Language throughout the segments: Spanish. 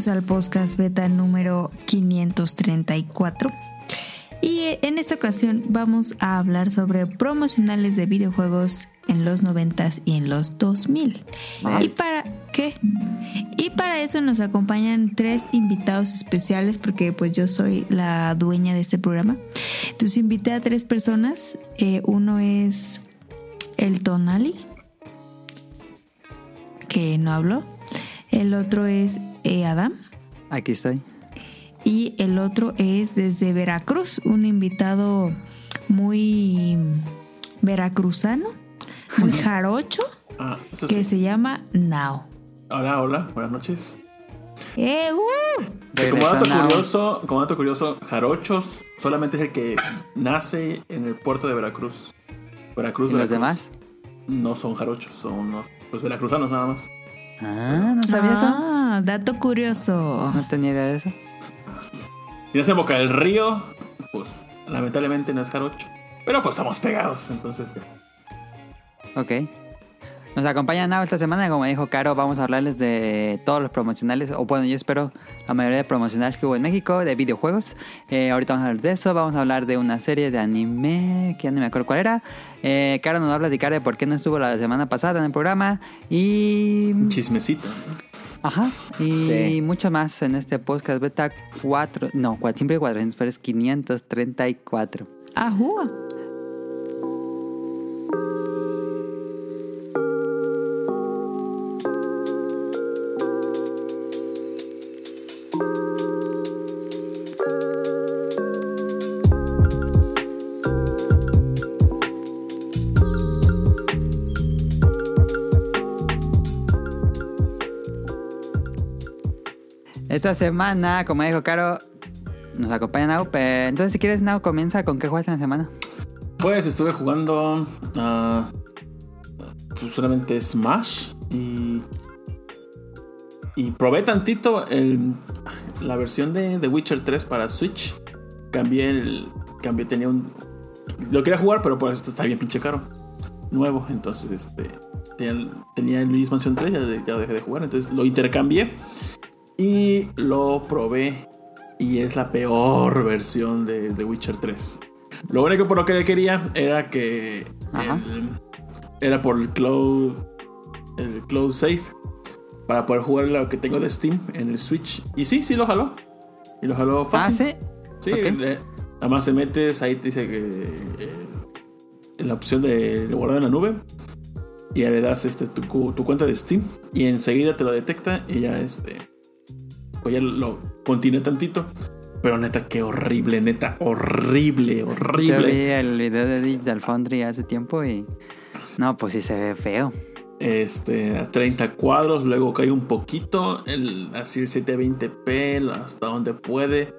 Bienvenidos al podcast beta número 534. Y en esta ocasión vamos a hablar sobre promocionales de videojuegos en los 90 y en los 2000. ¿Y para qué? Y para eso nos acompañan tres invitados especiales porque pues yo soy la dueña de este programa. Entonces invité a tres personas. Eh, uno es el Tonali, que no habló. El otro es eh, Adam. Aquí estoy. Y el otro es desde Veracruz, un invitado muy veracruzano, muy jarocho, Ah, que sí. se llama Now. Hola, hola, buenas noches. ¡Eh, uh! Que como dato curioso, como dato curioso, Jarochos solamente es el que nace en el puerto de Veracruz. Veracruz, ¿Y los Veracruz. demás? No son jarochos, son unos pues veracruzanos nada más. Ah, ¿no sabía Ah, dato curioso. eso? No tenía idea de eso. Si nace en Boca del Río, pues lamentablemente no es jarocho. Pero pues estamos pegados, entonces. Ok. Nos acompaña Nao esta semana. Como dijo Caro, vamos a hablarles de todos los promocionales. O bueno, yo espero la mayoría de promocionales que hubo en México de videojuegos. Eh, ahorita vamos a hablar de eso. Vamos a hablar de una serie de anime que ya no me acuerdo cuál era. Eh, Caro nos va a platicar de por qué no estuvo la semana pasada en el programa. Y. Un chismecito. Ajá. Y Sí. mucho más en este podcast beta 4. No, siempre 400, pero es 534. Ajúa. Esta semana, como dijo Caro, nos acompaña pero- Entonces, si quieres, Nao, comienza con qué juegas en la semana. Pues estuve jugando ah, pues, solamente Smash y y probé tantito la versión de The Witcher 3 para Switch. Cambié el cambié tenía un lo quería jugar, pero por esto está bien pinche caro. Nuevo, entonces este tenía, tenía el Luis Mansion 3, ya, ya dejé de jugar, entonces lo intercambié y lo probé y es la peor versión de The Witcher 3. Lo único por lo que quería era que el- era por el cloud el cloud save para poder jugar lo que tengo de Steam en el Switch. Y sí, sí lo jaló. Y lo jaló Ah, fácil. sí. Sí, Ok. le- nada más te metes, ahí te dice que eh, en la opción de, de guardar en la nube y ya le das este, tu, tu cuenta de Steam y enseguida te lo detecta y ya este pues ya lo continúa tantito. Pero neta, qué horrible, neta, horrible, Yo vi horrible. el video de Digital Foundry hace tiempo y. No, pues sí se ve feo. Este, a 30 cuadros, luego cae un poquito, el, así el 720p, hasta donde puede.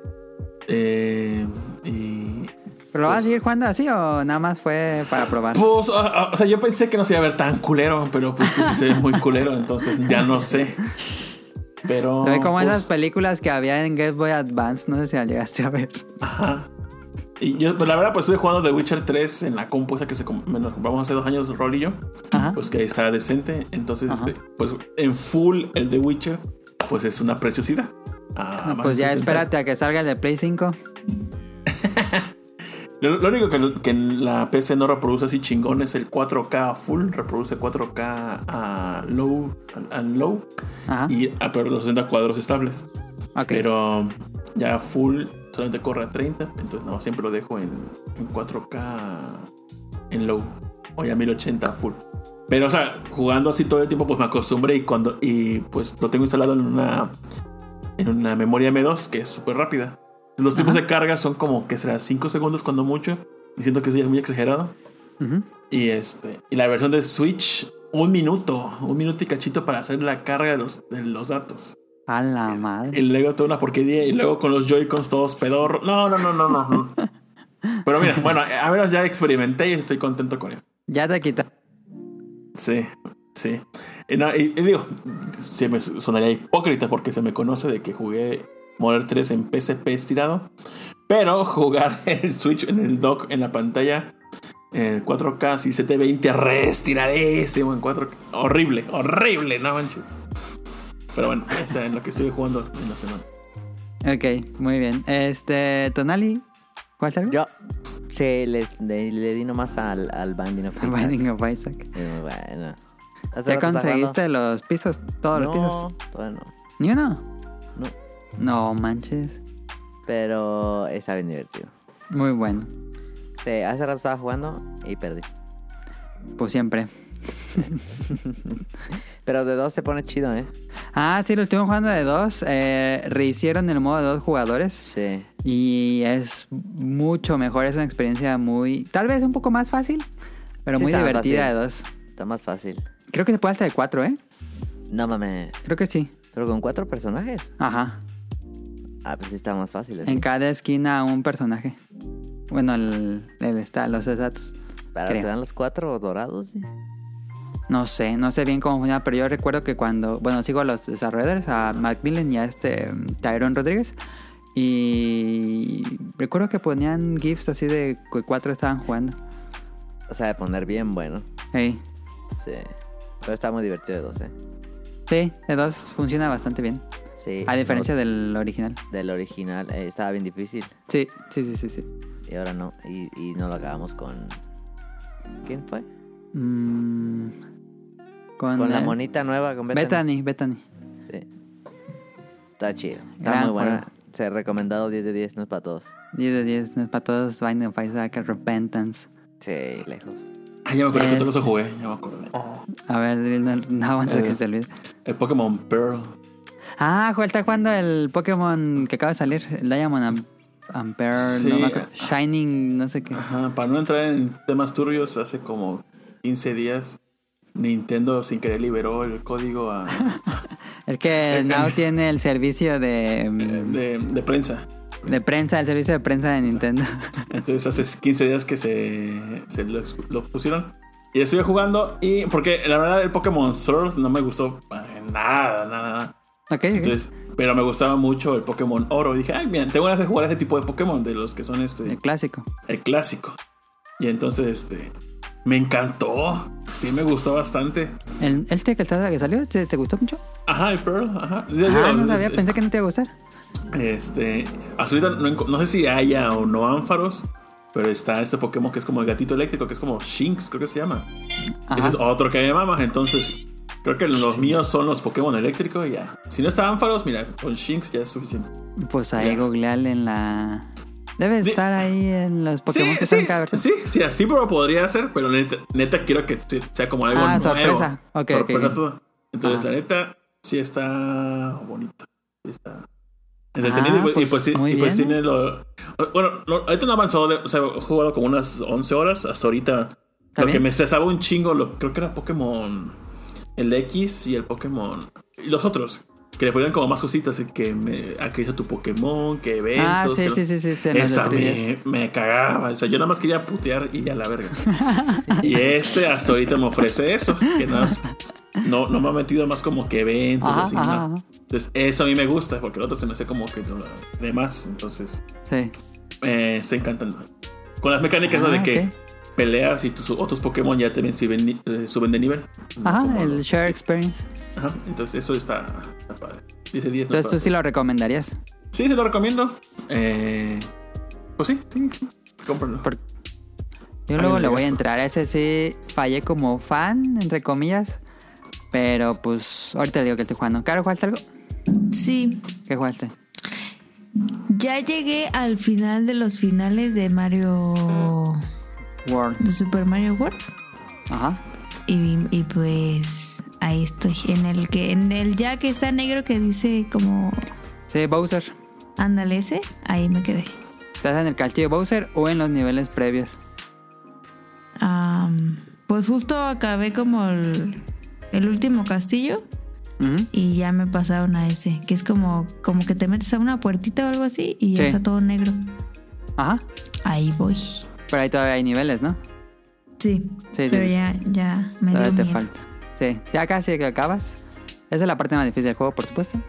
Eh, y ¿Pero lo vas a seguir jugando así o nada más fue para probar? Pues, ah, o sea, yo pensé que no se iba a ver tan culero, pero pues que sí se ve muy culero, entonces ya no sé. Pero. Ve como pues, esas películas que había en Game Boy Advance, no sé si la llegaste a ver. Ajá. Y yo, pues, la verdad, pues estuve jugando The Witcher 3 en la compu, esa que se com- bueno, vamos hace dos años, Rol y yo. Ajá. Pues que está decente. Entonces, este, pues en full el The Witcher, pues es una preciosidad. Ah, pues ya más de 60. espérate a que salga el de Play 5. Lo, lo único que, la PC no reproduce así chingón es el 4K full, reproduce 4K a low, a low Ajá. y a pero los 60 cuadros estables. Pero ya full solamente corre a 30, entonces no, siempre lo dejo en, en 4K en low o ya 1080 full. Pero o sea, jugando así todo el tiempo pues me acostumbré y cuando y pues lo tengo instalado en una en una memoria M2 que es súper rápida. Los tiempos de carga son como que será 5 segundos cuando mucho y siento que eso ya es muy exagerado. Y este y la versión de Switch un minuto, un minuto y cachito para hacer la carga de los, de los datos. A la madre. Y luego toda una porquería. Y luego con los Joy-Cons todos pedorros. No, no, no, no, no. no. Pero mira, bueno, a menos ya experimenté y estoy contento con eso. Ya te quita. Sí, sí. Y, no, y- y digo, se me sonaría hipócrita porque se me conoce de que jugué Modern 3 en PSP estirado. Pero jugar en el Switch, en el dock, en la pantalla, en 4K, así 720, re estiradísimo en 4K. Horrible, horrible, no manches. Pero bueno, es en lo que estoy jugando en la semana. Ok, muy bien. Este, Tonali, ¿cuál algo? Yo, sí, le, le, le di nomás al, al Binding of Isaac. Binding of Isaac. Bueno. ¿Ya conseguiste los pisos? Todos los pisos. No, todavía no. ¿Ni uno? No. Manches. Pero está bien divertido. Muy bueno. Sí, hace rato estaba jugando y perdí. Pues siempre. Pero de dos se pone chido, ¿eh? Ah, sí, lo estuvimos jugando de dos. Eh, rehicieron el modo de dos jugadores. Sí. Y es mucho mejor. Es una experiencia muy. Tal vez un poco más fácil. Pero Sí, muy divertida de dos. Está más fácil. Creo que se puede hasta de cuatro, ¿eh? No mames. Creo que sí. Pero con cuatro personajes. Ajá. Ah, pues sí está más fácil. En cada esquina un personaje. Bueno, el, el está, los estatus. ¿Para creo. te dan los cuatro dorados? sí? No sé, no sé bien cómo funciona, pero yo recuerdo que cuando, bueno, sigo a los desarrolladores, a Macmillan y a este um, Tyrone Rodríguez, y recuerdo que ponían GIFs así de que cuatro estaban jugando. O sea, de poner bien bueno. Hey. Sí. Pero está muy divertido de dos, ¿eh? Sí, de dos funciona bastante bien, Sí. a diferencia no, del original. del original. eh, estaba bien difícil. Sí, sí, sí, sí, sí. Y ahora no. Y, y no lo acabamos con... ¿Quién fue? Mm, con Con la monita nueva, con Bethany. Bethany, Bethany. Sí. Está chido. Está Gran muy buena. juego. Se ha recomendado 10 de 10, no es para todos. 10 de 10, no es para todos, Binding of Isaac, Repentance. Sí, lejos. Ah, ya me acuerdo que Es- todos los jugué. Ya me acuerdo. A ver, no, no antes de que Eh. se olvide. El Pokémon Pearl. Ah, Joel está jugando el Pokémon que acaba de salir, el Diamond Am Ampere, Sí. no me acuerdo, Shining, no sé qué. Ajá, para no entrar en temas turbios, hace como 15 días Nintendo sin querer liberó el código a- El que now tiene el servicio de, mm, de, de prensa. de prensa, el servicio de prensa de Nintendo. Entonces hace 15 días que se, se lo, lo pusieron. Y estuve jugando y porque la verdad el Pokémon Sword no me gustó nada, nada, nada. Entonces, pero me gustaba mucho el Pokémon Oro. Y dije, ay, mira, tengo ganas de jugar ese tipo de Pokémon, de los que son este, el clásico. el clásico. Y entonces, este, me encantó. Sí, me gustó bastante. ¿El, este que, está- que salió, ¿te, te gustó mucho? Ajá, el Pearl, ajá. Ah, no sabía, Es- pensé que no te iba a gustar. Ajá. Ese es otro que me entonces creo que los míos son los Pokémon eléctricos y ya. Si no está ánfaros, mira, con Shinx ya es suficiente. Pues ahí Ya. googlearle en la... Debe estar ahí en los Pokémon sí, que están sí, en cada versión. sí, sí, así pero podría ser, pero neta, neta quiero que sea como algo Ah, nuevo. sorpresa. Ok, sorpresa todo. Entonces, Ajá. la neta, sí está bonito. Sí está entretenido Ah, y, pues, y pues, pues, y pues bien. tiene lo... Bueno, no, ahorita no avanzó, o sea, he jugado como unas 11 horas hasta ahorita. Lo bien? que me estresaba un chingo, lo, creo que era Pokémon... El X y el Pokémon... Y los otros, que le ponían como más cositas, que me actualiza tu Pokémon, que eventos... Ah, sí, que- sí, sí, sí, esa de 3DS. me, me cagaba. O sea, yo nada más quería putear y ya la verga. y este hasta ahorita me ofrece eso. Que nada más- no, no me ha metido más como que eventos. Ajá, así, ajá, nada. ajá. Entonces, eso a mí me gusta, porque el otro se me hace como que de más. Entonces, Sí. eh, está encantando. Con las mecánicas ¿no? Ah, de que ok. Peleas y tus otros Pokémon ya también suben, eh, suben de nivel. Ajá, Como el Share Experience. Ajá, entonces eso está, está padre. Dice 10. no Entonces tú sí lo recomendarías. Sí, se lo recomiendo. Eh, pues sí, sí, sí. Cómpralo. Por- Yo luego le le voy a entrar. A ese sí fallé como fan, entre comillas. Pero pues ahorita le digo que estoy jugando. ¿Caro, jugaste algo? Sí, ¿Qué jugaste? ya llegué al final de los finales de Mario. World. de Super Mario World. Ajá. Y, y pues ahí estoy. En el que, en el ya que está negro que dice como Sí, Bowser. ándale ese, ahí me quedé. ¿Estás en el castillo de Bowser o en los niveles previos? Am, pues justo acabé como el, el último castillo y ya me pasaron a ese, que es como, como que te metes a una puertita o algo así y ya Sí. está todo negro. Ajá. Ahí voy. Pero ahí todavía hay niveles, ¿no? Sí, Sí, pero sí. ya, ya me dio Todavía te miedo. falta. Sí, ya casi que acabas. Esa es la parte más difícil del juego, por supuesto.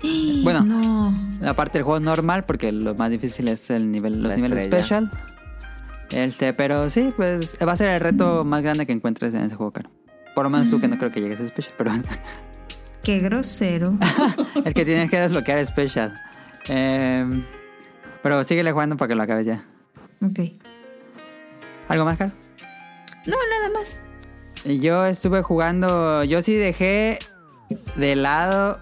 Bueno. No. La parte del juego normal, porque lo más difícil es el nivel, los La niveles estrella. special. Este, pero sí, pues va a ser el reto más grande que encuentres en ese juego, caro. Por lo menos tú que no creo que llegues a special, pero Qué grosero. El que tienes que desbloquear Special. Eh, pero síguele jugando para que lo acabes ya. ok. ¿Algo más, Caro? No, nada más. Yo estuve jugando. Yo sí dejé de lado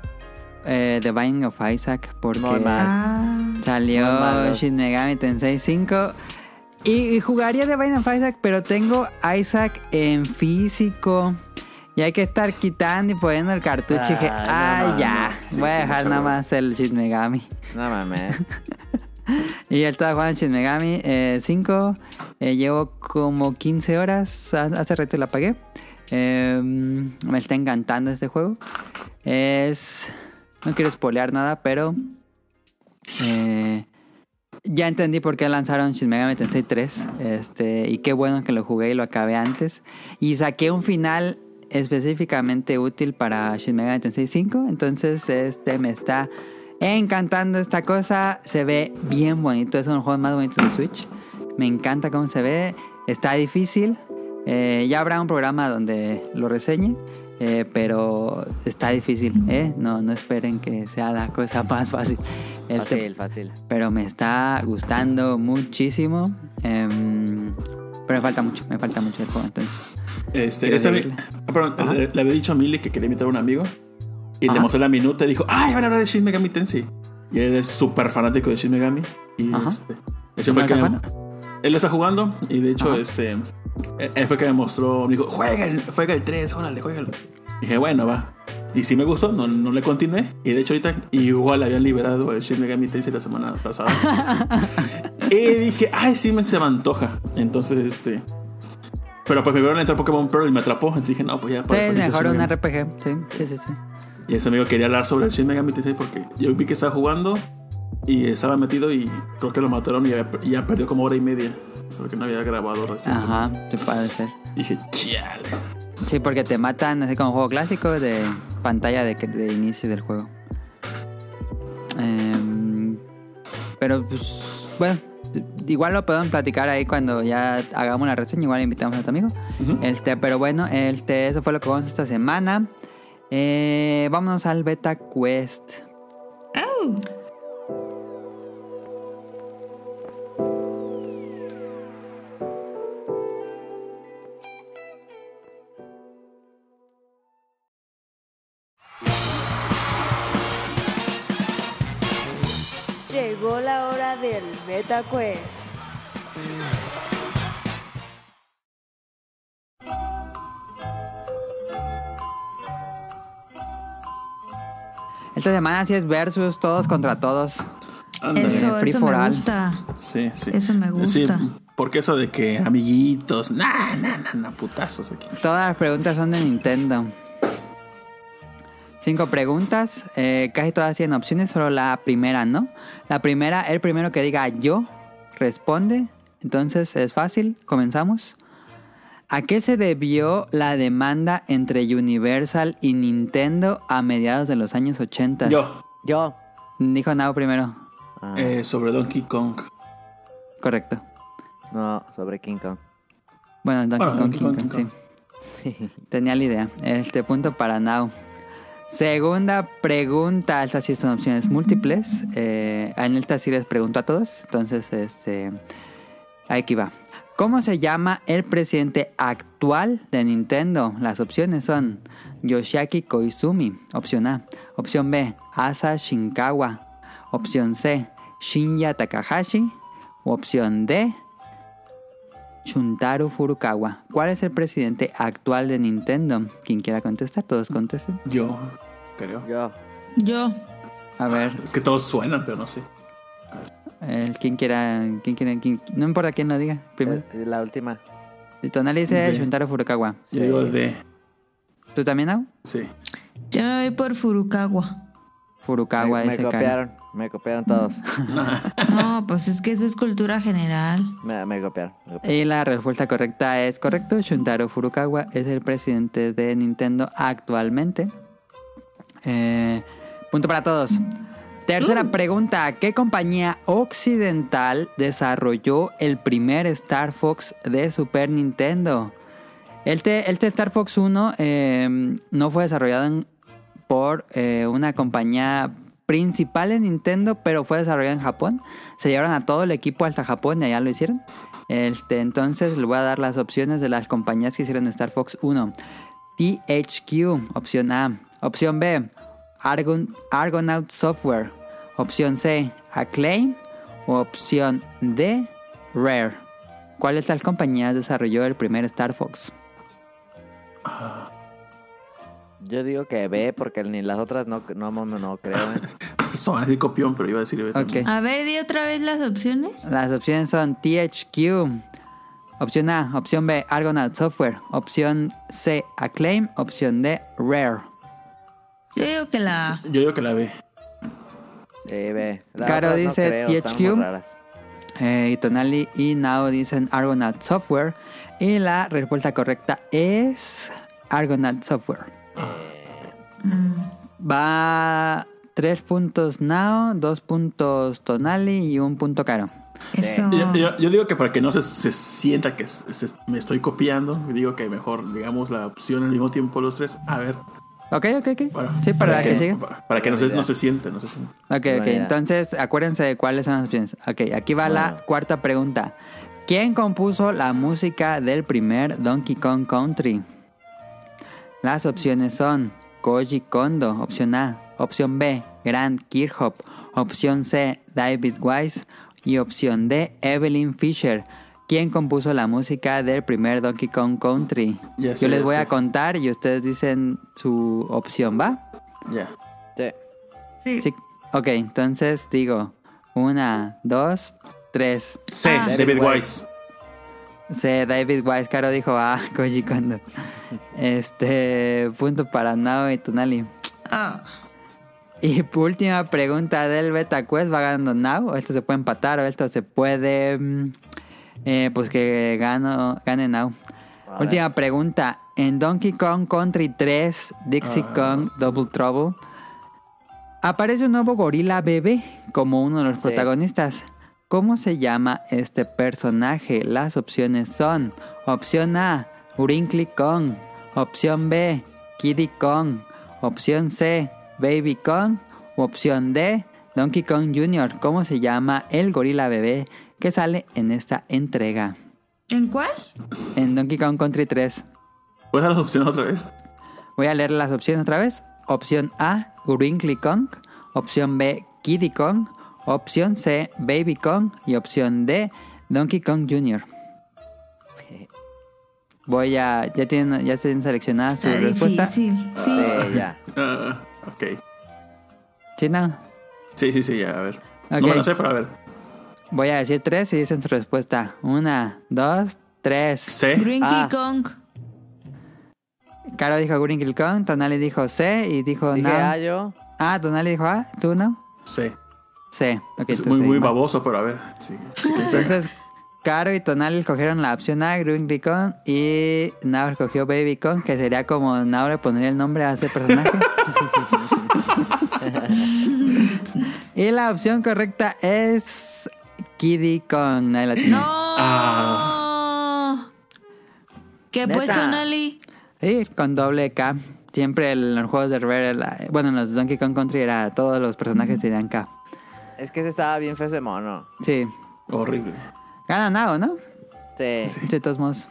eh, The Binding of Isaac porque Muy mal. Ah. salió Muy. Shin Megami Tensei 5. Y, y jugaría The Binding of Isaac, pero tengo Isaac en físico. Y hay que estar quitando y poniendo el cartucho. y dije, Ay, no ah, mames. ya. Sí, Voy a dejar nada más el Shin Megami. No mames. Y él estaba jugando Shin Megami 5. llevo como 15 horas. ha- Hace rato la apagué. Eh, me está encantando este juego. Es. No quiero spoilear nada, pero. eh, ya entendí por qué lanzaron Shin Megami Tensei 3. Este, y qué bueno que lo jugué y lo acabé antes. Y saqué un final específicamente útil para Shin Megami Tensei 5. Entonces, este me está encantando esta cosa. Se ve bien bonito. Es uno de los juegos más bonitos de Switch. Me encanta cómo se ve. Está difícil. Eh, ya habrá un programa donde lo reseñe. eh, pero está difícil, ¿eh? No, no esperen que sea la cosa más fácil. Este, Fácil, fácil. pero me está gustando muchísimo. Em, pero me falta mucho, me falta mucho el juego. Entonces, Este, ¿Quieres este seguirle? ah, le, le había dicho a Mili que quería invitar a un amigo. Y Ajá. le mostré la minuta y dijo, ¡ay, van a hablar de Shin Megami Tensei! Y él es súper fanático de Shin Megami. Y Ajá. este, de hecho fue que ¿No me- él lo está jugando. Y de hecho, Ajá. este, él él fue que me mostró. Me dijo, juega el, juega el 3, órale, juégalo. dije, bueno, va. Y sí me gustó, no, no le continué. Y de hecho, ahorita igual habían liberado el Shin Megami Tensei la semana pasada. y dije, ay, sí me se me antoja. Entonces, este. Pero pues me vieron entrar Pokémon Pearl y me atrapó. Entonces dije, no, pues ya. por sí, mejor un. RPG. Sí, sí, sí. sí. Y ese amigo quería hablar sobre el Shin Megami Tensei porque yo vi que estaba jugando y estaba metido y creo que lo mataron y ya, y ya perdió como hora y media. Porque no había grabado recién. Ajá, sí puede ser. Dije, chale. Sí, porque te matan así como juego clásico de pantalla de, de inicio del juego. Em, pero pues, bueno, igual lo podemos platicar ahí cuando ya hagamos la reseña. Igual invitamos a tu amigo. Ujú. Este, pero bueno, este, eso fue lo que vamos esta semana. Eh, vámonos al Beta Quest. Oh. Llegó la hora del Beta Quest. Esta semana sí es versus todos contra todos. Eso, free eso for me all. gusta. Sí, sí. Eso me gusta. Sí, porque eso de que amiguitos, nah, nah, nah, nah, putazos aquí. Todas las preguntas son de Nintendo. Cinco preguntas, eh, casi todas tienen opciones, solo la primera no. La primera, el primero que diga yo, responde. Entonces es fácil, comenzamos. ¿A qué se debió la demanda entre Universal y Nintendo a mediados de los años 80? Yo, Yo. Dijo Nao primero. Ah, eh, sobre Donkey Kong. Correcto. No, sobre King Kong. Bueno, Donkey Bueno, Kong, Donkey King Kong, Kong, King sí. Tenía la idea. Este punto para Now. Segunda pregunta. Estas sí son opciones múltiples. Eh, en esta sí les pregunto a todos. Entonces, este. Aquí va. ¿Cómo se llama el presidente actual de Nintendo? Las opciones son Yoshiaki Koizumi, opción A. Opción B, Asa Shinkawa. Opción C, Shinya Takahashi. O opción D, Shuntaro Furukawa. ¿Cuál es el presidente actual de Nintendo? Quien quiera contestar, todos contesten. Yo, creo. Yo. Yo. A ver, Es que todos suenan, pero no sé. El, quien quiera, quien quiera, quien- no importa quién lo diga primero. Eh, La última. Si Tonali dice D. Shuntaro Furukawa. Yo digo el de. ¿Tú también, Nao? Sí. Yo me voy por Furukawa. Furukawa me, me dice Karen. copiaron. Me copiaron todos. No, pues es que eso es cultura general. me, me copiaron. me copiaron. Y la respuesta correcta es correcto. Shuntaro Furukawa es el presidente de Nintendo actualmente. Eh, punto para todos. Tercera pregunta. ¿Qué compañía occidental desarrolló el primer Star Fox de Super Nintendo? El, te- el te Star Fox 1 eh, no fue desarrollado en- por eh, una compañía principal en Nintendo, pero fue desarrollada en Japón. Se llevaron a todo el equipo hasta Japón y allá lo hicieron. Este, entonces les voy a dar las opciones de las compañías que hicieron Star Fox 1. THQ, opción A. Opción B, Argon, Argonaut Software. Opción C, Acclaim. O opción D, Rare. ¿Cuál de estas compañías desarrolló el primer Star Fox? Yo digo que B, porque ni las otras no, no, no, no creo. ¿eh? Son así copión, pero iba a decir B. A ver, di otra vez las opciones. Las opciones son THQ. Opción A, opción B, Argonaut Software. Opción C, Acclaim. Opción D, Rare. Yo digo que la A. Yo digo que la B. Sí, Caro no dice creo, están THQ. Eh, y Tonali y Nao dicen Argonaut Software. Y la respuesta correcta es Argonaut Software. Va 3 puntos Nao, 2 puntos Tonali y un punto Caro. Eso. Yo, yo- yo digo que para que no se, se sienta que se- se- me estoy copiando, digo que mejor digamos la opción al mismo tiempo los tres. A ver. Ok, ok, ok. Sí, para, que, siga. Para, para que no se, no se siente, no se siente. Ok, ok. Entonces, acuérdense de cuáles son las opciones. Ok, aquí va la cuarta pregunta. ¿Quién compuso la música del primer Donkey Kong Country? Las opciones son Koji Kondo, opción A. Opción B, Grant Kirchhoff. Opción C, David Wise. Y opción D, Evelyn Fisher. ¿Quién compuso la música del primer Donkey Kong Country? Ya Yo sé, les voy sé. a contar y ustedes dicen su opción, ¿va? Ya. Sí. Sí. Sí. Ok, entonces digo, una, dos, tres. C, Ah. David, David Wise. Sí, David Wise, Caro dijo, ah, Koji Kondo. Este, punto para Nao y Tonali. Ah, Y última pregunta del Beta Quest, va ganando Nao. Esto se puede empatar o esto se puede, mm, eh, pues que gano, gane ver. Última pregunta. En Donkey Kong Country 3, Dixie Kong Double Trouble, aparece un nuevo gorila bebé como uno de los Sí. protagonistas. ¿Cómo se llama este personaje? Las opciones son: opción A, Wrinkly Kong, opción B, Kiddy Kong, opción C, Baby Kong, opción D, Donkey Kong Jr. ¿Cómo se llama el gorila bebé que sale en esta entrega? ¿En cuál? En Donkey Kong Country 3. ¿Puedes dar las opciones otra vez? Voy a leer las opciones otra vez. Opción A, Wrinkly Kong. Opción B, Kiddy Kong. Opción C, Baby Kong. Y opción D, Donkey Kong Jr. Voy a... ¿Ya tienen, ya tienen seleccionada su Está respuesta? difícil. Sí. Sí, ya. Ah, ok. ¿Sí, no? Sí, sí, sí, ya, a ver. Ok. No me lo sé, pero a ver. Voy a decir tres y dicen su respuesta. Una, dos, tres. C. Grinky Ah. Kong. Caro dijo Wrinkly Kong, Tonali dijo C y dijo Dije no. A yo. Ah, Tonali dijo A, ¿tú no? C. C. Ok, Es muy, muy baboso, pero a ver. Sí. Entonces, Caro y Tonal escogieron la opción A, Green Kong, y Nao escogió Baby Kong, que sería como Nao le pondría el nombre a ese personaje. y la opción correcta es Kiddy Kong. Nadie la tiene. No. Ah. ¿Qué Neta. puesto, Nali? Sí, con doble K. Siempre en los juegos de Rare, la- bueno, en los Donkey Kong Country era todos los personajes tenían K. Es que ese estaba bien feo ese mono. Sí. Horrible. Gana Nao, ¿no? Sí. Sí, de todos modos.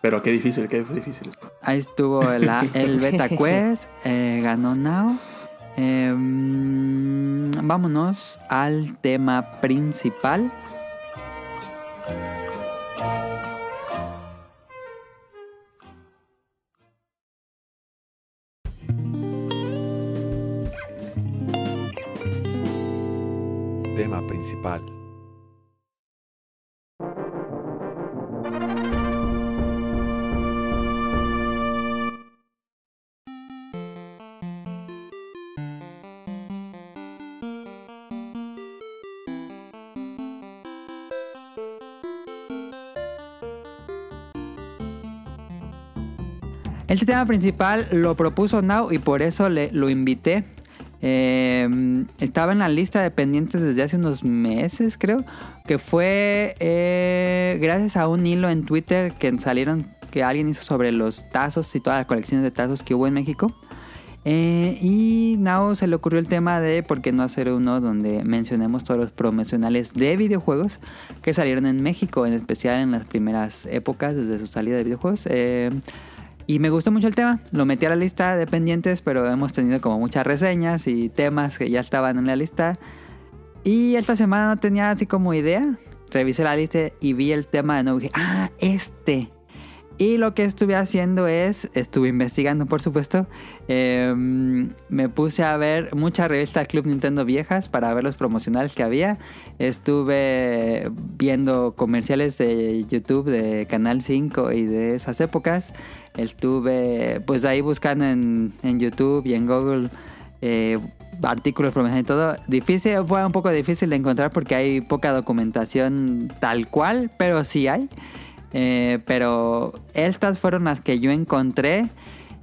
Pero qué difícil, qué difícil. Ahí estuvo el, el Beta Quest, eh, ganó Now. Eh, vámonos al tema principal. Tema principal. Este tema principal lo propuso Now y por eso le, lo invité. Eh, estaba en la lista de pendientes desde hace unos meses, creo. Que fue eh, gracias a un hilo en Twitter que salieron, que alguien hizo sobre los tazos y todas las colecciones de tazos que hubo en México. Eh, y Nao se le ocurrió el tema de por qué no hacer uno donde mencionemos todos los promocionales de videojuegos que salieron en México, en especial en las primeras épocas desde su salida de videojuegos. Y me gustó mucho el tema, lo metí a la lista de pendientes, pero hemos tenido como muchas reseñas y temas que ya estaban en la lista. Y esta semana no tenía así como idea. Revisé la lista y vi el tema de nuevo ah, este. Y lo que estuve haciendo es, estuve investigando por supuesto, eh, me puse a ver muchas revistas Club Nintendo viejas para ver los promocionales que había. Estuve viendo comerciales de YouTube de Canal 5 y de esas épocas. Estuve pues ahí buscando en, en YouTube y en Google eh, artículos promocionales y todo. Difícil, fue un poco difícil de encontrar porque hay poca documentación tal cual, pero sí hay. Eh, pero estas fueron las que yo encontré.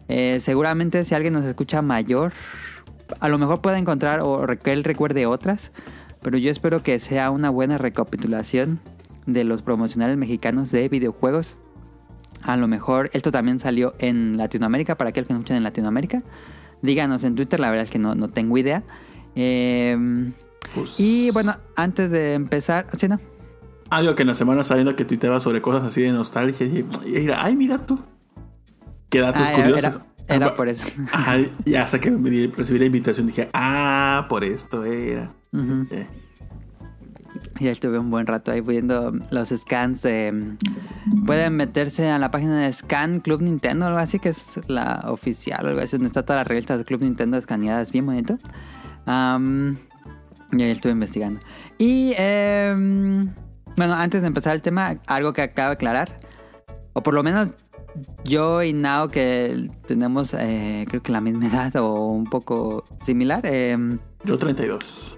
Eh, seguramente si alguien nos escucha mayor, a lo mejor pueda encontrar o que él recuerde otras. Pero yo espero que sea una buena recapitulación de los promocionales mexicanos de videojuegos. A lo mejor esto también salió en Latinoamérica, para aquellos que nos escuchan en Latinoamérica. Díganos en Twitter, la verdad es que no, no tengo idea. Eh, Pues- y bueno, antes de empezar, ¿sí no? Ah, digo que en la semana sabiendo que tuiteaba sobre cosas así de nostalgia y, y mira, ay, mira tú. Qué datos Ah, era- curiosos. era- era Ah, por eso. Ajá, y hasta que recibí la invitación dije, ah, por esto era. Eh, Ya estuve un buen rato ahí viendo los scans de... Pueden meterse a la página de Scan Club Nintendo, algo así, que es la oficial, algo así, donde está todas las revistas de Club Nintendo escaneadas, bien bonito. Y ahí estuve investigando. Y, em, bueno, antes de empezar el tema, algo que acabo de aclarar, o por lo menos yo y Nao, que tenemos, eh, creo que la misma edad o un poco similar, em, yo 32.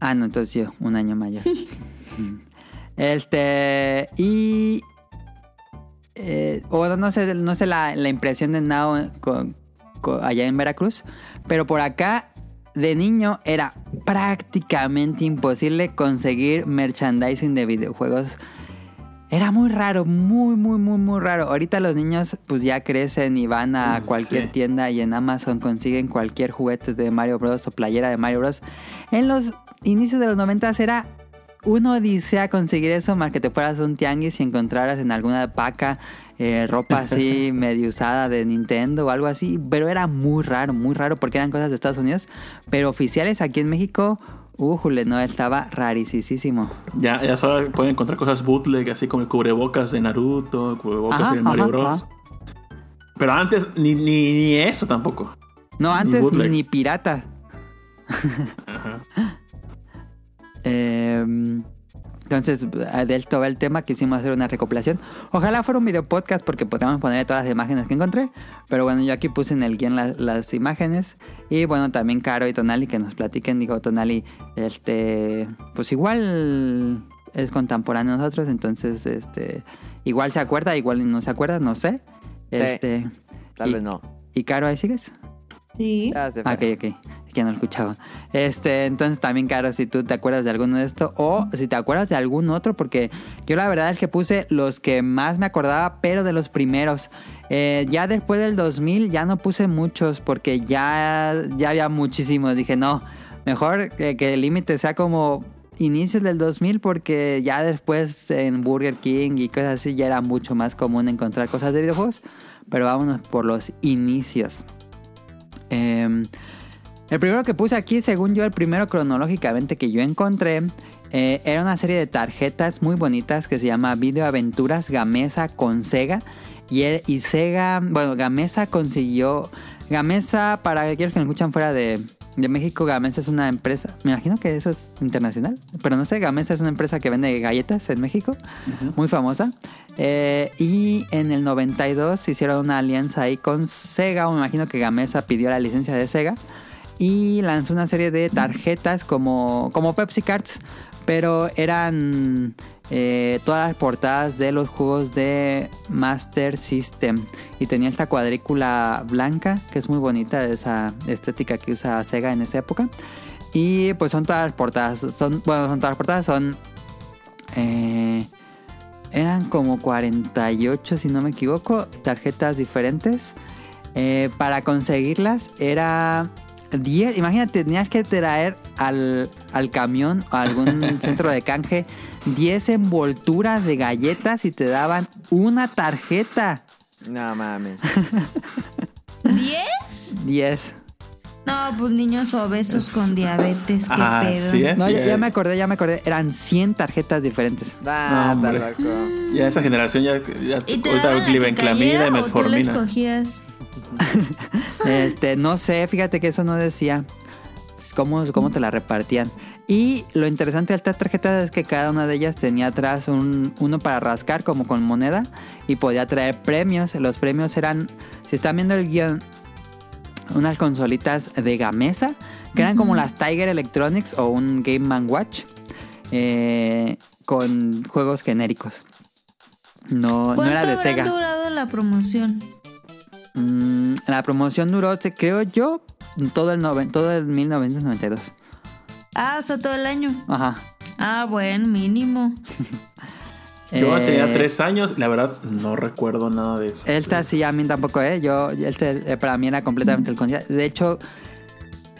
Ah, no, entonces yo, un año mayor. este, y... eh, o no sé, no sé la, la impresión de Nao con- con- allá en Veracruz, pero por acá de niño era prácticamente imposible conseguir merchandising de videojuegos. Era muy raro, muy, muy, muy, muy raro. Ahorita los niños pues ya crecen y van a cualquier sí. tienda y en Amazon consiguen cualquier juguete de Mario Bros. o playera de Mario Bros. En los inicios de los 90 era una odisea conseguir eso, más que te fueras a un tianguis y encontraras en alguna paca eh, ropa así medio usada de Nintendo o algo así. Pero era muy raro, muy raro porque eran cosas de Estados Unidos. Pero oficiales aquí en México, újule, no, estaba rarísimo. Ya, ya solo pueden encontrar cosas bootleg, así como el cubrebocas de Naruto, el cubrebocas Ajá, de Mario ajá, Bros. Pero antes ni, ni, ni eso tampoco. No, antes bootleg. ni pirata. Em, entonces, de esto va el tema. Quisimos hacer una recopilación. Ojalá fuera un video podcast porque podríamos poner todas las imágenes que encontré. Pero bueno, yo aquí puse en el guion las, las imágenes. Y bueno, también Caro y Tonali que nos platiquen. Digo, Tonali, este, pues igual es contemporáneo a nosotros. Entonces, este, igual se acuerda, igual no se acuerda, no sé. Este, Tal y- vez no. ¿Y Caro ahí sigues? Sí. Ah. Ok, ok. Que no escuchaba. Este, entonces también, Caro, si tú te acuerdas de alguno de esto o si te acuerdas de algún otro, porque yo la verdad es que puse los que más me acordaba, pero de los primeros. Eh, ya después del 2000 ya no puse muchos porque ya, ya había muchísimos. Dije, no, mejor que, que el límite sea como inicios del 2000 porque ya después en Burger King y cosas así ya era mucho más común encontrar cosas de videojuegos. Pero vámonos por los inicios. Em, el primero que puse aquí, según yo, el primero cronológicamente que yo encontré, eh, era una serie de tarjetas muy bonitas que se llama Video Aventuras Gamesa con Sega. Y, él- y Sega, bueno, Gamesa consiguió. Gamesa, para aquellos que me escuchan fuera de, de México, Gamesa es una empresa. Me imagino que eso es internacional. Pero no sé, Gamesa es una empresa que vende galletas en México. Muy famosa. Eh, y en el 92 hicieron una alianza ahí con Sega. o Me imagino que Gamesa pidió la licencia de Sega. Y lanzó una serie de tarjetas como, como Pepsi Cards. Pero eran eh, todas las portadas de los juegos de Master System. Y tenía esta cuadrícula blanca, que es muy bonita, esa estética que usa Sega en esa época. Y pues son todas las portadas. Son, bueno, son todas las portadas, son... eh, eran como 48, si no me equivoco, tarjetas diferentes. Eh, para conseguirlas era 10. Imagínate, tenías que traer al, al camión o a algún centro de canje 10 envolturas de galletas y te daban una tarjeta. No mames. ¿10? 10. No, pues niños obesos con diabetes, qué Ah, pedo. sí. No, Sí, ya, ya me acordé, ya me acordé. Eran 100 tarjetas diferentes. Ah, No, loco. Ya esa generación ya, ya ¿Y te ahorita daban la que cayera o tú la escogías? Este, no sé, fíjate que eso no decía cómo, cómo te la repartían. Y lo interesante de estas tarjetas es que cada una de ellas tenía atrás un, uno para rascar como con moneda y podía traer premios. Los premios eran, si están viendo el guion, unas consolitas de Gamesa, que eran como las Tiger Electronics o un Game Man Watch, eh, con juegos genéricos. No, no era ¿Cuánto de Sega. durado la promoción? Mm, la promoción duró, se- creo yo, todo el, noven- todo el 1992. Ah, o sea, todo el año. Ajá. Ah, bueno, mínimo. Yo Eh, tenía tres años, la verdad no recuerdo nada de eso. Esta sí, a mí tampoco, ¿eh? Yo, este para mí era completamente el concepto. De hecho,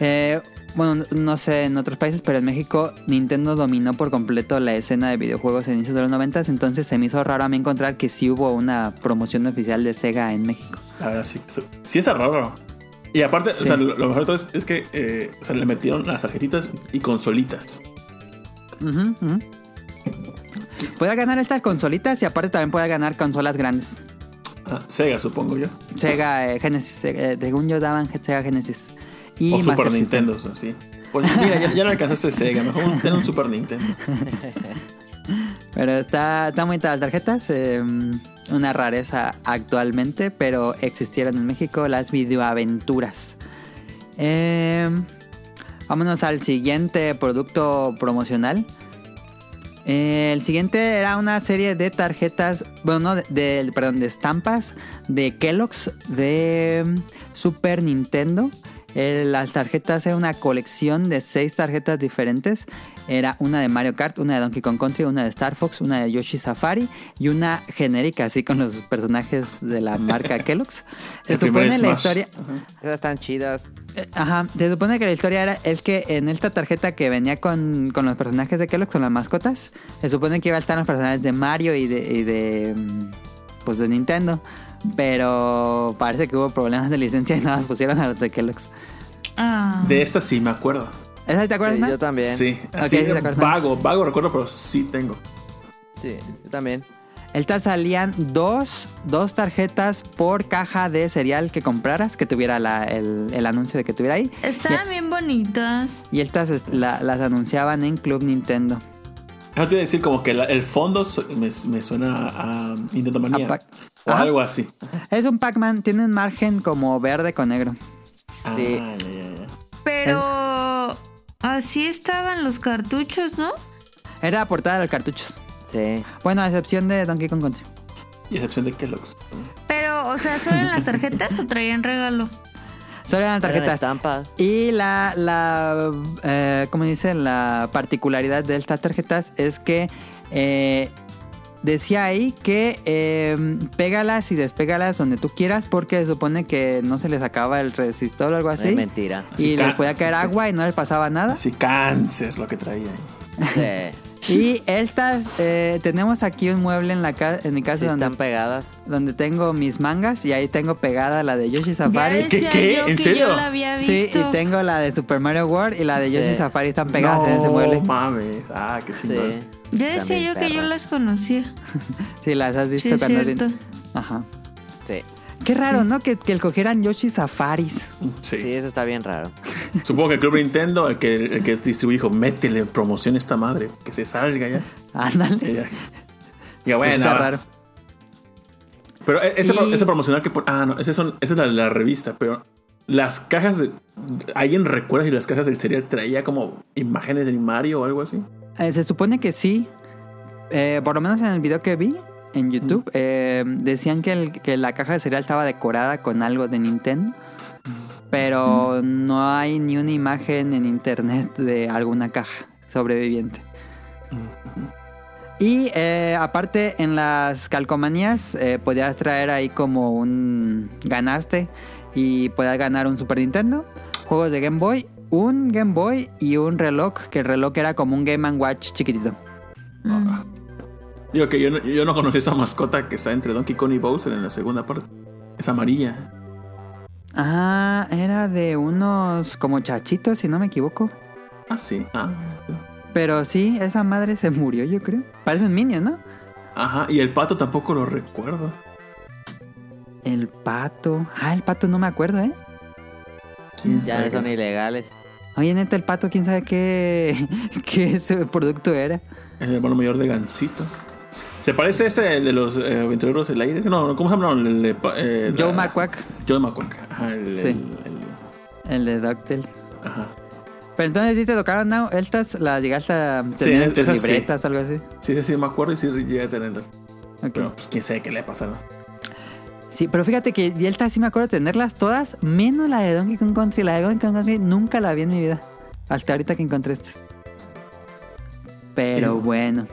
eh, bueno, no sé en otros países, pero en México Nintendo dominó por completo la escena de videojuegos a inicios de los 90, entonces se me hizo raro a mí encontrar que sí hubo una promoción oficial de Sega en México. La verdad sí, sí es raro. Y aparte, o sea, lo, lo mejor de todo es, es que eh, o sea, le metieron las tarjetitas y consolitas. Ujú. Puede ganar estas consolitas y aparte también puede ganar consolas grandes. Ah, Sega, supongo yo. Sega eh, Genesis, eh, según yo daban Sega Genesis. Y o Super System. Nintendo, sí. Pues mira, ya, ya no alcanzaste Sega, mejor ten un Super Nintendo. Pero está, está muy las tarjetas. eh, una rareza actualmente, pero existieron en México las videoaventuras. Eh, vámonos al siguiente producto promocional. Eh, el siguiente era una serie de tarjetas, bueno, no, de, de- perdón, de estampas de Kellogg's de mm, Super Nintendo. Eh, las tarjetas eran una colección de seis tarjetas diferentes. Era una de Mario Kart, una de Donkey Kong Country, una de Star Fox, una de Yoshi Safari y una genérica así con los personajes de la marca Kellogg's. Se El supone la historia, Esas están chidas. eh, Ajá, se supone que la historia era el que en esta tarjeta que venía con, con los personajes de Kellogg, con las mascotas, se supone que iba a estar los personajes de Mario y de, y de mm, pues de Nintendo. Pero parece que hubo problemas de licencia y nada más pusieron a los de Kellogg's. Ah. De esta sí me acuerdo. ¿Esa te acuerdas? Sí, yo también. Sí, así sí te acuerdas. vago, vago recuerdo, pero sí tengo. Sí, yo también. Estas salían dos, dos tarjetas por caja de cereal que compraras, que tuviera la- el, el anuncio de que tuviera ahí. Estaban bien bonitas. Y estas es- la- las anunciaban en Club Nintendo. Eso te iba a decir como que la- el fondo su- me, me suena a Nintendo Manía. A o Ajá. algo así. Es un Pac-Man, tiene un margen como verde con negro. Ah, Sí. ya, ya, ya. Pero así estaban los cartuchos, ¿no? Era la portada de los cartuchos. Sí. Bueno, a excepción de Donkey Kong Country. Y excepción de Kellogg's. Pero, o sea, ¿solo las tarjetas o traían regalo? Solo eran Eran tarjetas. estampas. Y la, la eh, ¿cómo dice? La particularidad de estas tarjetas es que eh, decía ahí que eh, pégalas y despégalas donde tú quieras porque se supone que no se les acaba el resistor o algo Es así. mentira. Y Así les podía caer sí. agua y no les pasaba nada. Así cáncer lo que traía ahí. Sí. Y estas, eh, tenemos aquí un mueble en, la ca- en mi casa Sí donde están pegadas. donde tengo mis mangas y ahí tengo pegada la de Yoshi Ya Safari. decía qué? yo ¿En que serio? yo la había Sí, visto. y tengo la de Super Mario World y la de Yoshi Sí. Safari están pegadas en ese no mueble. mames. Ah, qué Sí. chingón. Ya decía También yo que yo las conocía. Sí, las has visto Sí, cuando cierto. Ajá. Sí. Qué raro, ¿no? Que, que cogieran Yoshi Safaris. Sí. Sí, eso está bien raro. Supongo que el Club Nintendo, el que, el que distribuye, dijo: métele en promoción esta madre, que se salga ya. Ándale. Ya. Ya, bueno, Está ahora- raro. Pero e- ese, Y- ese promocional que... Ah, no, ese son, esa es la, la revista, pero las cajas de... ¿Alguien recuerda si las cajas del cereal traía como imágenes de Mario o algo así? Eh, se supone que sí. Eh, por lo menos en el video que vi en YouTube, eh, decían que, el- que la caja de cereal estaba decorada con algo de Nintendo. Pero no hay ni una imagen en internet de alguna caja sobreviviente. Y aparte en las calcomanías podías traer ahí como un ganaste y podías ganar un Super Nintendo, juegos de Game Boy, un Game Boy y un reloj, que el reloj era como un Game Watch chiquitito. Ah. Digo que yo no, yo no conocí esa mascota que está entre Donkey Kong y Bowser en la segunda parte. Es amarilla. Ah, era de unos como chachitos, si no me equivoco. Ah, sí. Ah. Pero sí, esa madre se murió, yo creo. Parecen minions, ¿no? Ajá, y el pato tampoco lo recuerdo. El pato. Ah, el pato no me acuerdo, ¿eh? ¿Quién Ya sabe? son ilegales. Oye, neta, el pato, quién sabe qué, qué ese producto era. El hermano mayor de Gansito. ¿Se parece a este el de los eh, aventureros del aire? No, no, ¿cómo se llama? No, el eh, Joe la- McQuack, Joe McQuack. Ajá, el, Sí. el- el- el de DuckTales. ajá. Pero entonces sí te tocaron now, estas las llegaste a Sí, tener en tus esas sí. libretas algo así. Sí, sí, sí, me acuerdo y sí llegué a tenerlas. Ok. Pero pues quién sabe qué le pasaron. Sí, pero fíjate que Delta sí me acuerdo de tenerlas todas, menos la de Donkey Kong Country. La de Donkey Kong Country nunca la vi en mi vida. Hasta ahorita que encontré esta. Pero Sí. bueno.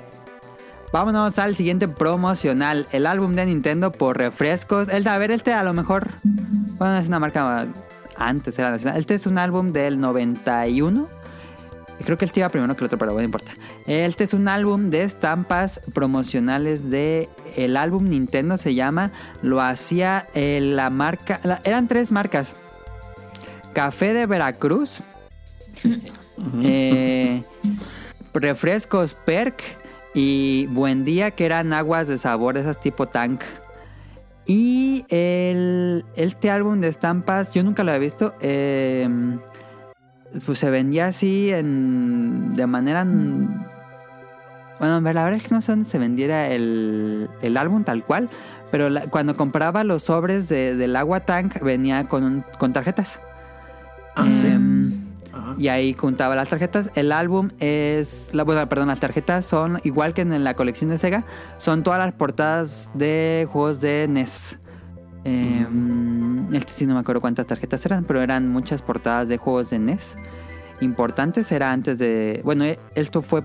Vámonos al siguiente promocional. El álbum de Nintendo por refrescos. El a ver, este a lo mejor. Bueno, es una marca antes era nacional. Este es un álbum del 91. Creo que este iba primero que el otro, pero bueno, no importa. Este es un álbum de estampas promocionales de el álbum Nintendo se llama. Lo hacía eh, la marca. la- eran tres marcas: Café de Veracruz, eh, Refrescos Perk y Buen Día, que eran aguas de sabor, esas tipo tank. Y el, este álbum de estampas, yo nunca lo había visto. eh, pues se vendía así en, de manera... Bueno, la verdad es que no sé dónde se vendiera el, el álbum tal cual, pero la- cuando compraba los sobres de- del agua tank venía con, un- con tarjetas. Ah, sí. Em, Ajá. y ahí juntaba las tarjetas. El álbum es. La, bueno, perdón, las tarjetas son igual que en la colección de Sega. Son todas las portadas de juegos de NES. Eh, Este sí no me acuerdo cuántas tarjetas eran, pero eran muchas portadas de juegos de NES. Importantes, era antes de. Bueno, eh, esto fue.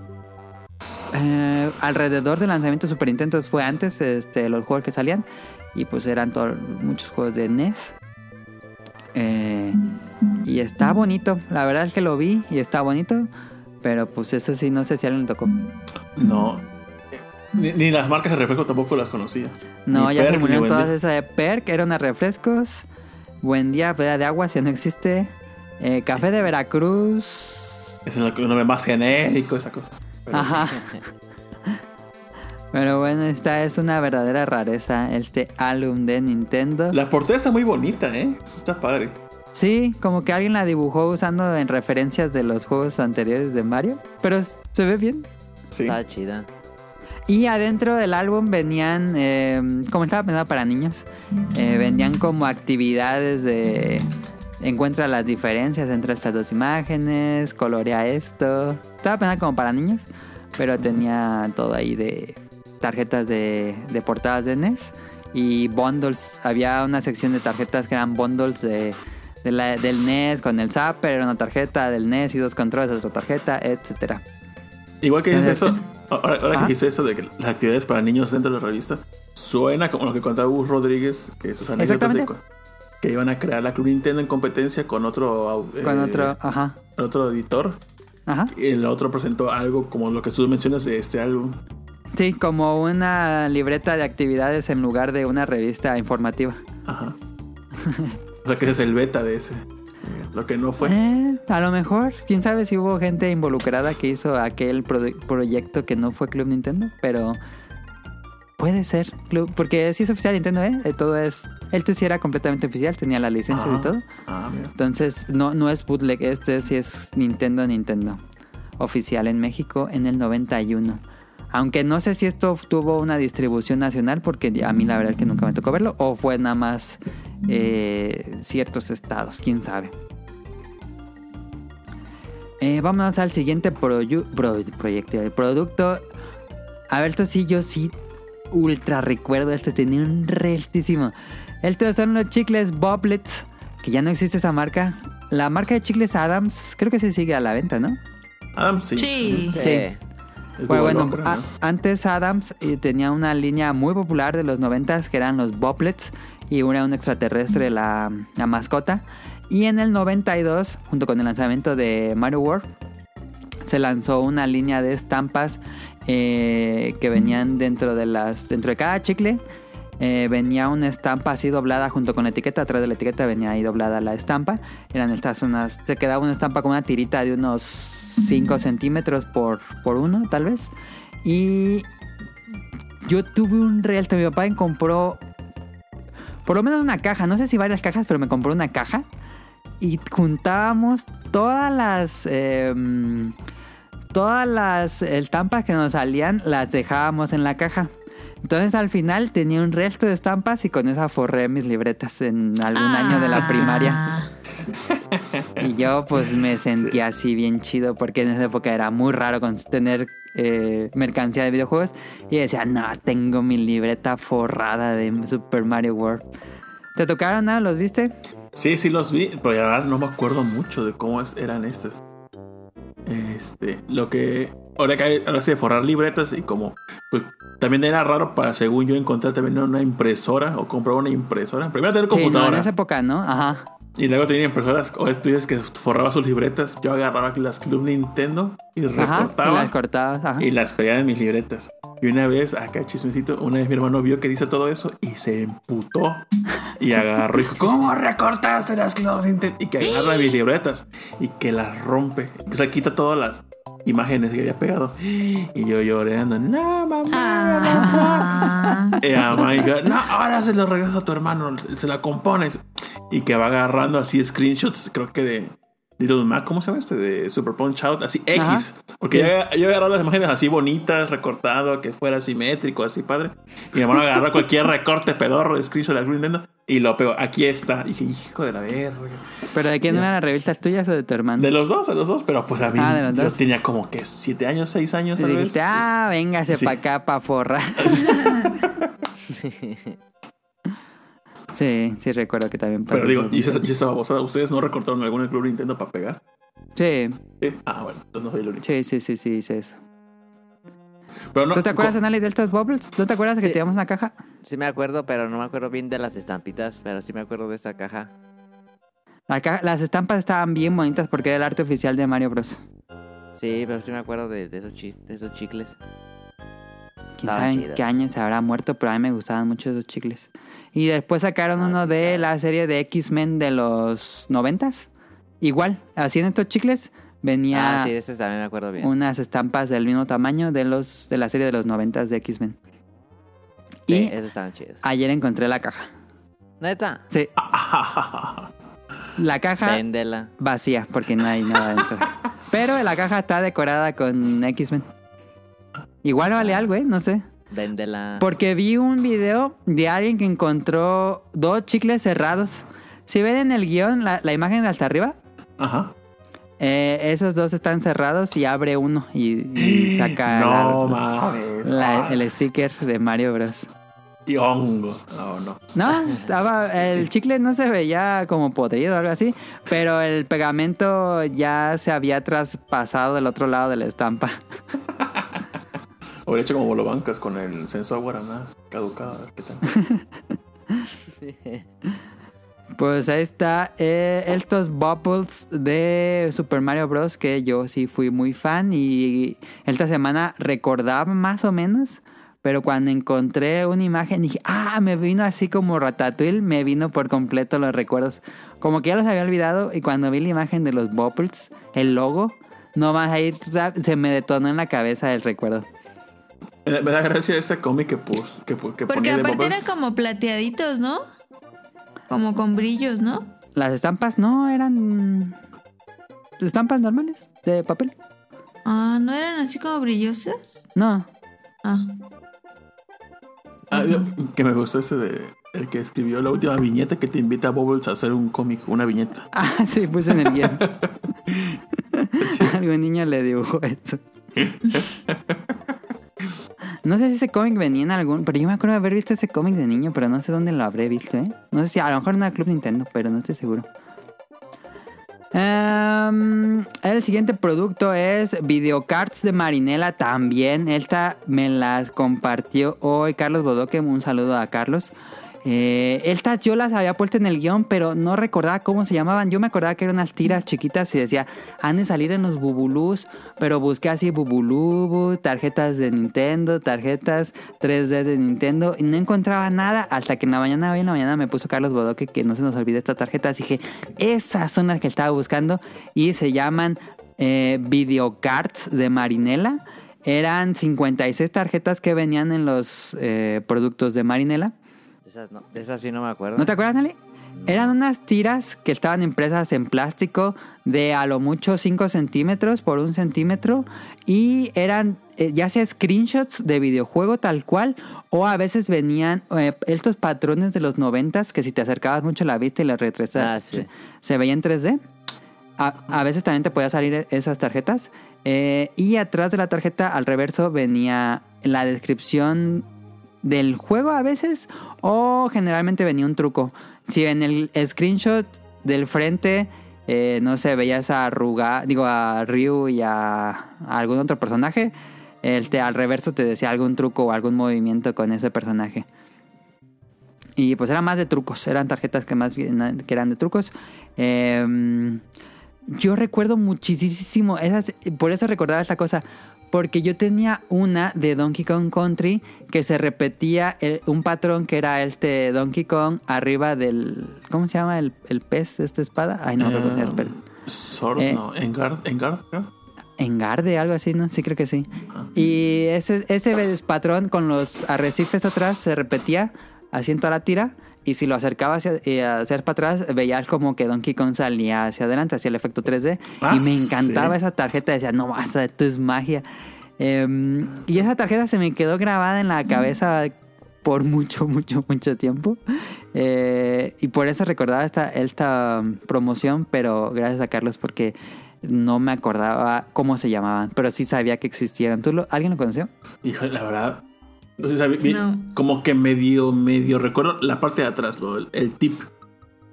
eh, alrededor del lanzamiento de Super Nintendo fue antes este, los juegos que salían. Y pues eran todos muchos juegos de NES. Eh, y está bonito. La verdad es que lo vi y está bonito. Pero pues eso sí, no sé si alguien le tocó. No. Ni, ni las marcas de refresco tampoco las conocía. No, Ni ya se Perk, ni murieron Buen todas Día. esas de Perk, eran unas refrescos. Buen día, pedida de agua, si no existe. Eh, café de Veracruz. Es el nombre más genérico, esa cosa. Pero- Ajá. Pero bueno, esta es una verdadera rareza, este álbum de Nintendo. La portada está muy bonita, ¿eh? Está padre. Sí, como que alguien la dibujó usando en referencias de los juegos anteriores de Mario. Pero se ve bien. Sí. Está chida. Y adentro del álbum venían, eh, como estaba pensado para niños, eh, vendían como actividades de encuentra las diferencias entre estas dos imágenes, colorea esto. Estaba pensado como para niños, pero tenía todo ahí de tarjetas de, de portadas de NES y bundles. Había una sección de tarjetas que eran bundles de, de la- del NES con el Zapper, una tarjeta del NES y dos controles, otra tarjeta, etcétera. Igual que dices eso, ahora, ahora que Ajá. dijiste eso de que las actividades para niños dentro de la revista, suena como lo que contaba Gus Rodríguez, que sus anécdotas de que iban a crear la Club Nintendo en competencia con otro au- Con eh, otro, ajá, otro editor. ajá. Y el otro presentó algo como lo que tú mencionas de este álbum. Sí, como una libreta de actividades en lugar de una revista informativa. Ajá. o sea que ese es el beta de ese. Lo que no fue. Eh, a lo mejor, quién sabe si hubo gente involucrada que hizo aquel proyecto que no fue Club Nintendo, pero puede ser Club, porque sí es oficial Nintendo, ¿eh? Eh, Todo es, este sí era completamente oficial, tenía la licencia y todo. Ah, mira. Entonces, no, no es bootleg, este sí es Nintendo Nintendo. Oficial en México en el 91. Aunque no sé si esto tuvo una distribución nacional, porque a mí la verdad es que nunca me tocó verlo, o fue nada más eh, ciertos estados, quién sabe. Eh, vámonos al siguiente pro- proyecto, producto. A ver, esto sí, yo sí ultra recuerdo, este tenía un restísimo. Estos son los chicles Boblets, que ya no existe esa marca. La marca de chicles Adams, creo que se sigue a la venta, ¿no? Adam sí. Sí. Sí. Es Bueno, bueno, antes Adams eh, tenía una línea muy popular de los 90 que eran los Boblets y era un extraterrestre la, la mascota. Y en el 92, junto con el lanzamiento de Mario World, se lanzó una línea de estampas eh, que venían dentro de las dentro de cada chicle. Eh, venía una estampa así doblada junto con la etiqueta. Atrás de la etiqueta venía ahí doblada la estampa. Eran estas unas se quedaba una estampa con una tirita de unos 5 centímetros por por uno tal vez. Y yo tuve un realto mi papá compró por lo menos una caja no sé si varias cajas pero me compró una caja y juntábamos todas las em, todas las estampas que nos salían las dejábamos en la caja. Entonces al final tenía un resto de estampas y con esa forré mis libretas en algún año de la primaria. Ah, Y yo pues me sentía así bien chido porque en esa época era muy raro con- tener eh, mercancía de videojuegos. Y decía, no, tengo mi libreta forrada de Super Mario World. ¿Te tocaron nada? ¿Los viste? Sí, sí los vi, pero ya no me acuerdo mucho de cómo eran estos. Este, lo que. Ahora que ahora sí de forrar libretas y como. Pues también era raro para, según yo, encontrar también una impresora o comprar una impresora. Primero tener Sí, no, computadora. en esa época, ¿no? Ajá. Y luego tenía impresoras. O tú dices que forraba sus libretas. Yo agarraba las Club Nintendo y Ajá. Y recortaba. las cortabas. Ajá. Y las pegaba en mis libretas. Y una vez, acá chismecito, una vez mi hermano vio que dice todo eso y se emputó. Y agarró y dijo, ¿cómo recortaste las Club Nintendo? Y que agarra mis libretas y que las rompe. O sea, quita todas las imágenes que había pegado. Y yo llorando, no, mamá. Ah. Y mamá dijo, no, ahora se lo regresa a tu hermano, se la compones. Y que va agarrando así screenshots, creo que de Little Mac, ¿cómo se llama este? De Super Punch Out, así X. Ajá. Porque yo, yo agarraba las imágenes así bonitas, recortado, que fuera simétrico, así padre. Y mi hermano agarró cualquier recorte pedorro de screenshot de Nintendo y lo pegó. Aquí está. Y dije, hijo de la verga. ¿Pero de quién eran las revistas tuyas o de tu hermano? De los dos, de los dos, pero pues a mí Ah, de los yo dos. tenía como que siete años, seis años, Y vez. dijiste, ah, véngase Sí. pa' acá, pa' forrar. sí, sí recuerdo que también pasó Pero digo. ¿y esa, y esa babosada? ¿Ustedes no recortaron alguna Club Nintendo para pegar? Sí, Sí. Ah, bueno, entonces no soy el único. sí, sí, sí, sí, hice eso. Pero no, ¿Tú te acuerdas, Anali, de estos bubbles? ¿No te acuerdas de que Sí. teníamos una caja? Sí me acuerdo, pero no me acuerdo bien de las estampitas, pero sí me acuerdo de esta caja. La ca- las estampas estaban bien bonitas porque era el arte oficial de Mario Bros. Sí, pero sí me acuerdo de, de esos, chis- de esos chicles. Quién Estaban sabe en qué año se habrá muerto, pero a mí me gustaban mucho esos chicles. Y después sacaron Ah, uno de la serie de X-Men de los noventas. Igual, así en estos chicles venía Ah, sí, de ese también me acuerdo bien. unas estampas del mismo tamaño de los de la serie de los noventas de X-Men. Sí, Y esos chidos. ayer encontré la caja. Neta, Sí, la caja véndela. vacía porque no hay nada dentro. Pero la caja está decorada con X-Men. Igual vale algo, ¿eh? No sé. Véndela. Porque vi un video de alguien que encontró dos chicles cerrados. Si ven en el guion la, la imagen de hasta arriba, Ajá. eh, esos dos están cerrados y abre uno y, y saca No la- mames. la- el sticker de Mario Bros. Y hongo. No, no. No, estaba, el chicle no se veía como podrido o algo así, pero el pegamento ya se había traspasado del otro lado de la estampa. Hubiera hecho como bolobancas con el sensor guaraná caducado. A ver qué tal. Pues ahí está eh, estos bubbles de Super Mario Bros. que yo sí fui muy fan y esta semana recordaba más o menos, pero cuando encontré una imagen dije, ah, me vino así como Ratatouille, me vino por completo los recuerdos. Como que ya los había olvidado y cuando vi la imagen de los bubbles, el logo, no más ahí se me detonó en la cabeza el recuerdo. Me da gracia este cómic que pus, que, que Porque aparte eran Bubbles. como plateaditos, ¿no? Como con brillos, ¿no? Las estampas no eran estampas normales de papel. Ah, ¿no eran así como brillosas? No, Ah. Ah, yo- que me gustó ese de el que escribió la última viñeta que te invita a Bubbles a hacer un cómic, una viñeta. Ah, sí, puse en el guion. Algún niño le dibujó eso. No sé si ese cómic venía en algún... Pero yo me acuerdo de haber visto ese cómic de niño, pero no sé dónde lo habré visto, ¿eh? No sé si a lo mejor en el Club Nintendo, pero no estoy seguro. Em, el siguiente producto es Videocards de Marinela también. Esta me las compartió hoy Carlos Bodoque. Un saludo a Carlos. Eh, estas yo las había puesto en el guion, pero no recordaba cómo se llamaban. Yo me acordaba que eran unas tiras chiquitas y decía, han de salir en los bubulús, pero busqué así bubulubu, tarjetas de Nintendo, tarjetas 3D de Nintendo y no encontraba nada hasta que en la mañana, hoy en la mañana me puso Carlos Bodoque que no se nos olvide estas tarjetas. Dije, esas son las que estaba buscando y se llaman eh, videocards de Marinela. Eran 56 tarjetas que venían en los eh, productos de Marinela. Esas, no, esas sí no me acuerdo. ¿No te acuerdas, Nelly? Eran unas tiras que estaban impresas en plástico de a lo mucho 5 centímetros por un centímetro y eran eh, ya sea screenshots de videojuego tal cual o a veces venían eh, estos patrones de los noventas que si te acercabas mucho a la vista y la retrasabas Ah, sí. se veía en 3D. A, a veces también te podía salir esas tarjetas. Eh, y atrás de la tarjeta, al reverso, venía la descripción del juego a veces. O generalmente venía un truco. Si en el screenshot del frente, eh, no sé, veías a Ruga, digo a Ryu y a, algún otro personaje, el te, al reverso te decía algún truco o algún movimiento con ese personaje. Y pues eran más de trucos, eran tarjetas que más que eran de trucos. Eh, yo recuerdo muchísimo, esas, por eso recordaba esta cosa, porque yo tenía una de Donkey Kong Country que se repetía el- un patrón que era este Donkey Kong arriba del... ¿Cómo se llama el, el pez, esta espada? Ay, no el pez. Sword, Eh. no, Engard, Engard, creo. Engarde, algo así, ¿no? Sí, creo que sí. Y ese, ese patrón con los arrecifes atrás se repetía así en toda la tira. Y si lo acercaba hacia, eh, hacia para atrás, veías como que Donkey Kong salía hacia adelante, hacía el efecto 3D. Ah, y me encantaba sí. esa tarjeta. Decía, no basta, esto es magia. Em, y esa tarjeta se me quedó grabada en la cabeza por mucho, mucho, mucho tiempo. Eh, y por eso recordaba esta, esta promoción, pero gracias a Carlos porque no me acordaba cómo se llamaban, pero sí sabía que existieran. ¿Tú lo- ¿Alguien lo conoció? Híjole, la verdad. No. Como que medio, medio recuerdo la parte de atrás, lo- el, el tip.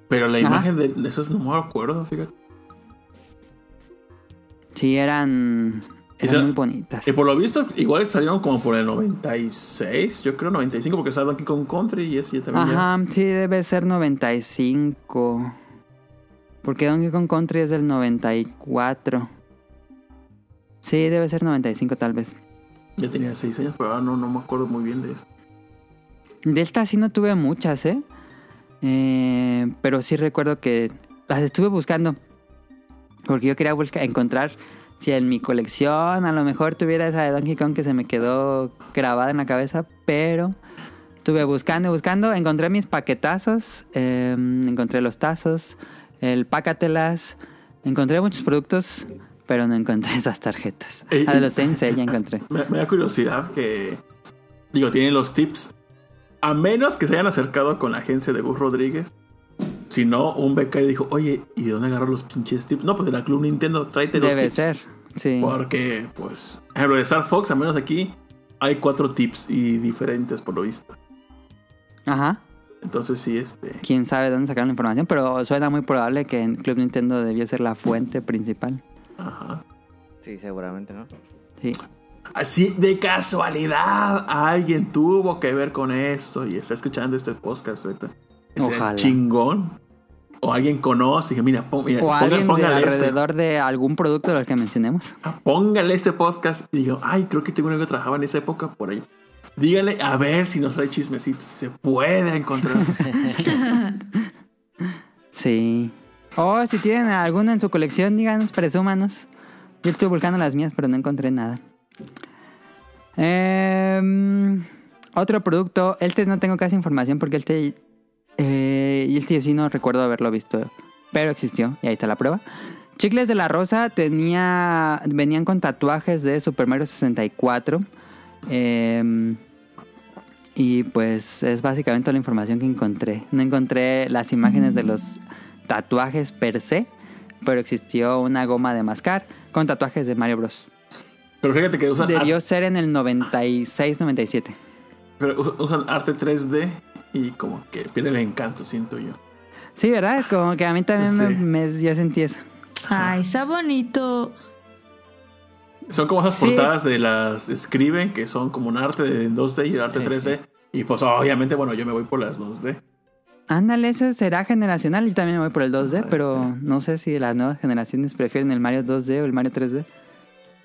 Pero la Ajá. imagen de, de esas no me acuerdo, fíjate. Sí, eran, eran muy bonitas. Y por lo visto, igual salieron como por el 96, yo creo 95, porque estaba aquí con Country y ese ya también. ya- Ajá, sí, debe ser 95. Porque Donkey Kong Country es del 94. Sí, debe ser 95 tal vez. Ya tenía 6 años, pero ahora no, no me acuerdo muy bien de esto. De estas sí no tuve muchas, ¿eh? Eh, Pero sí recuerdo que las estuve buscando. Porque yo quería buscar, encontrar si en mi colección a lo mejor tuviera esa de Donkey Kong que se me quedó grabada en la cabeza. Pero estuve buscando y buscando. Encontré mis paquetazos. eh, encontré los tazos. El pácatelas. Encontré muchos productos. Pero no encontré esas tarjetas. Ey, La de los Sensei ya encontré. Me, me da curiosidad que. Digo, tienen los tips. A menos que se hayan acercado con la agencia de Gus Rodríguez. Si no, un becario dijo, oye, ¿y de dónde agarró los pinches tips? No, pues de la Club Nintendo, tráete los Debe tips. ser. Sí. Porque, pues, ejemplo de Star Fox, al menos aquí, hay cuatro tips y diferentes por lo visto. Ajá. Entonces sí, este... quién sabe dónde sacaron la información, pero suena muy probable que en Club Nintendo debió ser la fuente principal. Ajá. Sí, seguramente, ¿no? Sí. Así de casualidad, alguien tuvo que ver con esto y está escuchando este podcast ahorita. Ese Ojalá. chingón. O alguien conoce y dije, mira, pon- mira, O ponga- alguien de este, alrededor de algún producto de los que mencionemos. ah, póngale este podcast. Y digo, ay, creo que tengo uno que trabajaba en esa época por ahí. Dígale a ver si nos trae chismecitos. Si se puede encontrar. Sí. O si tienen alguno en su colección, díganos, presúmanos. Yo estuve buscando las mías, pero no encontré nada. Em, otro producto, este no tengo casi información porque este, eh, y este yo sí no recuerdo haberlo visto, pero existió y ahí está la prueba. Chicles de la Rosa tenía, venían con tatuajes de Super Mario 64. em, y pues es básicamente la información que encontré. No encontré las imágenes de los tatuajes per se, pero existió una goma de mascar con tatuajes de Mario Bros. Pero fíjate que usan, Debió arte, ser en el 96-97. pero us- usan arte 3D y como que pierde el encanto, siento yo. Sí, ¿verdad? Como que a mí también me, Sí. me- yo sentí eso. Ay, está bonito. Son como esas Sí. portadas de las escriben que son como un arte de 2D y arte Sí. 3D. Y pues obviamente, bueno, yo me voy por las 2D. Ándale, eso será generacional. Yo también me voy por el 2D, pero no sé si las nuevas generaciones prefieren el Mario 2D o el Mario 3D.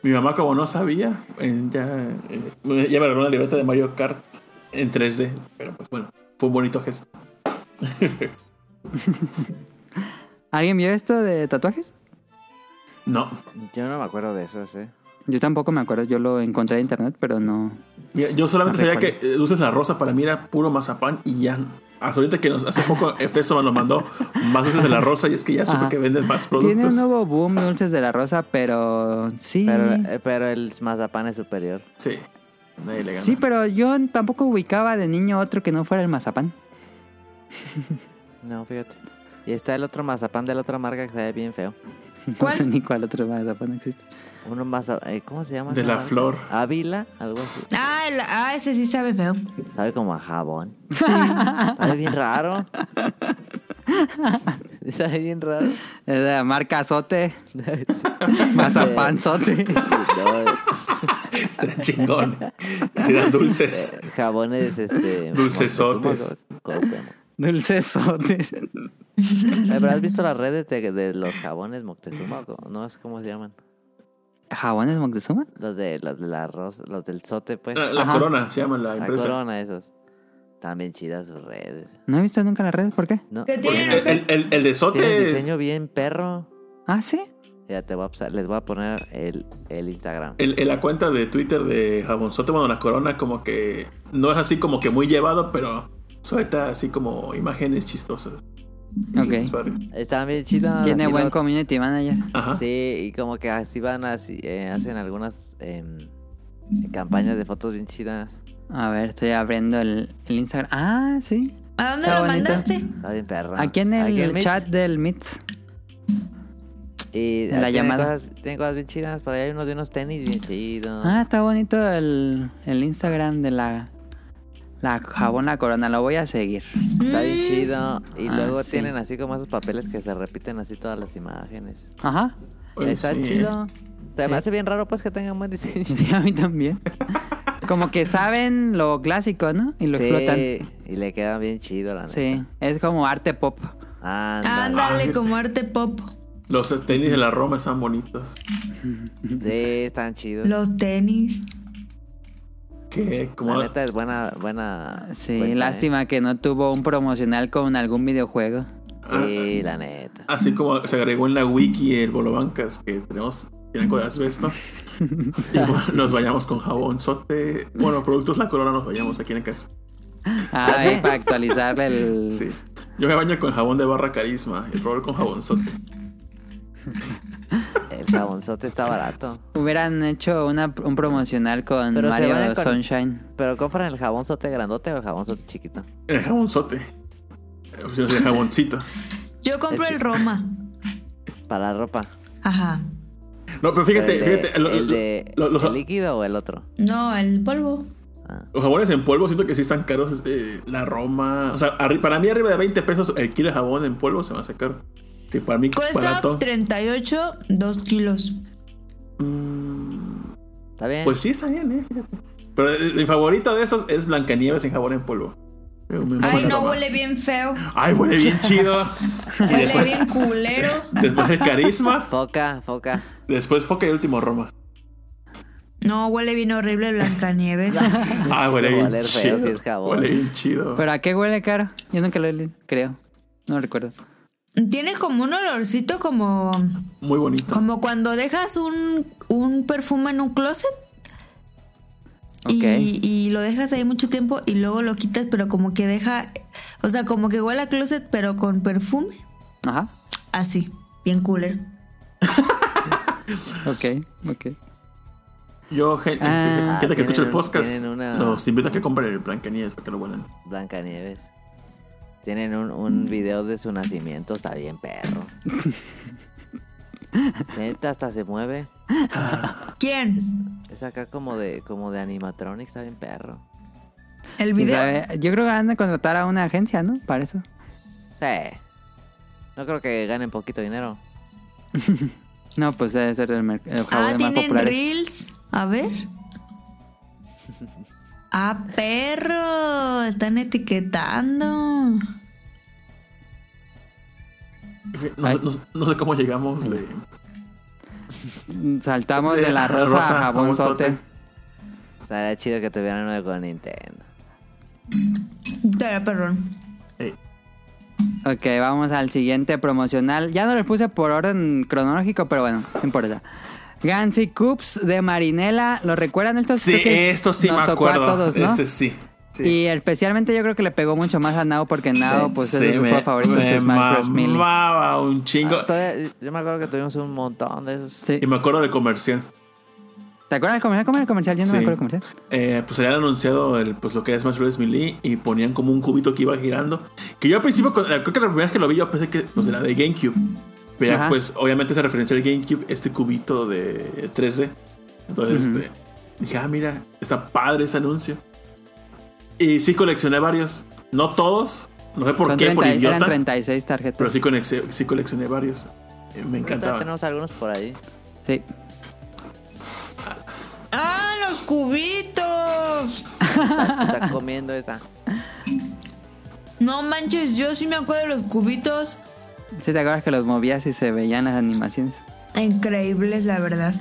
Mi mamá, como no sabía, eh, ya, eh, ya me regaló una libreta de Mario Kart en 3D. Pero pues bueno, fue un bonito gesto. ¿Alguien vio esto de tatuajes? No. Yo no me acuerdo de eso, ¿eh? Yo tampoco me acuerdo. Yo lo encontré en internet, pero no. Mira, yo solamente No sabía que eh, luces la rosa para mí era puro mazapán y ya. Hasta ahorita que nos, hace poco Efeso nos mandó más luces de la rosa y es que ya supe Ajá. que venden más productos. Tiene un nuevo boom de dulces de la rosa, pero sí. Pero, eh, pero el mazapán es superior. Sí. Nadie le gana. Sí, pero yo tampoco ubicaba de niño otro que no fuera el mazapán. No, fíjate. Y está el otro mazapán de la otra marca que se ve bien feo. No sé ni cuál otro mazapán existe. Uno más... eh, ¿Cómo se llama? De la flor. Ávila, algo así. Ah, el- ah, ese sí sabe feo. Sabe como a jabón. Sabe bien raro. Sabe bien raro. Es de la marca Sote. No, Estaría chingón. Eran dulces. eh, jabones, este... Dulcesotes. Moctezuma, Cuauhtémoc. Dulces Sotes. Eh, ¿Pero has visto las redes de, de los jabones Moctezuma? No sé cómo se llaman. ¿Jabones Moctezuma? Los de los de la rosa, los del sote, pues. La, la corona se llama la La empresa. corona, esos. Están bien chidas sus redes. No he visto nunca las redes, ¿por qué? No, ¿Qué Porque tienen el, el, el- el de Sote. tienen diseño bien perro. Ah, sí. Ya te voy a les voy a poner el, el Instagram. el- la cuenta de Twitter de Jabonzote, bueno, la corona como que no es así como que muy llevado, pero suelta así como imágenes chistosas. Ok. Es padre. Están bien chidas. Tiene buen community manager. Ajá. Sí, y como que así van, así, eh, hacen algunas em, campañas de fotos bien chidas. A ver, estoy abriendo el, el Instagram. Ah, sí. ¿A dónde Está lo bonito. mandaste? Está bien perro. Aquí en el chat del Meet. Y la llamada. Cosas, tienen cosas bien chidas. Por ahí hay unos de unos tenis bien chidos. Ah, está bonito el, el Instagram de la, la jabón La Corona. Lo voy a seguir. Está bien chido. Y Ah, luego sí. tienen así como esos papeles que se repiten así todas las imágenes. Ajá. Oye, Está sí, chido. Se me hace bien raro pues que tengan buen diseño. Sí, a mí también. Como que saben lo clásico, ¿no? Y lo Sí, explotan. y le queda bien chido la neta. Sí, es como arte pop. Ándale. Ándale, como arte pop. Los tenis de la Roma están bonitos. Sí, están chidos. Los tenis. Que como La neta es buena, buena. Sí, cuenta, ¿eh? lástima que no tuvo un promocional con algún videojuego. Sí, la neta. así como se agregó en la wiki el Bolobancas que tenemos tienen con asbesto. y bueno, nos vayamos con jabón sote. Bueno, productos la corona nos vayamos aquí en casa. Ay, para actualizarle el... Sí. Yo me baño con jabón de barra carisma y Robert con jabón sote. El jabonzote está barato. Hubieran hecho una, un promocional con Pero Mario con- Sunshine. Pero compran el jabonzote grandote o el jabonzote chiquito. El jabón sote. Opción de jaboncito. Yo compro el Roma. Para la ropa. Ajá. No, pero fíjate, el de, fíjate. lo- el lo- de lo- los, ¿el líquido o el otro. No, el polvo. Ah. los jabones en polvo siento que sí están caros. eh, la Roma. O sea, para mí arriba de 20 pesos el kilo de jabón en polvo se me hace caro. Sí, para mí Cuesta barato. 38, 2 kilos. Mm, ¿Está bien? Pues sí, está bien, eh, fíjate. Pero mi favorito de esos es Blancanieves en jabón en polvo. Ay, no, huele bien feo. Ay, huele bien chido. Huele después, bien culero. después el carisma. Foca, foca. Después foca y el último Roma. No, huele bien horrible Blancanieves. Ah, huele bien feo chido. si es jabón. Huele bien chido. ¿Pero a qué huele caro? Yo nunca lo he creo. No recuerdo. Tiene como un olorcito como, Muy bonito. como cuando dejas un, un perfume en un closet Ok. y, y lo dejas ahí mucho tiempo y luego lo quitas, pero como que deja, o sea, como que huele a closet pero con perfume. Ajá. Así, bien cooler. Ok, ok. Yo, gen- Ah, gente que escucha el podcast, una- los invito a que compren el Blancanieves para que lo huelan. Blanca Nieves. Tienen un, un video de su nacimiento, está bien perro. Neta, hasta se mueve. ¿Quién? Es acá como de, como de animatronics, está bien perro. ¿El Y video? sabe- Yo creo que van a contratar a una agencia, ¿no? Para eso. Sí. No creo que ganen poquito dinero. No, pues debe ser el, el Ah, jabón más tienen popular. reels. A ver. Ah, perro. Están etiquetando. No, Ay. no- no sé cómo llegamos de... Saltamos de la rosa, a jabonzote. Estaría chido que tuvieran uno con Nintendo. Estaría perrón. Ok, vamos al siguiente promocional. Ya no lo puse por orden cronológico, pero bueno, no importa. Gansy Coops de Marinela. ¿Lo recuerdan estos? Sí, Creo que esto sí nos me tocó acuerdo. a todos, ¿no? Este sí. sí. Y especialmente yo creo que le pegó mucho más a Nao porque Nao pues Sí, es de juegos favoritos me es Smash Bros. Melee. un chingo. Ah, todavía- yo me acuerdo que tuvimos un montón de esos. Sí. Y me acuerdo del comercial. ¿Te acuerdas del comercial? ¿Cómo era el comercial? Yo no me Sí. acuerdo del comercial. Eh, pues habían anunciado el, pues, lo que es Smash Bros. Melee y ponían como un cubito que iba girando. Que yo al principio, creo que la primera vez que lo vi, yo pensé que pues, era de GameCube. Pero Ajá. pues obviamente se referencia al GameCube, este cubito de 3D. Entonces este, dije, ah, mira, está padre ese anuncio. Y sí coleccioné varios. No todos. No sé por Son qué, 30 por eran idiota. 36 tarjetas. Pero sí, coleccioné, sí coleccioné varios. Eh, Me Todavía encantaban. tenemos algunos por ahí. Sí. ¡Ah, los cubitos! Está comiendo esa. No manches, yo sí me acuerdo de los cubitos. Sí, te acuerdas que los movías y se veían las animaciones. Increíbles, la verdad.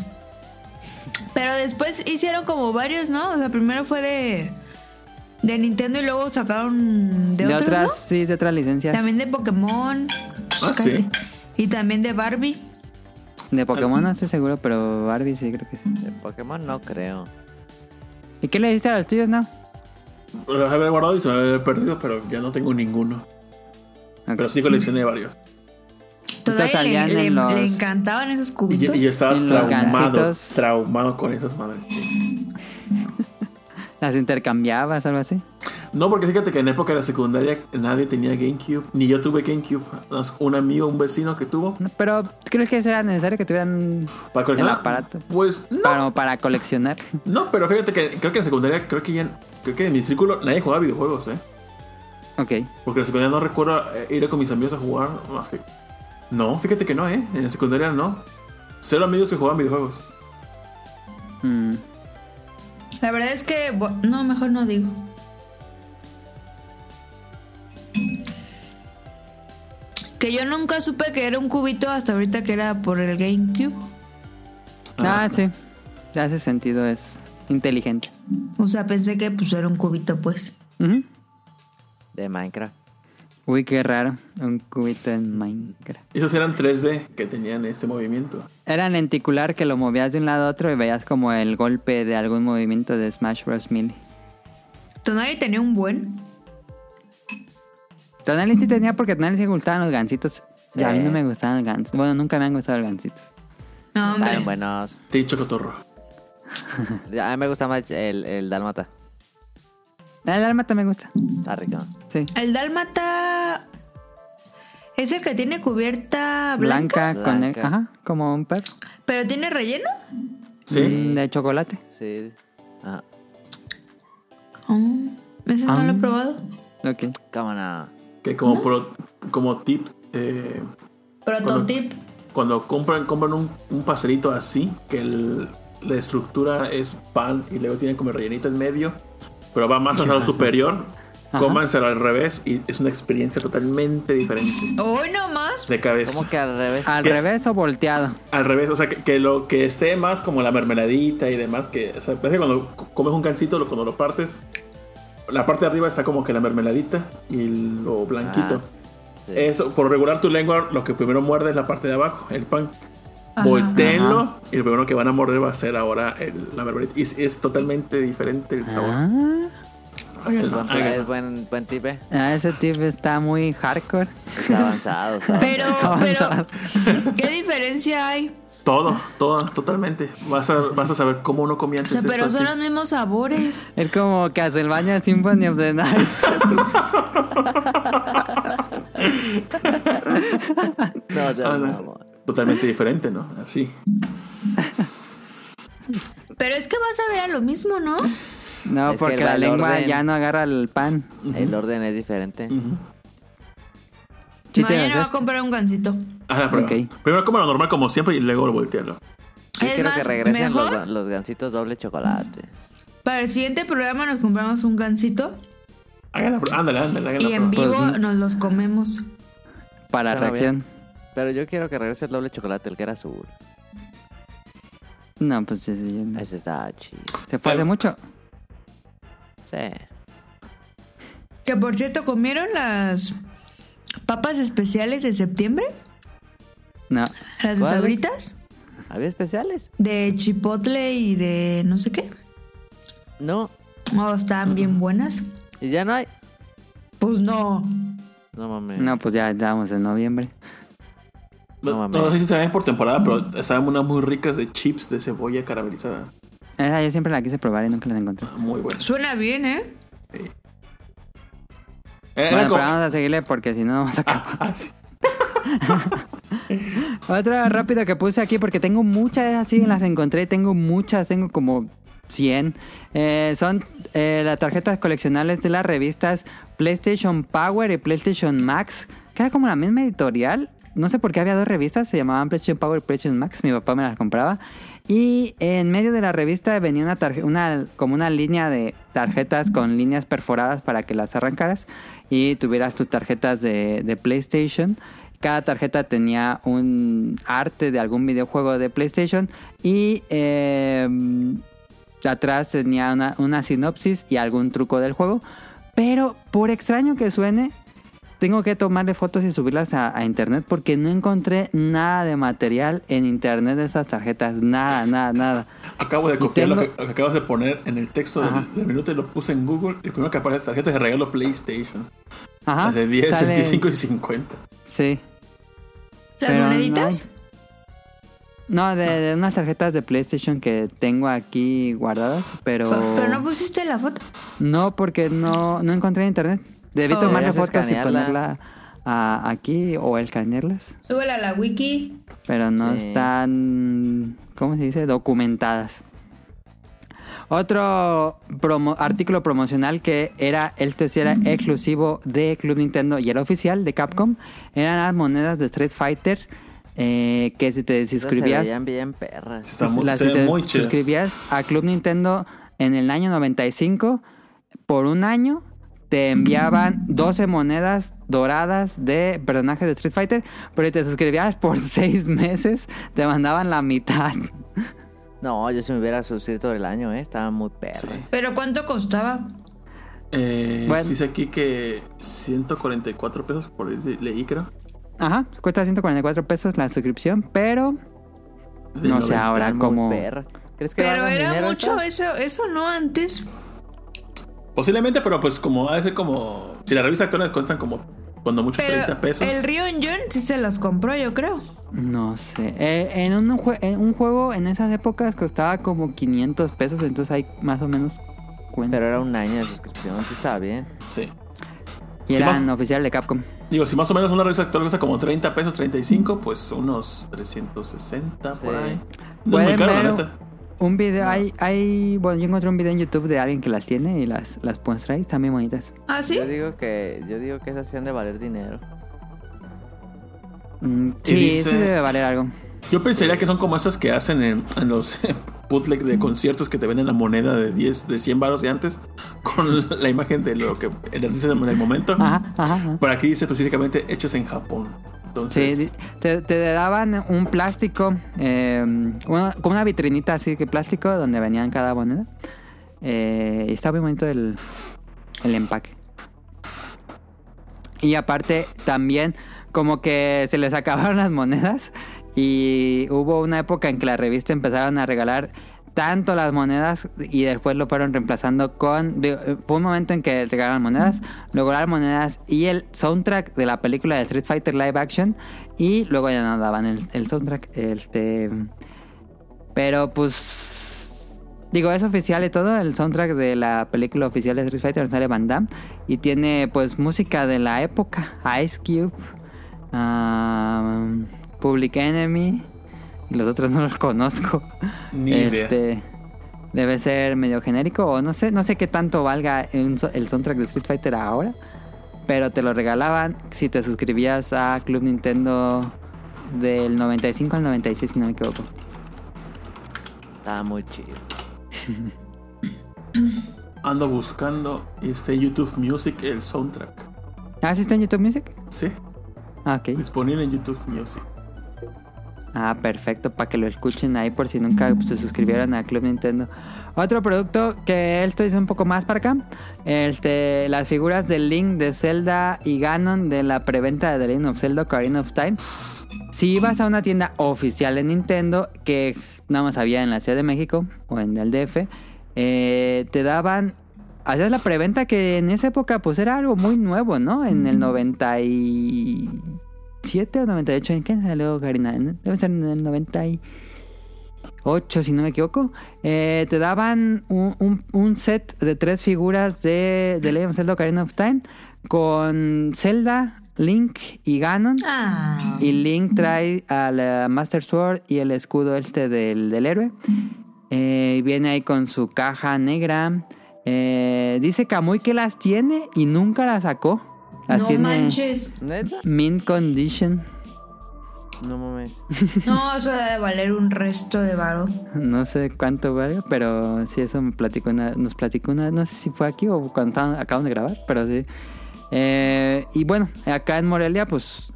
Pero después hicieron como varios, ¿no? O sea, primero fue de. De Nintendo y luego sacaron de, De, otros, otras, ¿no? sí, de otras licencias. También de Pokémon. Ah, sí. Y también de Barbie. De Pokémon no estoy seguro, pero Barbie sí creo que sí. De Pokémon no creo. ¿Y qué le diste a los tuyos, no? Los había guardado y se me había perdido, pero ya no tengo ninguno. Pero sí coleccioné varios. Todavía le, salían le- en los- le encantaban esos cubitos. y yo estaba Y los traumado, con esas madres. ¿Las intercambiabas, algo así? No, porque fíjate que en época de la secundaria nadie tenía GameCube, ni yo tuve GameCube. Un amigo, un vecino que tuvo. No, pero creo que era necesario que tuvieran Para coleccionar. El aparato. Pues no, para, para coleccionar. no, pero fíjate que creo que en secundaria, creo que ya, creo que en mi círculo nadie jugaba videojuegos, ¿eh? ok. Porque en la secundaria no recuerdo eh, ir con mis amigos a jugar. más que- No, fíjate que no, ¿eh? En la secundaria no. Cero amigos que jugaban videojuegos. Mm. La verdad es que. No, mejor no digo. Que yo nunca supe que era un cubito hasta ahorita que era por el GameCube. Ah, sí. Hace sentido, es inteligente. O sea, pensé que pues era un cubito, pues. De Minecraft. Uy, qué raro. Un cubito en Minecraft. Esos eran 3D que tenían este movimiento. Era lenticular que lo movías de un lado a otro y veías como el golpe de algún movimiento de Smash Bros. Melee. Tonali tenía un buen. Tonali sí tenía porque a Tonali sí le gustaban los gancitos. Y a mí no me gustaban los gancitos. Bueno, nunca me han gustado los gancitos. No, hombre. Están buenos. Te he dicho cotorro. A mí me gusta más el, el Dálmata. El Dálmata me gusta. Está rico. Sí. El Dálmata. Es el que tiene cubierta blanca, Blanca, con Blanca. ajá, como un perro. pero tiene relleno. ¿Sí? Mm, de chocolate. Sí. Ah, Oh, ese no Ah. lo he probado. Ok. no. Que como, pro- como tip, eh, Prototip. cuando compran, compran un, un pastelito así, que el- la estructura es pan y luego tienen como rellenito en medio, pero va más al lado superior, Ajá. cómanselo al revés y es una experiencia totalmente diferente. Hoy nomás. De cabeza. ¿Cómo que al revés? ¿Al ¿Qué? revés o volteado? Al revés, o sea, que, que lo que esté más como la mermeladita y demás, que o sea, parece que cuando comes un gansito, lo- cuando lo partes, la parte de arriba está como que la mermeladita y lo blanquito. Ah, sí. Eso, por regular tu lengua, lo que primero muerde es la parte de abajo, el pan. Ajá. Voltéenlo y lo primero que van a morder va a ser ahora el- la mermeladita. Y es, es totalmente diferente el sabor. Ah, Háganlo, háganlo. es buen, buen tip, eh. ah, ese tip está muy hardcore. Está avanzado. Está Pero, Avanzado. pero, ¿qué diferencia hay? Todo, todo, totalmente. Vas a, vas a saber cómo uno comía O antes. sea, pero son así. los mismos sabores. Es como Castlevania Symphony of the Night. No, seas Ah, no. mamón. Totalmente diferente, ¿no? Así. Pero es que vas a ver a lo mismo, ¿no? No, Es porque la lengua ya no agarra el pan. El orden es diferente. Sí te Mañana lo va a comprar un gansito. Haz la prueba. Ok. Primero como lo normal como siempre y luego voltealo. Yo Es quiero más, que regresen mejor. los, los gancitos doble chocolate. Para el siguiente programa nos compramos un gansito Hagan la prueba. Ándale, ándale, hagan y en prueba. vivo Pues, nos los comemos. Para reacción. Pero yo quiero que regrese el doble chocolate, el que era azul. No, pues sí, ya- Ese está chido. se fue hace mucho. Sí. Que por cierto, ¿comieron las papas especiales de septiembre? No. Las de ¿Cuáles? sabritas. ¿Había especiales? De chipotle y de no sé qué. No. Oh, estaban bien buenas. ¿Y ya no hay? Pues no. No mames. No, pues ya estamos en noviembre. No No, mames. no sé si también por temporada, pero estaban unas muy ricas de chips de cebolla caramelizada. Esa yo siempre la quise probar y nunca la encontré. Muy buenas. Suena bien, ¿eh? Era Bueno, como- pero vamos a seguirle porque si no vamos a acabar. Ah, sí. Otra rápido que puse aquí porque tengo muchas así, las encontré, tengo muchas, tengo como 100. Eh, son eh, las tarjetas coleccionables de las revistas PlayStation Power y PlayStation Max, que era como la misma editorial. No sé por qué había dos revistas, se llamaban PlayStation Power y PlayStation Max, mi papá me las compraba. Y en medio de la revista venía una, una como una línea de tarjetas con líneas perforadas para que las arrancaras y tuvieras tus tarjetas de, PlayStation. Cada tarjeta tenía un arte de algún videojuego de PlayStation y eh, atrás tenía una sinopsis y algún truco del juego. Pero por extraño que suene, tengo que tomarle fotos y subirlas a, a internet porque no encontré nada de material en internet de esas tarjetas. Nada, nada, nada. Acabo de copiar lo, que, lo que acabas de poner en el texto del, del minuto y lo puse en Google. Y primero que aparece es tarjetas de regalo PlayStation. Ajá. Las de 10, sale- 25 y 50. Sí. ¿Las moneditas? No, de, de unas tarjetas de PlayStation que tengo aquí guardadas, pero... Pero, pero no pusiste la foto. No, porque no, no encontré en internet. Debí Oh. tomarle fotos y ponerla a- aquí o escanearlas, Súbela a la wiki. pero no Sí. están, ¿cómo se dice? Documentadas. Otro promo- artículo promocional que era, este sí era exclusivo de Club Nintendo y era oficial de Capcom, eran las monedas de Street Fighter eh, que si te Se suscribías veían bien perras. Está muy, las- se si te suscribías a Club Nintendo en el año 95, por un año te enviaban 12 monedas doradas de personajes de Street Fighter, pero si te suscribías por 6 meses, te mandaban la mitad. No, yo si me hubiera suscrito el año, ¿eh? Estaba muy perra. Sí. ¿Pero cuánto costaba? Eh, Bueno. Dice aquí que 144 pesos por ahí le- leí, creo. Ajá, cuesta 144 pesos la suscripción, pero De no sé 90. ahora cómo... perra. ¿Crees que Pero era mucho eso, eso no antes. Posiblemente, pero pues como de ser como. Si las revistas actuales cuestan como cuando mucho Pero 30 pesos. el Río John sí se los compró, yo creo. No sé. Eh, en, un jue- en un juego en esas épocas costaba como 500 pesos, entonces hay más o menos cuenta. Pero era un año de suscripción, sí estaba bien. Sí. y sí, eran más- oficial de Capcom. Digo, si más o menos una revista actual cuesta como 30 pesos, 35, pues unos 360 por Sí. ahí. No es muy caro, la neta. Un video, hay, hay, bueno, yo encontré un video en YouTube de alguien que las tiene y las, las muestra y están bien bonitas. ¿Ah, sí? Yo digo que yo digo que esas sí han de valer dinero. Mm, sí, dice- sí debe valer algo. Yo pensaría que son como esas que hacen en, en los bootleg de conciertos que te venden la moneda de 10, de 100 baros de antes con la imagen de lo que el artista en el momento. Ajá, ajá, ajá. Por aquí dice específicamente hechos en Japón. Sí, te, daban un plástico, eh, una- como una vitrinita así que plástico donde venían cada moneda. Eh, y está muy bonito el, el empaque. Y aparte también como que se les acabaron las monedas y hubo una época en que la revista empezaron a regalar tanto las monedas y después lo fueron reemplazando con... digo, eh, Fue un momento en que regalaban monedas, luego las monedas y el soundtrack de la película de Street Fighter Live Action y luego ya no daban el, el soundtrack. Este, pero pues... Digo, es oficial y todo, el soundtrack de la película oficial de Street Fighter sale Van Damme y tiene pues música de la época, Ice Cube, um, Public Enemy, los otros no los conozco. Ni idea. este debe ser medio genérico o no sé, no sé qué tanto valga el soundtrack de Street Fighter ahora, pero te lo regalaban si te suscribías a Club Nintendo del 95 al 96 si no me equivoco. Estaba muy chido. ando buscando y está en YouTube Music el soundtrack. ¿Ah, sí está en YouTube Music? Sí, Ah, ok. disponible en YouTube Music. Ah, perfecto, para que lo escuchen ahí por si nunca pues, se suscribieron a Club Nintendo. Otro producto que esto hizo un poco más para acá. Este, las figuras de Link, de Zelda y Ganon de la preventa de The Legend of Zelda Ocarina of Time. Si ibas a una tienda oficial de Nintendo, que nada más había en la Ciudad de México o en el DF, eh, te daban... Hacías la preventa que en esa época pues era algo muy nuevo, ¿no? En el 97 o 98, ¿en qué salió Ocarina? Debe ser en el 98, si no me equivoco. Eh, te daban un, un- un set de tres figuras de, de Legend of Zelda Ocarina of Time con Zelda, Link y Ganon. Ah. Y Link trae a la Master Sword y el escudo este del, del héroe. Eh, viene ahí con su caja negra. Eh, dice Kamui que las tiene y nunca las sacó. Las no tiene manches. ¿Neta? mint condition. No mames. No, eso debe valer un resto de varo. No sé cuánto valga, pero sí, eso me platicó una, nos platicó una, no sé si fue aquí o cuando estaban- acaban de grabar, pero sí. Eh, y bueno, acá en Morelia, pues,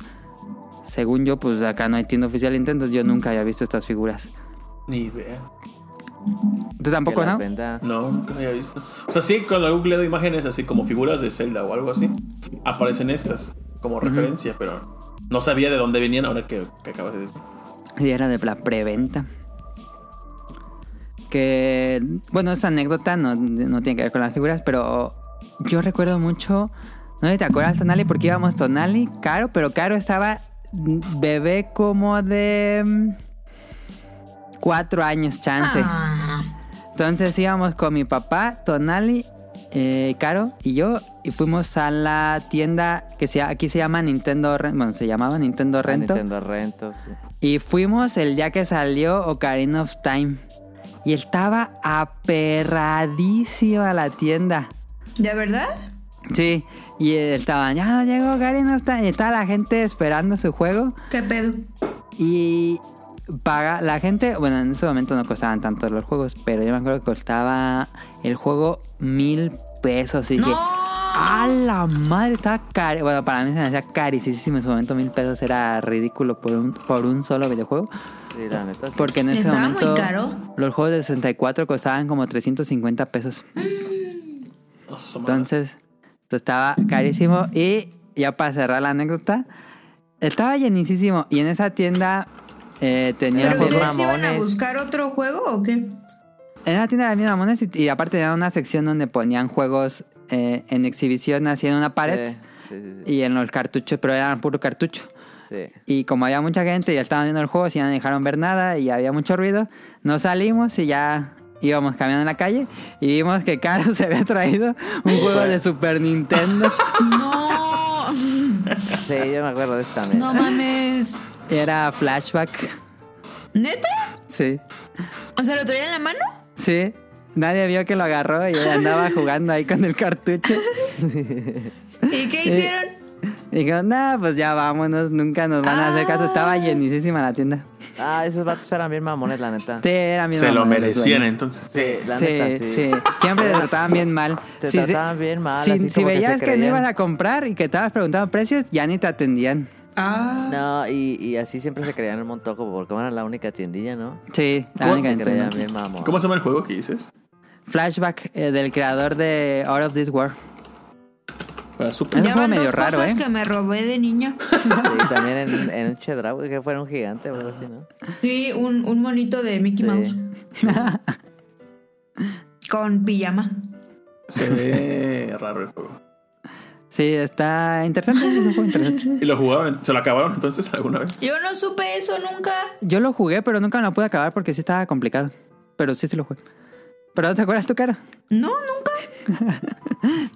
según yo, pues acá no hay tienda oficial de Nintendo, yo nunca había visto estas figuras. Ni idea. ¿Tú tampoco, no? venda. No, nunca lo había visto. O sea, sí, cuando he googleado imágenes así como figuras de Zelda o algo así, aparecen estas como referencia, pero no sabía de dónde venían ahora que, que acabas de decir. Y era de la preventa. Que, bueno, esa anécdota no, no tiene que ver con las figuras, pero yo recuerdo mucho, no sé te acuerdas, Tonali, porque íbamos Tonali, Caro, pero Caro estaba bebé como de mm, cuatro años, chance. Ah. Entonces íbamos con mi papá, Tonali, eh, Caro y yo, y fuimos a la tienda que se, aquí se llama Nintendo Rento, bueno, se llamaba Nintendo Ah, Rento. Nintendo Rento, sí. Y fuimos el día que salió Ocarina of Time. Y estaba aperradísima la tienda. ¿De verdad? Sí, y estaban, ya no llegó Ocarina of Time. Y estaba la gente esperando su juego. ¿Qué pedo? Y paga, la gente, bueno, en ese momento no costaban tanto los juegos, pero yo me acuerdo que costaba el juego mil pesos. Y dije, ¡No! ¡a la madre! Estaba caro. Bueno, para mí se me hacía carísimo en su momento. Mil pesos era ridículo por un, por un solo videojuego. Sí, la neta. sí. Porque en ese Estaba muy momento caro. los juegos de 64 costaban como 350 pesos. Madre. Entonces, esto estaba carísimo. Y ya para cerrar la anécdota, estaba llenísimo. Y en esa tienda eh, tenía ¿Pero ustedes iban a buscar otro juego o qué? En esa tienda había mamones y, y aparte tenía una sección donde ponían juegos eh, en exhibición así en una pared. Sí, sí, sí. Y en los cartuchos, pero eran puro cartucho. sí. Y como había mucha gente y ya estaban viendo el juego, si no dejaron ver nada y había mucho ruido, nos salimos y ya íbamos caminando en la calle y vimos que Caro se había traído un juego de Super Nintendo. No, Sí, yo me acuerdo de esta también. no mames. Era flashback. ¿Neta? Sí. O sea, ¿lo traía en la mano? Sí. Nadie vio que lo agarró y ella andaba jugando ahí con el cartucho. ¿Y qué hicieron? Y dijo, nah, pues ya vámonos, nunca nos van a hacer caso. Estaba llenísima la tienda. Ah, esos vatos eran bien mamones, la neta. Sí, era mi Se lo merecían entonces. Sí, la sí, neta, sí, sí. Siempre te trataban bien mal. Te Si trataban bien mal, Si, así si como que veías se que, no ibas a comprar y que estabas preguntando precios, ya ni te atendían. Ah. No, y, y así siempre se creían un montoco porque era la única tiendilla, ¿no? Sí, la ¿Cómo única mamón. ¿Cómo se llama el juego que dices? Flashback eh, del creador de Out of This World. Para Super. Es un Ya juego van medio dos raro, cosas ¿eh? que me robé de niño. Sí, también en, en un Chedraui, que fuera un gigante o algo así, ¿no? Sí, un, un monito de Mickey Sí. Mouse. Con pijama. Se ve raro el juego. Sí, está interesante. es un juego interesante. ¿Y lo jugaban? ¿Se lo acabaron entonces alguna vez? Yo no supe eso nunca. Yo lo jugué, pero nunca lo pude acabar porque sí estaba complicado. Pero sí, sí lo jugué. ¿Pero no te acuerdas tu cara? No, nunca.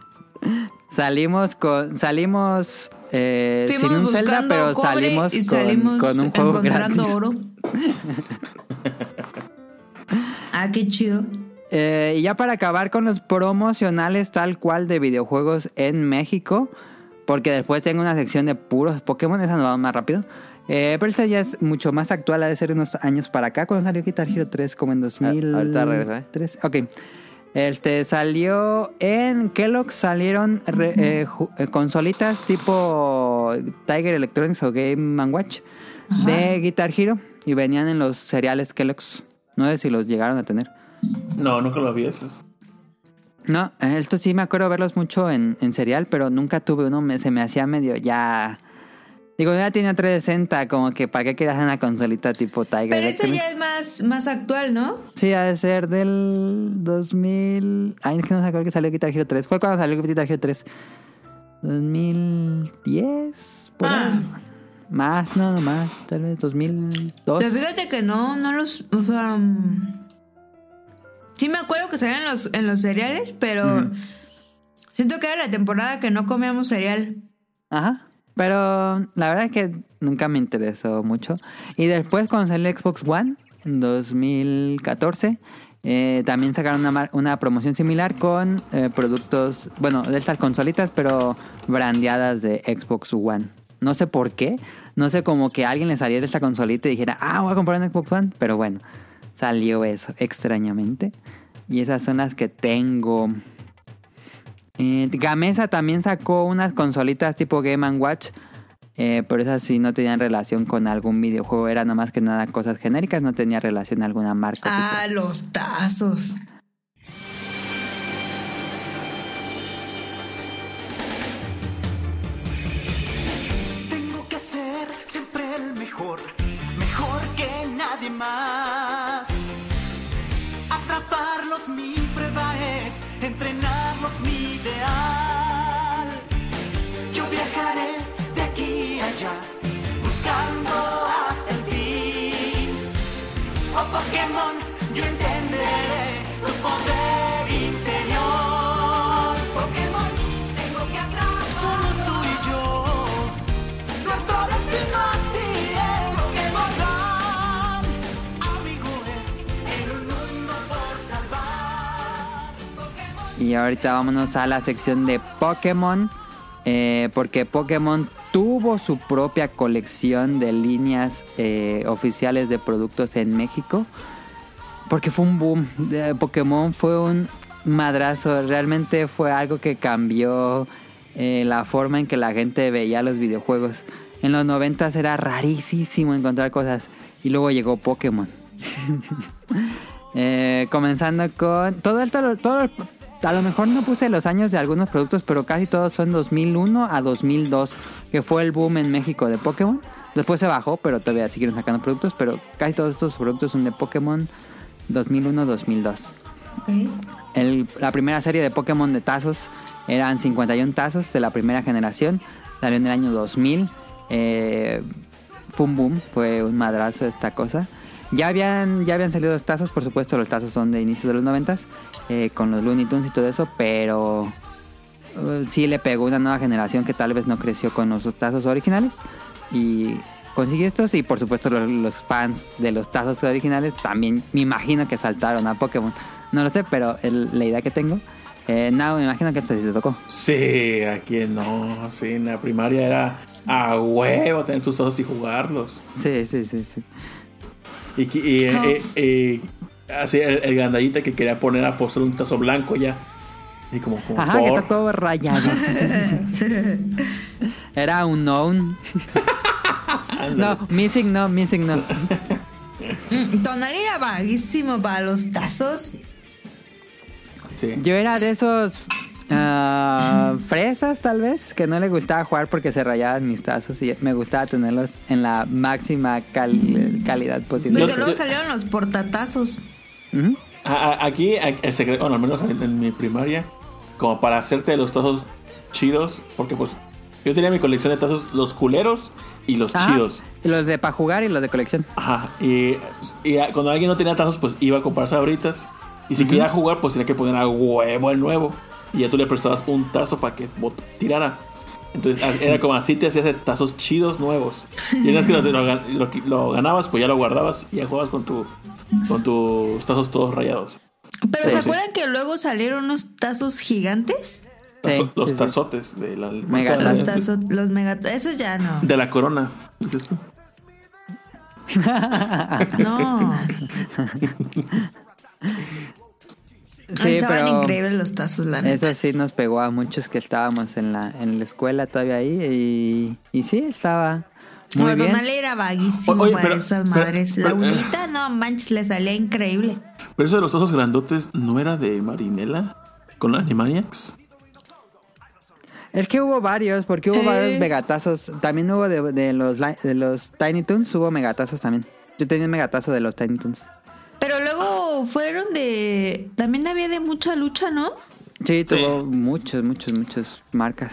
Salimos con. Salimos. eh, Fuimos sin un Zelda, pero cobre salimos, y con, salimos con un juego encontrando gratis. oro. ah, qué chido. Eh, y ya para acabar con los promocionales tal cual de videojuegos en México, porque después tengo una sección de puros Pokémon, esa nos va más rápido. Eh, pero esta ya es mucho más actual, ha de ser unos años para acá, cuando salió Guitar Hero 3, como en 2003. ahorita regresa, ¿eh? Ok. Este salió en Kellogg salieron re- eh, eh, consolitas tipo Tiger Electronics o Game Watch de Guitar Hero y venían en los cereales Kellogg's. No sé si los llegaron a tener. No, nunca lo vi esos. No, esto sí me acuerdo verlos mucho en, en cereal, pero nunca tuve uno, me- se me hacía medio ya... Digo, ya tenía 360, como que para qué querías una consolita tipo Tiger Pero eso Electronics? ya es más, más actual, ¿no? Sí, ha de ser del 2000... Ay, es que no me acuerdo que salió Guitar Hero 3. Fue cuando salió Guitar Hero 3. 2010, por Ah. ahí. Más, no, no más. Tal vez 2002. Pero fíjate que no, no los, o sea, sí me acuerdo que salían en los, en los cereales, pero siento que era la temporada que no comíamos cereal. Ajá. Pero la verdad es que nunca me interesó mucho. Y después cuando salió el Xbox One, en 2014, eh, también sacaron una, una promoción similar con eh, productos, bueno, de estas consolitas, pero brandeadas de Xbox One. No sé por qué. No sé como que a alguien le saliera esta consolita y dijera, ah, voy a comprar un Xbox One. Pero bueno, salió eso extrañamente. Y esas son las que tengo. Eh, Gamesa también sacó unas consolitas tipo Game Watch. eh, pero esas sí no tenían relación con algún videojuego. Era nada más que nada cosas genéricas. No tenía relación a alguna marca. Ah, oficial. los tazos. Tengo que ser siempre el mejor, mejor que nadie más. Mi prueba es, entrenarlos mi ideal. Yo viajaré de aquí a allá, buscando hasta el fin. Oh Pokémon, yo entenderé tu poder Y ahorita vámonos a la sección de Pokémon. eh, porque Pokémon tuvo su propia colección de líneas eh, oficiales de productos en México. Porque fue un boom. Pokémon fue un madrazo. Realmente fue algo que cambió eh, la forma en que la gente veía los videojuegos. En los 90 era rarísimo encontrar cosas. Y luego llegó Pokémon. Comenzando con todo el- a lo mejor no puse los años de algunos productos, pero casi todos son 2001 a 2002, que fue el boom en México de Pokémon. Después se bajó, pero todavía siguieron sacando productos, pero casi todos estos productos son de Pokémon 2001-2002. Ok. El- la primera serie de Pokémon de tazos eran 51 tazos de la primera generación. Salió en el año 2000. Eh, fue un boom, fue un madrazo esta cosa. Ya habían, ya habían salido los tazos, por supuesto, los tazos son de inicios de los 90 con los Looney Tunes y todo eso, pero eh, sí le pegó una nueva generación que tal vez no creció con los tazos originales. Y consiguió estos, y por supuesto, los, los fans de los tazos originales también me imagino que saltaron a Pokémon. No lo sé, pero la idea que tengo. Eh, no, me imagino que esto sí te tocó. Sí, aquí no. Sí, en la primaria era a huevo tener tus tazos y jugarlos. Sí, sí, sí, sí. Y, y, eh, eh, eh, así el, el gandallita que quería poner a posar un tazo blanco ya. Y como, como Ajá, que por- está todo rayado. Era un known. no, missing no, missing no. Mm, Tonal era vaguísimo para los tazos. Sí. Yo era de esos ah, fresas, tal vez, que no le gustaba jugar porque se rayaban mis tazos y me gustaba tenerlos en la máxima cal- calidad posible. Porque luego salieron los portatazos. Ujú. A- a- Aquí el secreto, bueno, al menos en, en mi primaria, como para hacerte los tazos chidos, porque pues yo tenía mi colección de tazos, los culeros y los Ajá. chidos. Y los de para jugar y los de colección. Ajá. Y, y a- cuando alguien no tenía tazos, pues iba a comprar sabritas. Y si quería jugar, pues tenía que poner a huevo el nuevo. Y ya tú le prestabas un tazo para que tirara. Entonces era como así te hacías de tazos chidos nuevos. Y que lo, lo ganabas, pues ya lo guardabas y ya jugabas con tu con tus tazos todos rayados. Pero Sí, ¿se sí. acuerdan que luego salieron unos tazos gigantes? Sí, Tazo- los sí, sí. tazotes de la Mega- de, Los tazos, los mega... Eso ya no. de la corona. ¿Es esto? No. Sí, Estaban pero increíbles los tazos, la neta. eso sí nos pegó a muchos que estábamos en la, en la escuela todavía ahí. Y, y sí, estaba muy Bueno, bien. Era vaguísimo Oye, para pero- esas madres. pero, la eh. unita, no manches, le salía increíble. Pero eso de los ojos grandotes no era de Marinela con Animaniacs. Es que hubo varios, porque hubo Eh. varios megatazos. También hubo de, de los, de los Tiny Toons, hubo megatazos también. Yo tenía un megatazo de los Tiny Toons. Pero luego fueron de. También había de mucha lucha, ¿no? Sí, Sí. tuvo muchos, muchos, muchos marcas.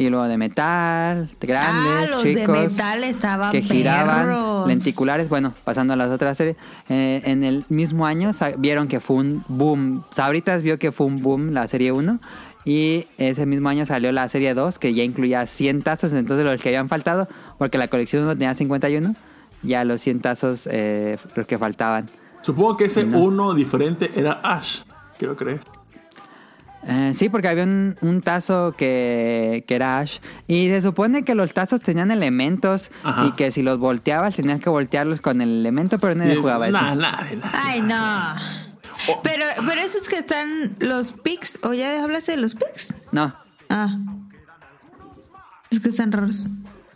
Y luego de metal, de grandes, ah, los chicos. de metal estaban que giraban, perros. lenticulares. Bueno, pasando a las otras series. eh, en el mismo año vieron que fue un boom. Sabritas vio que fue un boom la serie 1. Y ese mismo año salió la serie 2, que ya incluía 100 tazos. Entonces los que habían faltado, porque la colección 1 tenía 51, ya los 100 tazos, eh, los que faltaban. Supongo que ese No. uno diferente era Ash, quiero creer. Eh, sí, porque había un, un tazo que, que era Ash. Y se supone que los tazos tenían elementos Ajá. y que si los volteabas tenías que voltearlos con el elemento, pero nadie jugaba eso. Nah, nah, nah. Ay, no. Pero, pero esos que están los pics, ¿o ya hablaste de los pics? No, Ah. Es que están raros.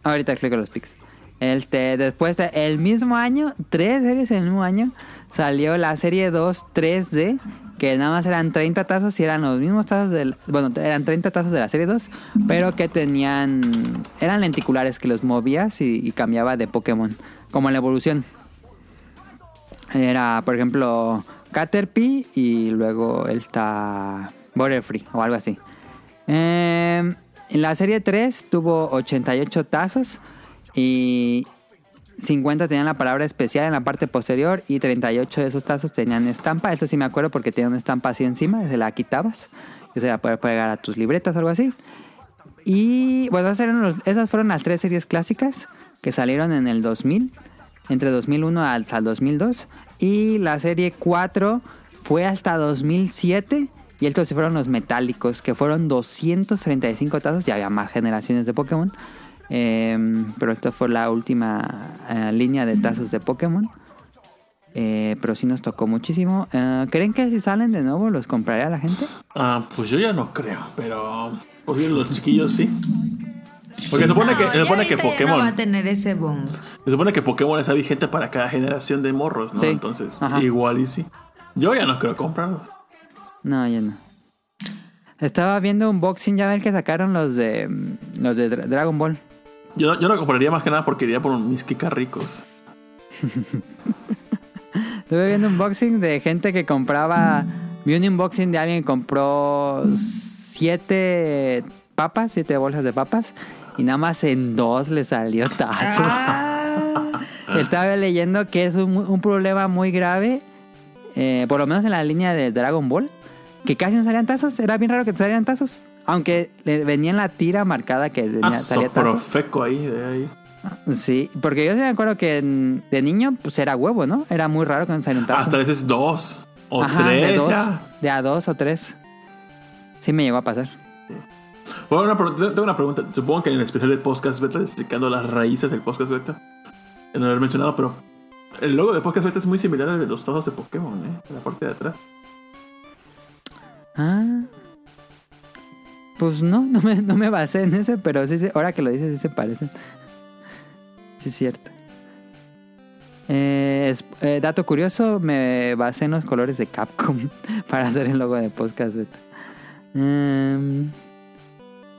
ahorita explico los pics. Este, después, de- el mismo año, tres series en el mismo año, salió la serie 2 3D, que nada más eran 30 tazos y eran los mismos tazos del... Bueno, eran 30 tazos de la serie 2, pero que tenían... Eran lenticulares que los movías y, cambiaba de Pokémon, como en la evolución. Era, por ejemplo, Caterpie y luego está Butterfree o algo así. En la serie 3 tuvo 88 tazos y 50 tenían la palabra especial en la parte posterior y 38 de esos tazos tenían estampa. Eso sí me acuerdo porque tenía una estampa así encima, se la quitabas y se la puedes pegar a tus libretas o algo así. Y bueno, esas, fueron las tres series clásicas que salieron en el 2000, entre 2001 hasta el 2002. Y la serie 4 fue hasta 2007. Y estos fueron los metálicos, que fueron 235 tazos. Ya había más generaciones de Pokémon. Eh, pero esta fue la última eh, línea de tazos de Pokémon. Eh, pero sí nos tocó muchísimo. Eh, ¿Creen que si salen de nuevo los compraría la gente? Ah, pues yo ya no creo, pero pues bien, los chiquillos sí. Porque se supone No, que, se supone que Pokémon, no va a tener ese boom. se supone que Pokémon está vigente para cada generación de morros, ¿no? Sí. Entonces, Ajá. igual y sí. Yo ya no creo comprarlo. No, ya no. Estaba viendo un boxing, ya ven que sacaron los de los de Dra- Dragon Ball. Yo, yo lo compraría más que nada porque iría por mis Kika ricos. Estuve viendo un unboxing de gente que compraba. Vi un unboxing de alguien que compró siete papas, siete bolsas de papas. Y nada más en dos le salió tazo. Ah. Estaba leyendo que es un, un problema muy grave. eh, por lo menos en la línea de Dragon Ball. Que casi no salían tazos. Era bien raro que te salieran tazos. Aunque le venía en la tira marcada que tenía- Ah, profeco ahí, de ahí. Sí, porque yo sí me acuerdo que de niño pues era huevo, ¿no? Era muy raro que saliera un tazo. Hasta veces dos o Ajá, tres de dos, ya. de a dos o tres. Sí me llegó a pasar. Bueno, una tengo una pregunta. Supongo que en el especial del podcast beta explicando las raíces del podcast beta. No lo haber mencionado, pero el logo de podcast beta es muy similar al de los tazos de Pokémon, ¿eh? En la parte de atrás. Ah. Pues no, no me, no me basé en ese, pero sí, ahora que lo dices, sí se parecen. Sí, es cierto. Eh, es- eh, dato curioso, me basé en los colores de Capcom para hacer el logo de Podcast. Em,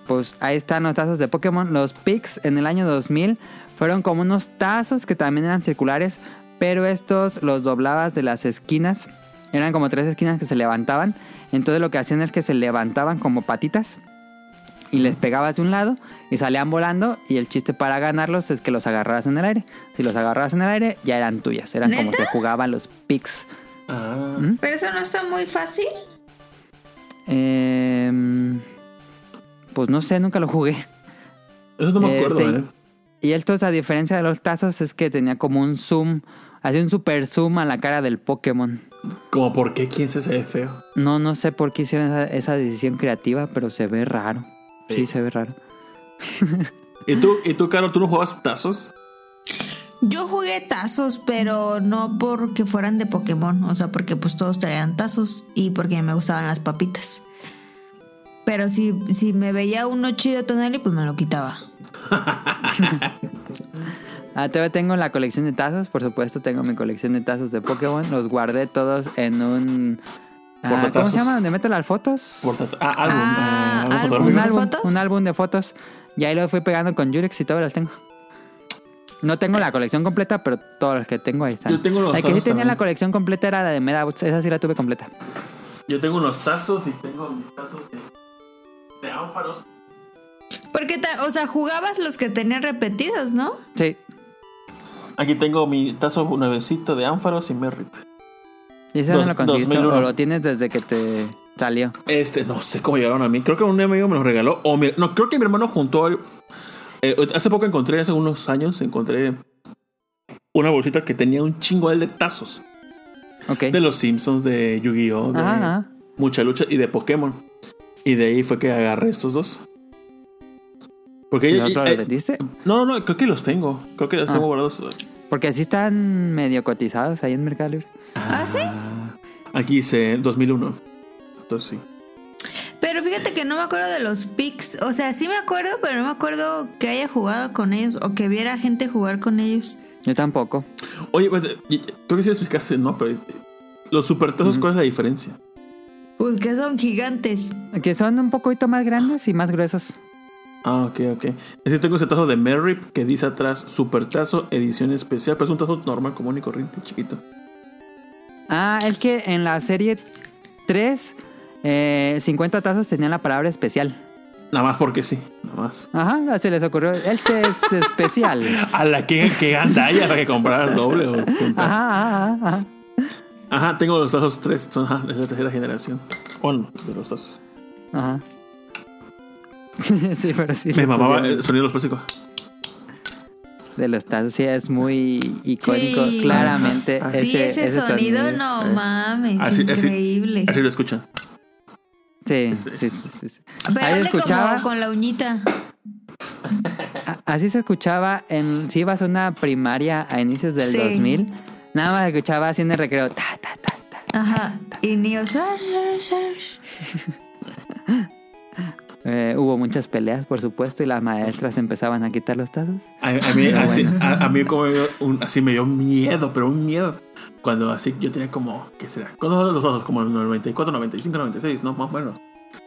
pues ahí están los tazos de Pokémon. Los Pix en el año 2000 fueron como unos tazos que también eran circulares, pero estos los doblabas de las esquinas. Eran como tres esquinas que se levantaban. Entonces lo que hacían es que se levantaban como patitas y les pegabas de un lado y salían volando y el chiste para ganarlos es que los agarraras en el aire. Si los agarrabas en el aire ya eran tuyas, eran como se jugaban los Pix. Ah. ¿Mm? Pero eso no está muy fácil. Em, pues no sé, nunca lo jugué. Eso no me acuerdo, Este, ¿eh? Y estos, a diferencia de los tazos, es que tenía como un zoom, hacía un super zoom a la cara del Pokémon. Como por qué quién se ve feo. No, no sé por qué hicieron esa, esa decisión creativa, pero se ve raro. Sí, Sí. se ve raro. ¿Y tú, y tú, Caro, tú no jugabas tazos? Yo jugué tazos, pero no porque fueran de Pokémon, o sea, porque pues todos traían tazos y porque me gustaban las papitas. Pero si, si me veía uno chido Tonali, pues me lo quitaba. Ah, todavía tengo la colección de tazos, por supuesto, tengo mi colección de tazos de Pokémon. Los guardé todos en un. ah, ¿Cómo se llama? ¿Donde meto las fotos? Ah, álbum. Ah, eh, álbum. Un ¿De álbum, fotos? un álbum de fotos. Y ahí lo fui pegando con Yurex y todavía las tengo. No tengo la colección completa, pero todos los que tengo ahí están. Yo tengo los La que sí tenía también. la colección completa era la de Medabots. Esa sí la tuve completa. Yo tengo unos tazos y tengo mis tazos de, de ánfaros. Porque, o sea, jugabas los que tenían repetidos, ¿no? Sí. Aquí tengo mi tazo nuevecito de ánfaros y Merrip. ¿Y ese Dos- no lo conseguiste 2001. o lo tienes desde que te salió? Este, no sé cómo llegaron a mí. Creo que un amigo me los regaló. O mi- no, creo que mi hermano juntó. el- eh, hace poco encontré, hace unos años, encontré una bolsita que tenía un chingo de tazos. Ok. De los Simpsons, de Yu-Gi-Oh! De Ajá, ajá. mucha lucha y de Pokémon. Y de ahí fue que agarré estos dos. Porque ¿Y los y- lo eh, vendiste? no, no, creo que los tengo. Creo que los Ah. tengo guardados. Porque así están medio cotizados ahí en Mercado Libre. ¿Ah, sí? Aquí dice 2001. Entonces sí. Pero fíjate que no me acuerdo de los pics. O sea, sí me acuerdo, pero no me acuerdo que haya jugado con ellos o que viera gente jugar con ellos. Yo tampoco. Oye, pues, eh, creo que sí explicaste, ¿no? Pero eh, los supertazos, ¿cuál es la diferencia? Pues que son gigantes. Que son un poquito más grandes y más gruesos. Ah, ok, ok. Es que tengo ese tazo de Merrip que dice atrás Supertazo, edición especial, pero es un tazo normal, común y corriente, chiquito. Ah, es que en la serie 3, eh, 50 tazos tenían la palabra especial. Nada más porque sí, nada más. Ajá, se les ocurrió. Este es especial. A la que, que gandalla para que compraras doble. O. Ajá, ajá, ajá. Ajá, tengo los tazos tres, son ajá, es la tercera generación. Bueno, de los tazos. Ajá. sí, pero sí. Me mamaba pusieron el sonido de los plásticos. De los tazos, sí, es muy icónico. Sí. Claramente. Ajá. sí, ese, sonido, Eh, no mames, Así- increíble. Así lo escuchan. Sí, sí, sí, sí, sí. Pero Ahí escuchaba. como con la uñita. Así se escuchaba en si ibas a una primaria a inicios del Sí. 2000. Nada más escuchaba así en el recreo. Ta, ta, ta, ta. Ajá. Y Neo. Eh, hubo muchas peleas, por supuesto, y las maestras empezaban a quitar los tazos. A, a mí, así, bueno. a, a mí como un- así me dio miedo, pero un miedo. Cuando así yo tenía como, ¿qué será? ¿Cuántos son los ojos? Como el 94, 95, 96, ¿no? Más o menos.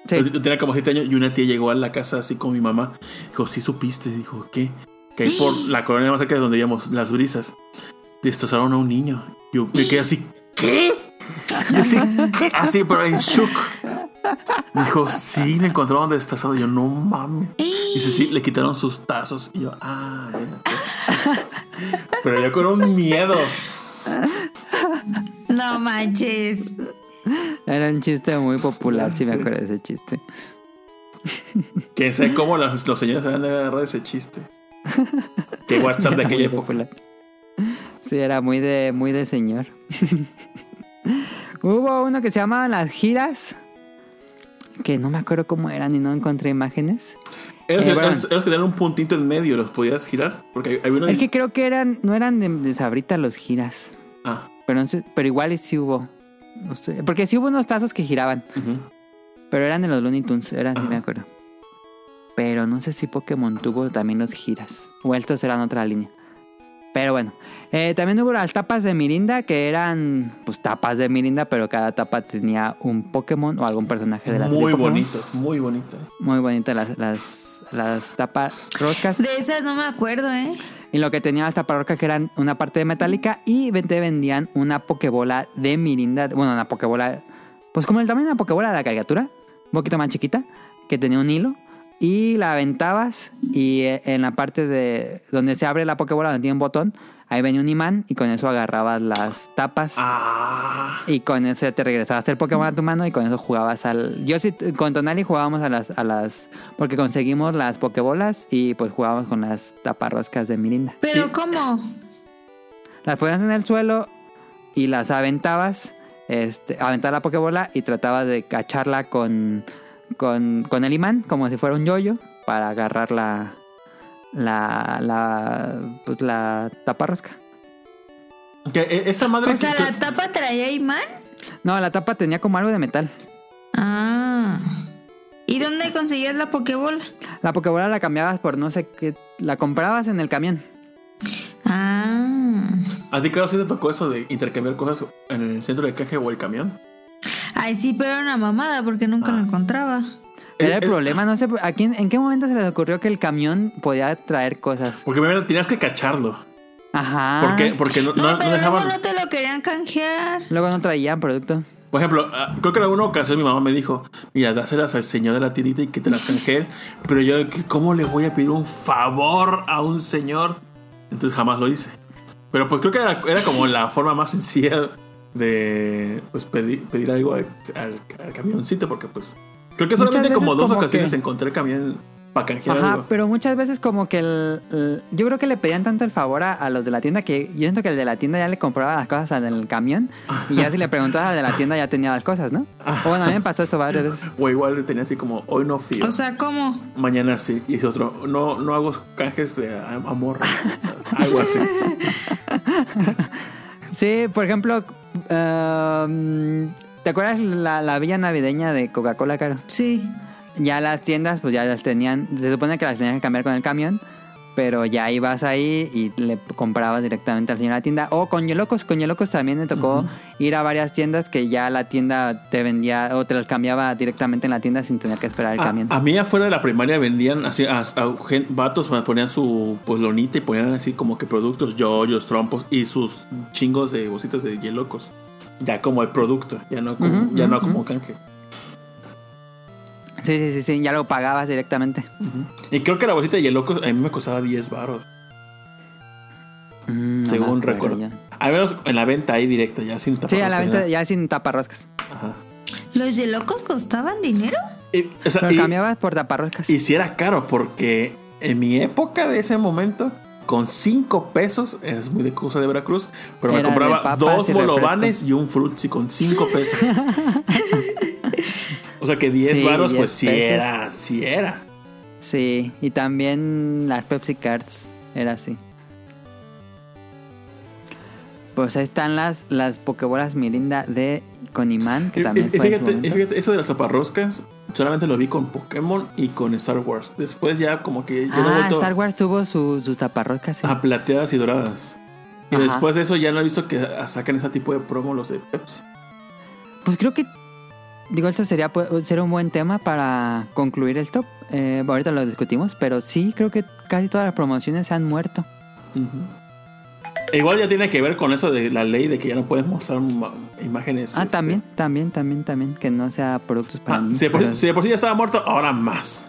Sí. Yo, yo tenía como 7 años y una tía llegó a la casa así con mi mamá. Dijo, sí supiste. Dijo, ¿qué? Que ahí por la colonia más cerca de donde íbamos, las brisas, destrozaron a un niño. Yo me quedé así, ¿qué? Yo así, ¿qué? Así, pero en shock. Dijo, sí, le encontraron destrozado. Yo, no mames. Dice, sí, le quitaron sus tazos. Y yo, ah, ya. Pero yo con un miedo. No manches. Era un chiste muy popular, si me acuerdo de ese chiste. Que sé cómo los, los señores de agarrar ese chiste. Que WhatsApp de aquella época. popular. Sí, era muy de, muy de señor. Hubo uno que se llamaba Las Giras. Que no me acuerdo cómo eran y no encontré imágenes. Eran Eh, los, bueno. los que tenían un puntito en medio, los podías girar. Porque había uno. Es que creo que eran, no eran de, de Sabrita los giras. Ah, Pero, pero igual sí hubo. No sé, porque sí hubo unos tazos que giraban. Pero eran de los Looney Tunes, eran, sí me acuerdo. Pero no sé si Pokémon tuvo también los giras. O estos eran otra línea. Pero bueno. Eh, también hubo las tapas de Mirinda, que eran pues tapas de Mirinda, pero cada tapa tenía un Pokémon o algún personaje de la Muy bonito, muy bonito. Muy bonitas las, las, las tapas roscas. De esas no me acuerdo, ¿eh? Y lo que tenía las tapas roscas que eran una parte de metálica y te vendían una Pokébola de Mirinda. Bueno, una Pokébola, pues como el tamaño de una Pokébola de la caricatura, un poquito más chiquita, que tenía un hilo. Y la aventabas y eh, en la parte de donde se abre la Pokébola, donde tiene un botón, ahí venía un imán y con eso agarrabas las tapas. Ah, Y con eso ya te regresabas el Pokémon a tu mano y con eso jugabas al... Yo sí, con Tonali jugábamos a las... A las porque conseguimos las Pokébolas y pues jugábamos con las taparroscas de Mirinda. Pero ¿cómo? Las ponías en el suelo y las aventabas, este, aventar la Pokébola y tratabas de cacharla con, con, con el imán, como si fuera un yoyo, para agarrar la, la, la, pues la taparrosca. Que, eh, esa madre O sea, que- la tapa traía imán. No, la tapa tenía como algo de metal. Ah. ¿Y dónde conseguías la Pokébola? La Pokébola la cambiabas por no sé qué. La comprabas en el camión. Ah. ¿A ti, claro, sí te tocó eso de intercambiar cosas en el centro de caja o el camión? Ay, sí, pero era una mamada porque nunca lo encontraba. Era Eh, el eh, problema, no sé, ¿a quién, ¿en qué momento se les ocurrió que el camión podía traer cosas? Porque primero tenías que cacharlo. Ajá. ¿Por qué? Porque no, No, no- no pero dejaban. luego no te lo querían canjear. Luego no traían producto. Por ejemplo, ah, creo que en alguna ocasión mi mamá me dijo: Mira, dáselas al señor de la tirita y que te las canjee. Pero yo, ¿qué- ¿cómo le voy a pedir un favor a un señor? Entonces jamás lo hice. Pero pues creo que era, era como la forma más sencilla de pues pedir, pedir algo al, al- al camioncito. Porque pues creo que solamente como dos como ocasiones que- encontré el camión para canjear Ajá, algo. pero muchas veces como que el, el- yo creo que le pedían tanto el favor a, a los de la tienda que yo siento que el de la tienda ya le compraba las cosas al del camión y ya si le preguntabas al de la tienda ya tenía las cosas, ¿no? O bueno, a mí me pasó eso varias veces. O igual tenía así como: Hoy no fío. O sea, ¿cómo? Mañana sí. Y dice otro: No, no hago canjes de amor. algo así. Sí, por ejemplo, um, ¿te acuerdas la, la villa navideña de Coca-Cola, Caro? Sí. Ya las tiendas pues ya las tenían, se supone que las tenían que cambiar con el camión, pero ya ibas ahí y le comprabas directamente al señor de la tienda. O con Yelocos, con Yelocos también me tocó ir a varias tiendas que ya la tienda te vendía o te los cambiaba directamente en la tienda sin tener que esperar el A, camión. a mí afuera de la primaria vendían así hasta gen- vatos me ponían su pues lonita y ponían así como que productos yoyos, trompos y sus chingos de bolsitas de hielocos. Ya como el producto, ya no como, Ujú, ya no como canje. Sí, sí, sí, sí, ya lo pagabas directamente. Y creo que la bolsita de hielocos a mí me costaba 10 baros, Mm, según recuerdo. yo. Al menos en la venta ahí directa, ya sin tapar. Sí, a la venta ya sin taparroscas. Ajá. ¿Los yelocos costaban dinero? Y, o sea, Lo y- cambiabas por taparroscas. y si era caro, porque en mi época de ese momento, con 5 pesos, es muy de cosa de Veracruz, pero me Era compraba dos y bolovanes y un frutzi con 5 pesos. o sea que 10 Sí, varos, 10 pues sí pesos. era, sí era. Sí, y también las Pepsi Cards era así. Pues ahí están las, las Pokébolas Mirinda de con imán, que Y, también y- fue en su fíjate, y fíjate, eso de las zaparroscas, solamente lo vi con Pokémon y con Star Wars. Después ya como que yo Ah, Star Wars tuvo su- sus taparroscas. sí. a plateadas y doradas. Y Ajá. después de eso ya no he visto que saquen ese tipo de promo los de Pepsi. Pues creo que, digo, esto sería pu- ser un buen tema para concluir el top. Eh, ahorita lo discutimos, pero sí, creo que casi todas las promociones se han muerto. Igual ya tiene que ver con eso de la ley de que ya no puedes mostrar imágenes. Ah, este, también, también, también, también, que no sea productos para ah, niños, si, de por, pero- si de por sí ya estaba muerto, ahora más.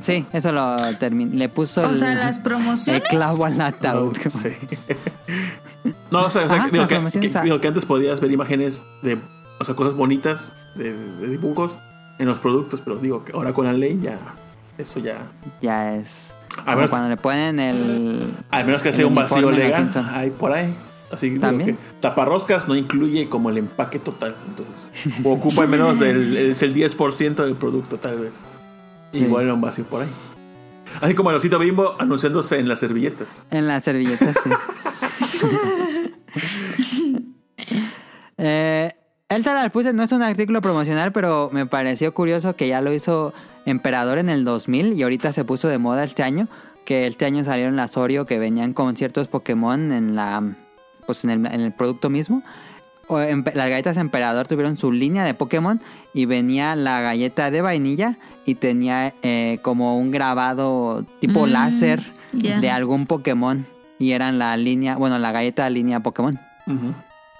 Sí, eso lo terminó. Le puso O el, sea, las el promociones. clavo al ataúd. Sí. no, o sea, o sea, Ajá, digo, que, promociones que- a- digo que antes podías ver imágenes de, o sea, cosas bonitas de, de dibujos en los productos, pero digo que ahora con la ley ya, eso ya, Ya es. A como ver. cuando le ponen el. al menos que El sea un vacío legal, hay por ahí. Así que taparroscas no incluye como el empaque total, entonces ocupa al menos del, es el 10% del producto tal vez. Igual era un vacío por ahí. Así como el osito bimbo anunciándose en las servilletas. En la servilleta, sí. eh, el puse no es un artículo promocional, pero me pareció curioso que ya lo hizo Emperador en el 2000 y ahorita se puso de moda este año. Que este año salieron las Oreo que venían con ciertos Pokémon en la pues en el, en el producto mismo. O las galletas Emperador tuvieron su línea de Pokémon y venía la galleta de vainilla y tenía eh, como un grabado tipo Mm, láser de algún Pokémon y eran la línea, bueno, la galleta línea Pokémon. Ah,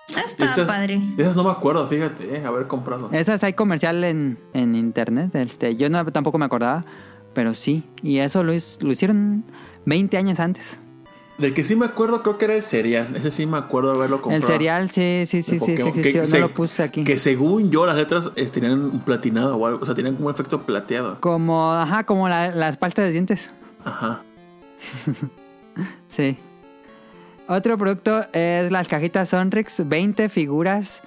Está Esas- padre. Esas no me acuerdo, fíjate, eh, haber comprado. Esas hay comercial en, en internet, este, yo no, tampoco me acordaba, pero sí, y eso lo, hicieron 20 años antes. Del que sí me acuerdo creo que era el cereal. Ese sí me acuerdo haberlo comprado. El cereal, sí, sí, sí, sí, sí que no lo puse aquí. Que según yo las letras eh, tenían un platinado o algo. O sea, tenían como un efecto plateado. Como, ajá, como la- las de dientes. Ajá. Sí. Otro producto es las cajitas Sonrix, 20 figuras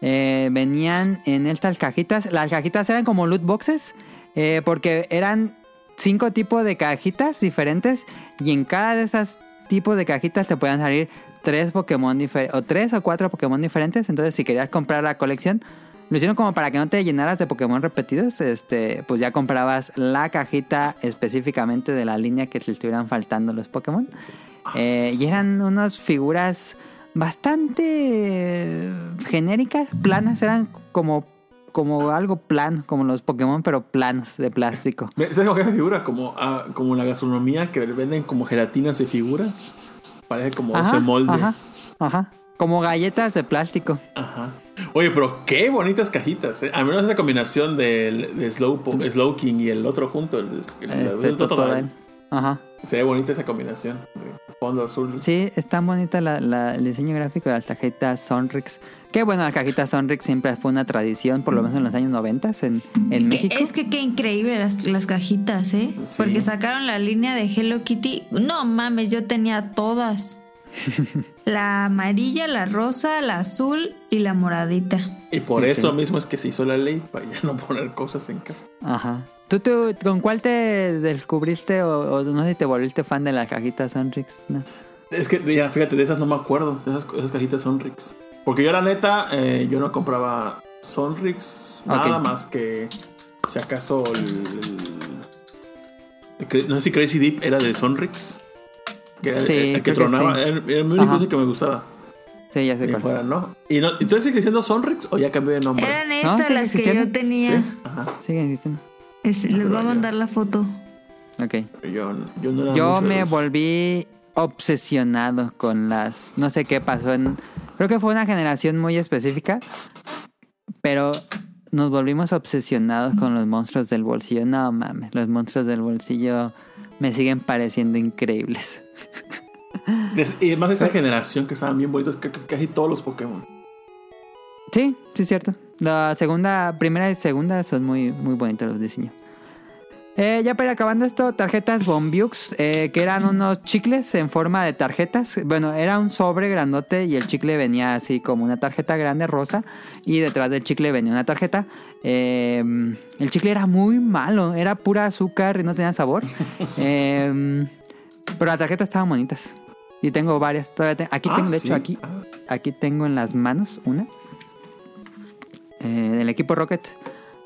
eh, venían en estas cajitas. Las cajitas eran como loot boxes eh, porque eran cinco tipos de cajitas diferentes y en cada de esas tipos de cajitas te pueden salir tres Pokémon diferentes o tres o cuatro Pokémon diferentes. Entonces, si querías comprar la colección, lo hicieron como para que no te llenaras de Pokémon repetidos. Este, pues ya comprabas la cajita específicamente de la línea que te estuvieran faltando los Pokémon. Eh, y eran unas figuras bastante eh, genéricas, planas, eran como, como algo plano, como los Pokémon, pero planos de plástico. ¿Ves esa figura? Como, ah, como la gastronomía que venden como gelatinas de figuras. Parece como ese molde. Ajá, ajá. Como galletas de plástico. Ajá. Oye, pero qué bonitas cajitas. ¿eh? A menos esa combinación del de Slow, Slowking y el otro junto. El, el- Este, el. Ajá. Se ve bonita esa combinación. Fondo azul. Sí, está bonita la, la- el diseño gráfico de las tarjetas Sonrix. Que bueno, las cajitas Sonrix siempre fue una tradición, por lo menos en los años 90 en, en México. es que qué increíble las, las cajitas, ¿eh? Porque sacaron la línea de Hello Kitty. No mames, yo tenía todas. la amarilla, la rosa, la azul y la moradita. Y por eso mismo es que se hizo la ley para ya no poner cosas en casa. Ajá. ¿Tú, tú, con cuál te descubriste o, o no sé si te volviste fan de las cajitas Sonrix? No. Es que ya, fíjate, de esas no me acuerdo. De esas, esas cajitas Sonrix. Porque yo, la neta, eh, yo no compraba Sonrix nada más que si acaso el, el- el cre- no sé si Crazy Deep era de Sonrix. Que, era Sí, el, el que tronaba. sí. Era, el único Ajá. que me gustaba. Sí, ya sé Que cuál. fuera, ¿no? Y no, ¿Entonces sigue siendo Sonrix o ya cambió de nombre? Eran estas las que yo tenía. Sí. Ajá. Sigue existiendo. Es- les voy a mandar la foto. Ok. Yo, yo no era Yo mucho de me los- volví obsesionado con las... No sé qué pasó en... Creo que fue una generación muy específica. Pero nos volvimos obsesionados con los monstruos del bolsillo. No mames, los monstruos del bolsillo me siguen pareciendo increíbles. Y además esa generación que estaban bien bonitos, ca- ca- casi todos los Pokémon. Sí, sí es cierto. La segunda, primera y segunda son muy, muy bonitos los diseños. Eh, ya para ir acabando esto, tarjetas Bombiux, eh, que eran unos chicles en forma de tarjetas. Bueno, era un sobre grandote y el chicle venía así como una tarjeta grande rosa y detrás del chicle venía una tarjeta. Eh, el chicle era muy malo, era pura azúcar y no tenía sabor. Eh, pero las tarjetas estaban bonitas. Y tengo varias. Todavía aquí Ah, tengo, de sí. hecho, aquí, Ah. aquí tengo en las manos una. Eh, del equipo Rocket,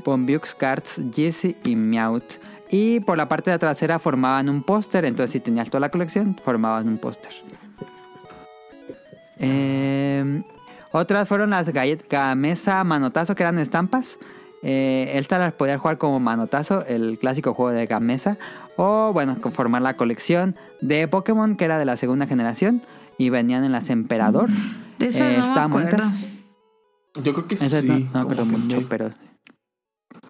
Bombiux, Cards, Jesse y Meowth. Y por la parte de trasera formaban un póster. Entonces, si tenías toda la colección, formaban un póster. Eh, otras fueron las galletas Gamesa Manotazo, que eran estampas. Eh, estas las podías jugar como Manotazo, el clásico juego de Gamesa. O, bueno, conformar la colección de Pokémon, que era de la segunda generación. Y venían en las Emperador. De eso Eh, no me estaban acuerdo. bonitas. Yo creo que sí. no, no acuerdo mucho, me- pero...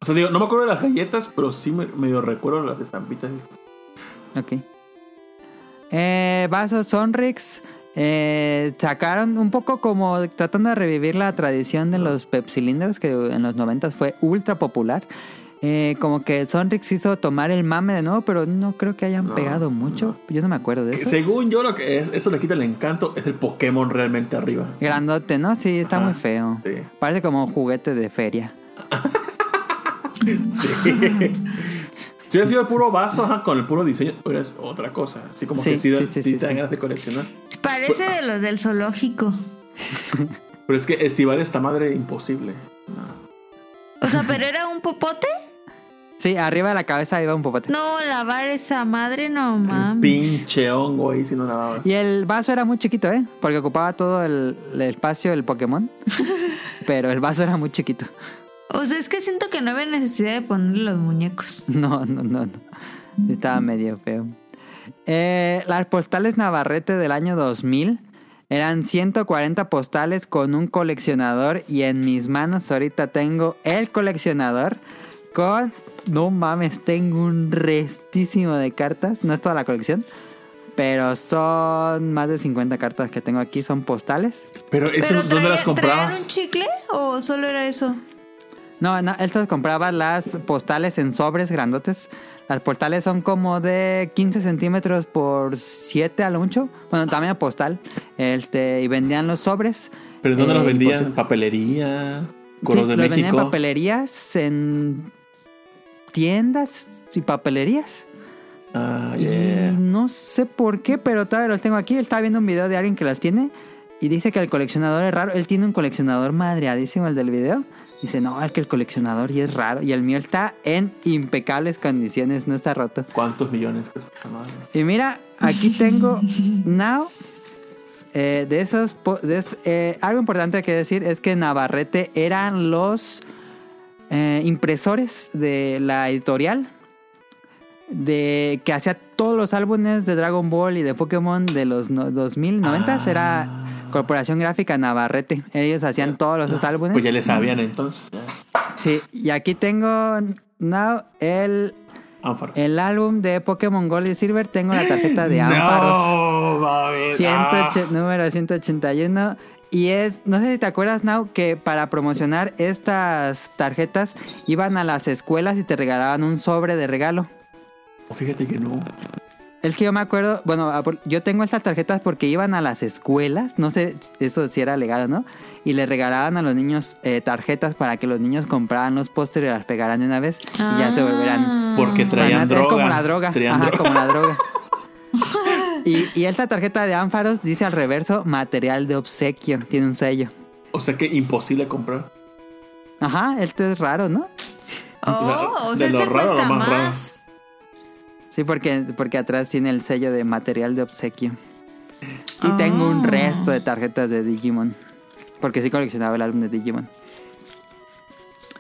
O sea, digo, no me acuerdo de las galletas, pero sí me, medio recuerdo las estampitas. Ok. Eh, vasos Sonrix eh, sacaron un poco como tratando de revivir la tradición de los pepsilindros que en los 90 fue ultra popular. Eh, como que Sonrix hizo tomar el mame de nuevo, pero no creo que hayan No, pegado mucho. Yo no me acuerdo de eso. Según yo, lo que es, eso le quita el encanto, es el Pokémon realmente arriba. Grandote, ¿no? Sí, está Ajá, muy feo. sí. Parece como un juguete de feria. Sí. si hubiera sido el puro vaso, ajá, con el puro diseño, es otra cosa. Así como Sí, que sí, da- sí, sí, sí sí, te dan sí. ganas de coleccionar. Parece de los del zoológico. Pero es que estivar esta madre imposible. No. O sea, pero era un popote. Sí, arriba de la cabeza iba un popote. No, lavar esa madre, no El mames. pinche hongo ahí si no lavaba. Y el vaso era muy chiquito, ¿eh? Porque ocupaba todo el, el espacio del Pokémon. pero el vaso era muy chiquito. O sea, es que siento que no había necesidad de ponerle los muñecos. No, no, no, no. Estaba medio feo. Eh, las postales Navarrete del año 2000 eran 140 postales con un coleccionador y en mis manos ahorita tengo el coleccionador con... No mames, tengo un restísimo de cartas. No es toda la colección, pero son más de 50 cartas que tengo aquí. Son postales. Pero eso, ¿Pero ¿dónde traía- las traían un comprabas? chicle o solo era eso? No, no, esto compraba las postales en sobres grandotes. Las postales son como de 15 centímetros por 7 a lo mucho. Bueno, tamaño postal. Este, y vendían los sobres. ¿Pero dónde Eh, los y vendían? pues, Papelería, sí, Coros de los vendían en papelerías, en tiendas y papelerías. Ah, Y no sé por qué, pero todavía los tengo aquí. Estaba viendo un video de alguien que las tiene y dice que el coleccionador es raro. Él tiene un coleccionador madreadísimo, el del video. Dice, no, es que el coleccionador y es raro. Y el mío está en impecables condiciones, no está roto. ¿Cuántos millones cuesta esta madre? Y mira, aquí tengo Now. eh, de esos. po- de es- eh, algo importante que decir es que Navarrete eran los eh, impresores de la editorial. De que hacía todos los álbumes de Dragon Ball y de Pokémon de los no- 2000, 90 Ah. Era Corporación Gráfica Navarrete. Ellos hacían todos los álbumes. Pues ya le sabían entonces. Sí, y aquí tengo Now el, el álbum de Pokémon Gold y Silver. Tengo la tarjeta de Ampharos. No, mames. 108 Ah. número 181. Y es, no sé si te acuerdas, Now, que para promocionar estas tarjetas iban a las escuelas y te regalaban un sobre de regalo. Fíjate que no. Es que yo me acuerdo, bueno, a por- yo tengo estas tarjetas porque iban a las escuelas, no sé eso si era legal o no, y le regalaban a los niños eh, tarjetas para que los niños compraran los pósteres y las pegaran de una vez y ya se volverán Porque traían droga. como la droga. Ajá, droga. como la droga. Y, y esta tarjeta de Ánfaros dice al reverso material de obsequio. Tiene un sello. O sea que imposible comprar. Ajá, esto es raro, ¿no? Oh, o De sea, lo cuesta más raro. más. Sí, porque, porque atrás tiene el sello de material de obsequio. Y tengo Ah. un resto de tarjetas de Digimon. Porque sí coleccionaba el álbum de Digimon.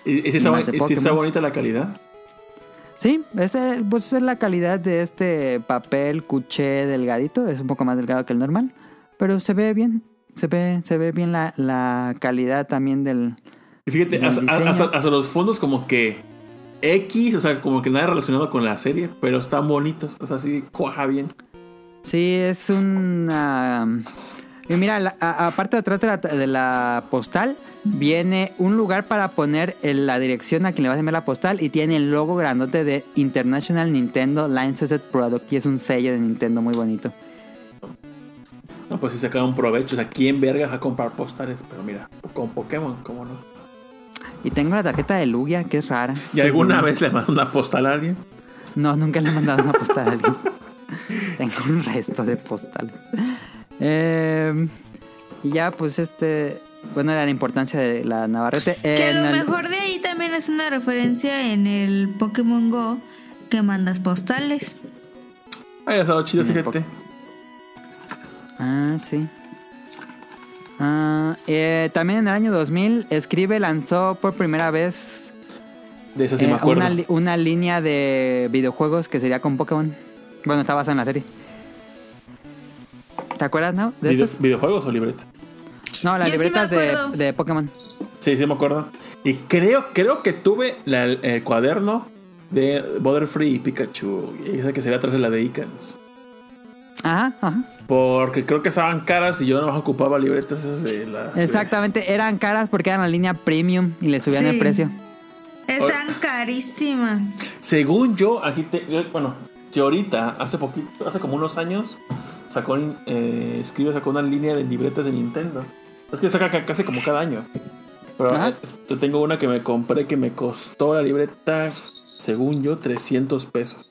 ¿Y, y si está, y si está bonita la calidad? Sí, ese, pues esa es la calidad de este papel cuché delgadito. Es un poco más delgado que el normal. Pero se ve bien. Se ve, se ve bien la, la calidad también del... Y fíjate, Del hasta, hasta- hasta los fondos como que X, o sea, como que nada relacionado con la serie, pero están bonitos. O sea, sí, cuaja bien. Sí, es una... Y mira, la- a- aparte de atrás de la, de la postal, viene un lugar para poner el- la dirección a quien le vas a enviar la postal y tiene el logo grandote de International Nintendo Licensed Product y es un sello de Nintendo muy bonito. No, pues si saca un provecho. O sea, ¿quién vergas va a comprar postales? Pero mira, con Pokémon, ¿cómo no? Y tengo la tarjeta de Lugia, que es rara. ¿Y alguna vez le mandó una postal a alguien? No, nunca le he mandado una postal a alguien. Tengo un resto de postales. Eh, y ya, pues este. Bueno, era la importancia de la Navarrete. Que a lo el- mejor de ahí también es una referencia en el Pokémon Go que mandas postales. Ay, ha estado chido, fíjate. Ah, sí. Ah, eh, también en el año 2000, Escribe lanzó por primera vez De eso sí eh, me acuerdo. una, una línea de videojuegos que sería con Pokémon. Bueno, está basada en la serie. ¿Te acuerdas, no? De Video- estos? ¿Videojuegos o libreta? No, las Yo sí me libretas de, Pokémon. Sí, sí me acuerdo. Y creo, creo que tuve la- el cuaderno de Butterfree y Pikachu. Y esa que se ve atrás de la de Icans. Ajá, ajá. Porque creo que estaban caras y yo no ocupaba libretas esas de las. Exactamente, eran caras porque eran la línea premium y le subían Sí. el precio. Están carísimas. Según yo, aquí te. yo- Bueno, si ahorita, hace poquito, hace como unos años, sacó. Eh, Escribe sacó una línea de libretas de Nintendo. Es que saca ca- casi como cada año. Pero Ajá. eh, yo tengo una que me compré que me costó la libreta, según yo, 300 pesos.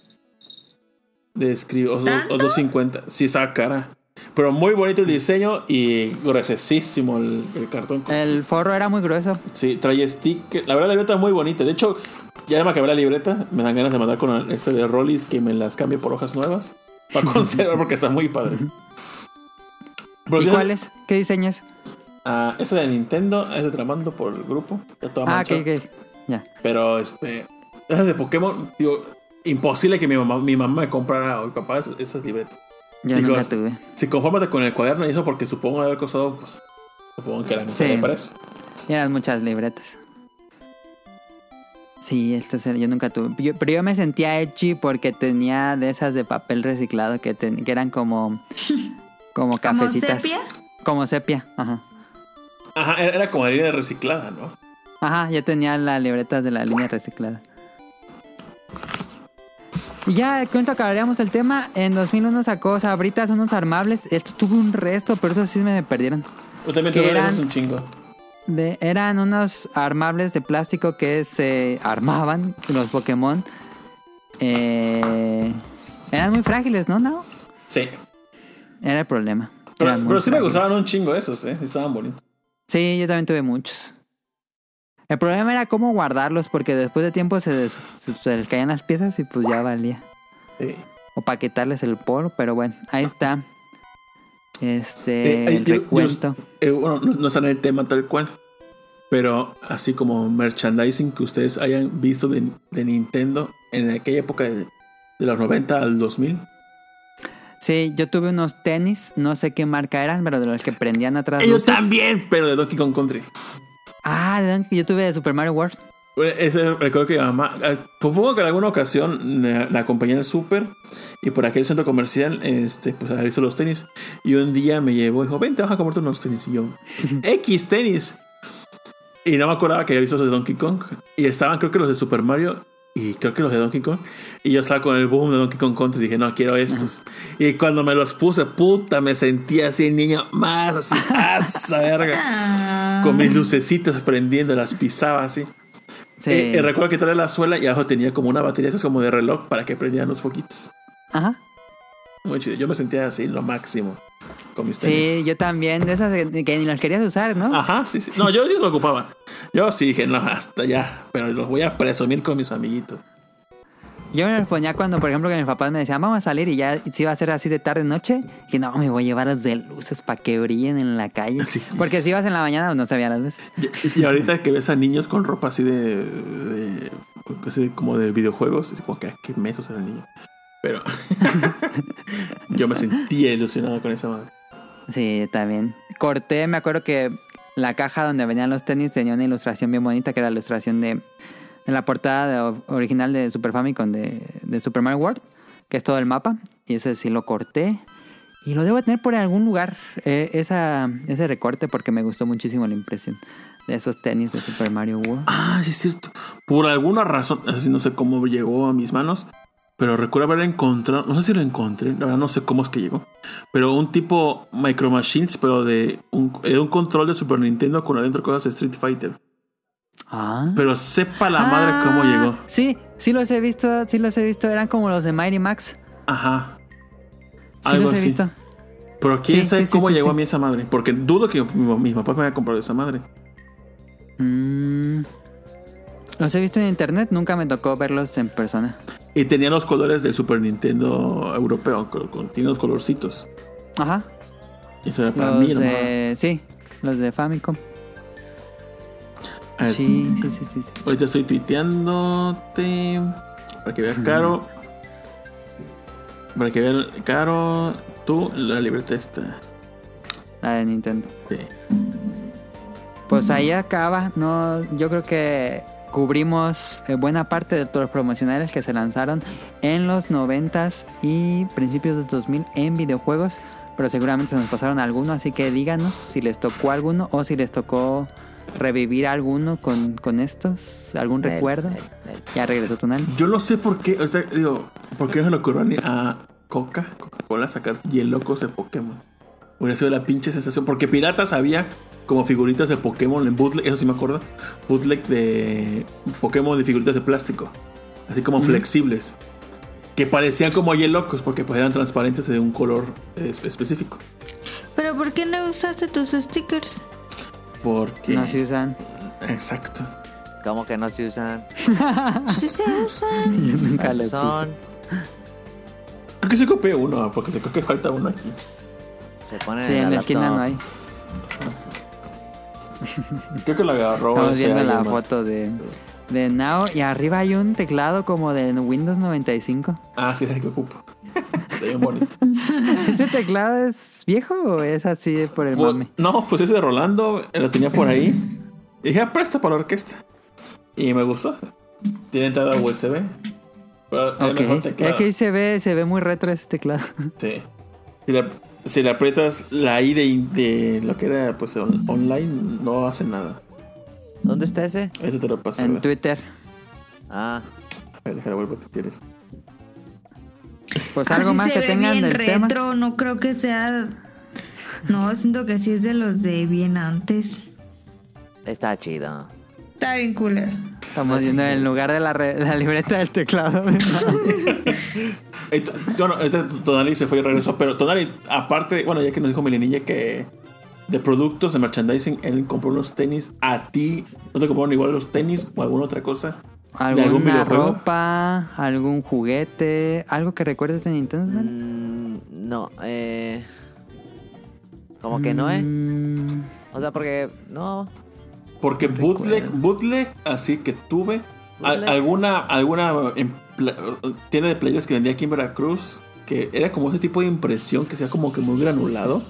De escribir, o, dos- o 250. Sí, está cara. Pero muy bonito el diseño y gruesísimo el, el cartón. El forro era muy grueso. Sí, trae sticker. La verdad, la libreta es muy bonita. De hecho, ya me acabé la libreta. Me dan ganas de mandar con este de Rollis que me las cambie por hojas nuevas. Para conservar porque está muy padre. Pero ¿Y sí, cuál es? ¿Qué diseño es? ah, esa de Nintendo es de tramando por el grupo. Ya toda Ah, manchada. ok, ok. Ya. Pero este. Esa de Pokémon, digo, imposible que mi mamá, mi mamá me comprara o mi papá esas, esas libretas. Yo Digo, nunca tuve. Si confórmate con el cuaderno y eso, porque supongo haber costado, pues. Supongo que era mucho Sí. de precio. Y eran muchas libretas. Sí, esto es el- yo nunca tuve. Yo- pero yo me sentía edgy porque tenía de esas de papel reciclado que, ten- que eran como como ¿Como cafecitas. sepia? Como sepia, ajá. Ajá, era, como la línea reciclada, ¿no? Ajá, yo tenía la libreta de la línea reciclada. Y ya, cuento acabaríamos el tema. En 2001 sacó Sabritas unos armables. Esto tuvo un resto, pero eso sí me perdieron. Yo también tuve eran- un chingo. De- eran unos armables de plástico que se armaban los Pokémon. Eh, Eran muy frágiles, ¿no? No. Sí. Era el problema. Pero, sí me gustaban un chingo esos, ¿eh? Estaban bonitos. Sí, yo también tuve muchos. El problema era cómo guardarlos, porque después de tiempo se, des- se, les caían las piezas y pues ya valía. Sí. O para quitarles el polvo, pero bueno, ahí está. Este, Eh, el yo- yo- recuento. eh, bueno, no, no está en el tema tal cual. Pero así como merchandising que ustedes hayan visto de, de Nintendo en aquella época de, de los 90 al 2000. Sí, yo tuve unos tenis, no sé qué marca eran, pero de los que prendían atrás. Yo luces. también, pero de Donkey Kong Country. Ah, de Donkey- yo tuve de Super Mario World. Bueno, Ese recuerdo que mi mamá, eh, supongo que en alguna ocasión la, la acompañé en el súper y por aquel centro comercial, este, pues hizo los tenis. Y un día me llevó y dijo, ven, te vas a comprarte unos tenis. Y yo, X tenis. Y no me acordaba que había visto los de Donkey Kong. Y estaban, creo que los de Super Mario y creo que los de Donkey Kong. Y yo estaba con el boom de Donkey Kong Country y dije, no, quiero estos. Y cuando me los puse, puta, me sentía así, niño, más así, ¡asa verga! Con mis lucecitas prendiendo, las pisaba así. Sí. Eh, eh, recuerdo que traía la suela y abajo tenía como una batería, esas como de reloj para que prendieran los poquitos. Ajá. Muy chido. Yo me sentía así, lo máximo. Con mis tenis. Sí, yo también, de esas que que ni las querías usar, ¿no? Ajá, sí, sí. No, yo sí lo ocupaba. Yo sí dije, no, hasta ya. Pero los voy a presumir con mis amiguitos. Yo me los ponía cuando, por ejemplo, que mis papás me decían, vamos a salir y ya si iba a ser así de tarde noche, que no, me voy a llevar los de luces para que brillen en la calle. Sí. Porque si ibas en la mañana pues, no se veían las luces. Y, y ahorita que ves a niños con ropa así de. de- así como de videojuegos, es como que "Ah, qué mesos era el niño. Pero. yo me sentía ilusionado con esa madre. Sí, también. Corté, me acuerdo que la caja donde venían los tenis tenía una ilustración bien bonita, que era la ilustración de, de la portada original de Super Famicom de, Super Mario World, que es todo el mapa. Y ese sí lo corté. Y lo debo tener por algún lugar, eh, ese recorte, porque me gustó muchísimo la impresión de esos tenis de Super Mario World. Ah, sí, es cierto. Por alguna razón, así no sé cómo llegó a mis manos, pero recuerdo haber encontrado, no sé si lo encontré, la verdad no sé cómo es que llegó, pero un tipo Micro Machines, pero de un, un control de Super Nintendo con adentro cosas de Street Fighter. Ah. Pero sepa la madre cómo Ah, llegó. Sí, sí los he visto, sí los he visto. Eran como los de Mighty Max. Ajá. Sí Algo los he así. visto. Pero quién Sí, sabe sí, cómo llegó a mí esa madre. Porque dudo que mi- mis papás me hayan comprado esa madre. Mm. Los he visto en internet, nunca me tocó verlos en persona. Y tenía los colores del Super Nintendo europeo, con, con- tiene los colorcitos. Ajá. Eso era para mí, Los hermano. de. Sí, los de Famicom. A ver, Sí, sí, sí, sí. sí. Ahorita estoy tuiteándote. Para que veas, Caro. Para que vean, Caro, tú, la libreta esta. La de Nintendo. Sí. Pues ahí acaba, no, yo creo que cubrimos eh, buena parte de todos los promocionales que se lanzaron en los 90s y principios de 2000 en videojuegos, pero seguramente se nos pasaron algunos, así que díganos si les tocó alguno o si les tocó revivir alguno con, con estos, algún Nel, recuerdo. nel, nel. Ya regresó Tonal. Yo no sé por qué, ahorita digo, ¿por qué no se le ocurrió ni a Coca, Coca-Cola sacar hielocos de Pokémon? Hubiera sido la pinche sensación, porque piratas había como figuritas de Pokémon en bootleg, eso sí me acuerdo, bootleg de Pokémon de figuritas de plástico, así como flexibles, que parecían como hielocos porque pues eran transparentes de un color eh, específico. Pero ¿por qué no usaste tus stickers? Porque... No se usan. Exacto. ¿Cómo que no se usan? Sí se usan. Yo nunca los Son. uso. Creo que sí copié uno, porque creo que falta uno aquí. Se ponen Sí, en la esquina no hay. Creo que lo agarró. Estamos viendo la foto de, de Nao y arriba hay un teclado como de Windows 95. Ah, sí, es el que ocupo. Está bien bonito. ¿Ese teclado es viejo o es así por el Pues, mame? no, pues ese de Rolando eh, lo tenía por ahí. Y dije, ah, presta para la orquesta. Y me gustó. Tiene entrada USB. Pero es Ok, mejor es teclado. que se ve, se ve muy retro ese teclado. Sí. Si le, si le aprietas la I de, de lo que era pues on- online, no hace nada. ¿Dónde está ese? Este te lo paso. a En. Twitter. Ah, A ver, déjame vuelvo si quieres. Pues algo Así más se que ve tengan bien del tema. retro, no creo que sea... No, siento que sí es de los de bien antes. está chido. Está bien cooler. Estamos viendo en lugar de la, re- la libreta del teclado. Bueno, ahorita Tonali se fue y regresó, pero Tonali, aparte, bueno, ya que nos dijo Melinilla que de productos de merchandising, él compró unos tenis a ti. ¿No te compraron igual los tenis o alguna otra cosa? ¿De algún ¿Alguna videojuego? ropa? ¿Algún juguete? ¿Algo que recuerdes de Nintendo? Mm, no, eh. Como que no, ¿eh? Mm, O sea, porque. No. Porque No bootleg, recuerdo. bootleg, así que tuve. Bootleg. alguna alguna tienda de players que vendía aquí en Veracruz que era como ese tipo de impresión que sea como que muy granulado.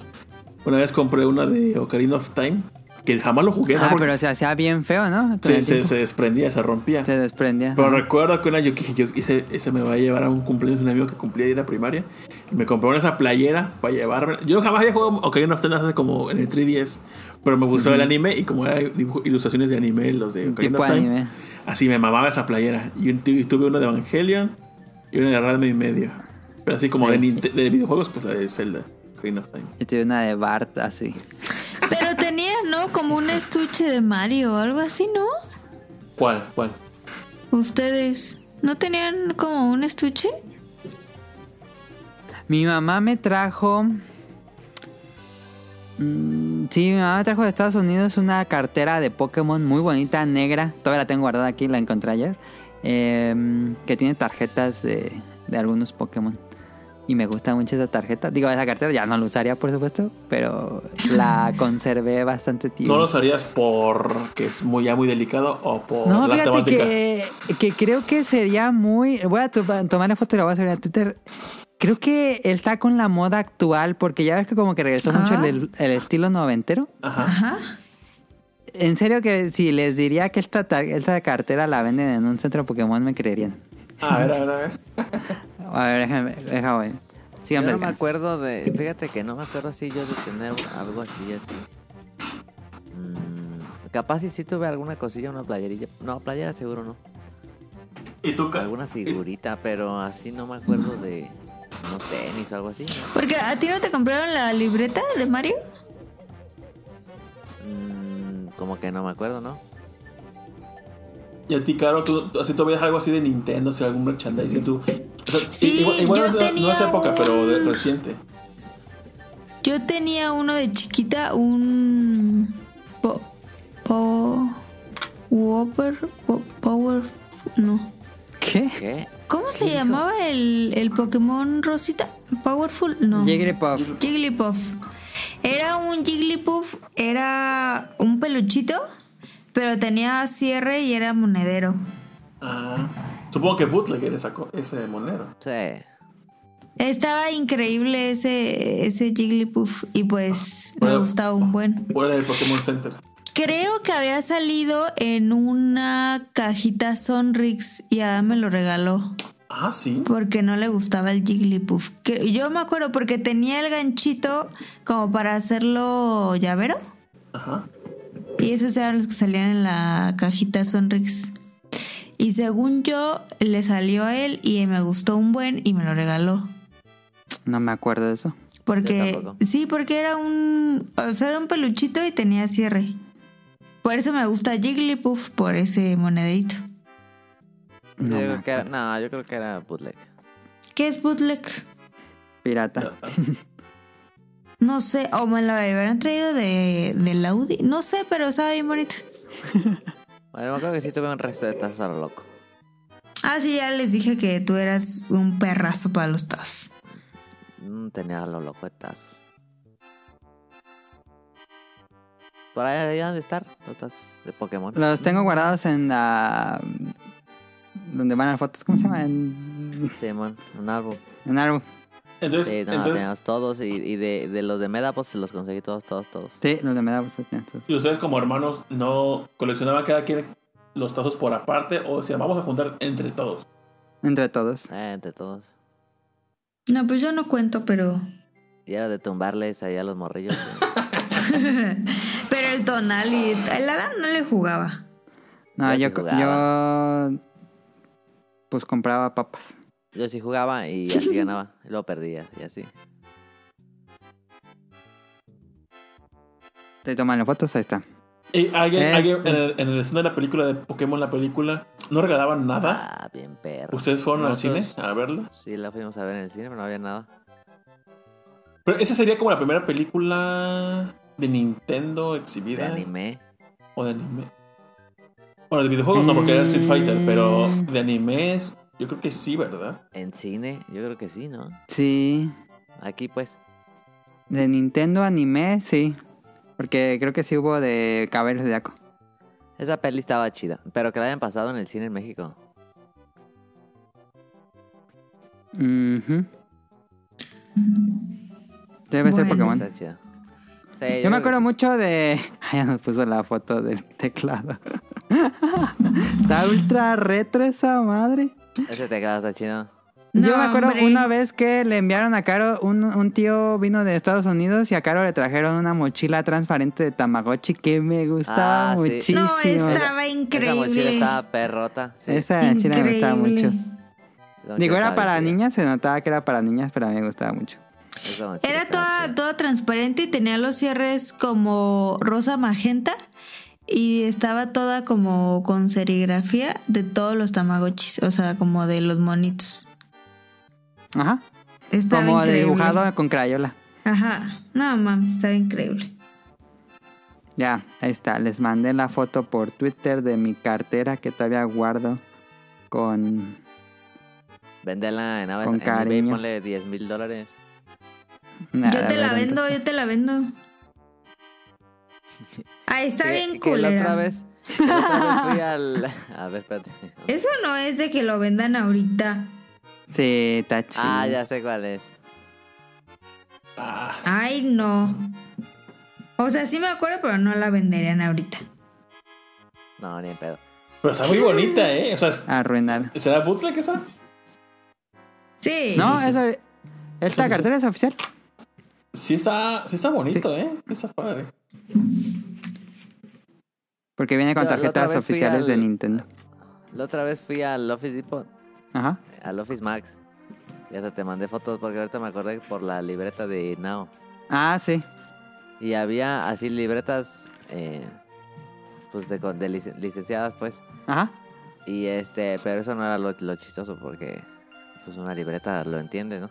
Una vez compré una de Ocarina of Time que jamás lo jugué. ¿no? Ah, Porque pero se hacía bien feo, ¿no? Con se, desprendía, se rompía. Se desprendía. Pero recuerdo que una yo, que yo hice, ese me va a llevar a un cumpleaños de un amigo que cumplía de ir a primaria. Y me compró esa playera para llevarme. Yo jamás había jugado Ocarina of Time hace como en el 3DS. Pero me gustaba el anime y como era dibujo- ilustraciones de anime, los de Ocarina of Time. anime. Así me mamaba esa playera. Y tuve una de Evangelion y una de Radme y medio. Pero así como de, Ninte- de videojuegos, pues la de Zelda, Ocarina of Time. Y tuve una de Bart así. Pero tenía, ¿no? Como un estuche de Mario o algo así, ¿no? ¿Cuál? ¿Cuál? Ustedes, ¿no tenían como un estuche? Mi mamá me trajo. Mm, sí, mi mamá me trajo de Estados Unidos una cartera de Pokémon muy bonita, negra. Todavía la tengo guardada aquí, la encontré ayer. em, que tiene tarjetas de, de algunos Pokémon. Y me gusta mucho esa tarjeta. Digo, esa cartera ya no la usaría, por supuesto. Pero la conservé bastante tiempo. ¿No lo usarías porque es muy, ya muy delicado o por No, la fíjate que, que creo que sería muy... Voy a to- tomarle foto y la voy a subir a Twitter. Creo que él está con la moda actual porque ya ves que como que regresó mucho Ah. el, el estilo noventero. Ajá. Ajá. En serio que si les diría que esta, esta cartera la venden en un centro Pokémon me creerían. A ver, a ver, a ver. A ver, déjame, déjame. ver. Yo no me acuerdo de. Fíjate que no me acuerdo así yo de tener algo así, así. Mm, capaz si sí tuve alguna cosilla, una playerilla. No, playera seguro no. ¿Y tú, Alguna figurita, pero así no me acuerdo de. No tenis o algo así. ¿no? Porque a ti no te compraron la libreta de Mario. Mm, como que no me acuerdo, ¿no? Y a ti, Caro, ¿tú, tú- así tú veías algo así de Nintendo, si algún merchandising tú... o sea, Sí, igual, igual yo no, es de- no tenía es época, un- pero de- reciente. Yo tenía uno de chiquita, un po, po, Whopper, Power, no. ¿Qué? ¿Qué? ¿Cómo se llamaba el, el Pokémon Rosita? Powerful, no. Jigglypuff. Jigglypuff. Era un Jigglypuff, era un peluchito, pero tenía cierre y era monedero. Ah, supongo que Bootleg era esa co- ese monero. Sí. Estaba increíble ese, ese Jigglypuff y pues me Bueno. gustaba un buen. O era del Pokémon Center. Creo que había salido en una cajita Sonrix y Adam me lo regaló Ah, sí. porque no le gustaba el Jigglypuff. Que- Yo me acuerdo porque tenía el ganchito como para hacerlo llavero Ajá. y esos eran los que salían en la cajita Sonrix. Y según yo, le salió a él y me gustó un buen y me lo regaló. No me acuerdo de eso. Porque, sí, porque era un, o sea, era un peluchito y tenía cierre. Por eso me gusta Jigglypuff, por ese monedito. No yo me creo que era, acuerdo. no, yo creo que era bootleg. ¿Qué es bootleg? Pirata. No sé, o me lo habrán traído de, del Audi. No sé, pero estaba bien bonito. Bueno, creo que sí tuve un resto de tazos a lo loco. Ah, sí, ya les dije que tú eras un perrazo para los tazos. Mm, tenía a lo loco de tazos. Por ahí deberían de estar los tazos de Pokémon. Los tengo guardados en la... Donde van las fotos, ¿cómo se llama? En, Simón, un álbum. en algo. Entonces, Sí, no, entonces teníamos todos y, y de, de los de Medapos se los conseguí todos, todos, todos. Sí, los de Medavos. ¿y ustedes como hermanos no coleccionaban cada quien los tazos por aparte o decían, vamos a juntar entre todos? Entre todos. Eh, entre todos. No, pues yo no cuento, pero. Y era de tumbarles ahí a los morrillos. pero el tonal y el Adam no le jugaba. No, Yo yo pues compraba papas. Yo sí jugaba y así ganaba. Luego perdía y así. Te toman las fotos, ahí está. Y alguien, Este. alguien en, el, en el escena de la película de Pokémon, la película, no regalaban nada. Ah, bien perro. ¿Ustedes fueron al cine a verlo? Sí, la fuimos a ver en el cine, pero no había nada. Pero esa sería como la primera película de Nintendo De exhibida. anime. O de anime. Bueno, de videojuegos no, porque era Street Fighter, pero de animes, yo creo que sí, ¿verdad? En cine, yo creo que sí, ¿no? Sí. Aquí pues. De Nintendo anime, sí. Porque creo que sí hubo de Cabello Zodiaco. Esa peli estaba chida, pero que la hayan pasado en el cine en México. Ujú. Debe ser. Pokémon. Está chida. Sí, Yo me acuerdo que mucho de. Ya nos puso la foto del teclado. Está ultra retro esa madre. Ese teclado está chido. Yo me acuerdo hombre. una vez que le enviaron a Caro, un, un tío vino de Estados Unidos y a Caro le trajeron una mochila transparente de Tamagotchi que me gustaba Ah, sí. muchísimo. No, estaba Esa mochila increíble. estaba perrota. Sí, Esa mochila me gustaba Increíble. mucho. Digo, era para bien niñas, se notaba que era para niñas, pero a mí me gustaba mucho. Era toda, toda transparente y tenía los cierres como rosa magenta y estaba toda como con serigrafía de todos los tamagotchis, o sea, como de los monitos. Ajá. Estaba Como increíble. dibujado con crayola. Ajá. No mames, estaba increíble. Ya, ahí está. Les mandé la foto por Twitter de mi cartera que todavía guardo con... Véndela en, Aves- Con en cariño. ponle 10 mil dólares. Nada, yo te la vendo, yo te la vendo. Ay, está Que- bien que la otra vez, que la otra vez fui al... A ver, espérate. Eso no es de que lo vendan ahorita. Sí, está chido. Ah, ya sé cuál es. Ah, Ay, no. O sea, sí me acuerdo, pero no la venderían ahorita. No, ni en pedo. pero está muy bonita, ¿eh? O sea, Arruinar. ¿será bootleg esa? Sí. No, sí, sí. eso... Esta cartera es oficial. Sí está, sí está bonito, ¿eh? Está padre. Porque viene con Yo tarjetas oficiales de Nintendo. La otra vez fui al Office Depot, Ajá. al Office Max. Y hasta te mandé fotos porque ahorita me acordé por la libreta de Now. Ah, sí. Y había así libretas, eh, pues de, con- de licen- licenciadas, pues. Ajá. Y este, pero eso no era lo, lo chistoso porque, pues una libreta lo entiende, ¿no?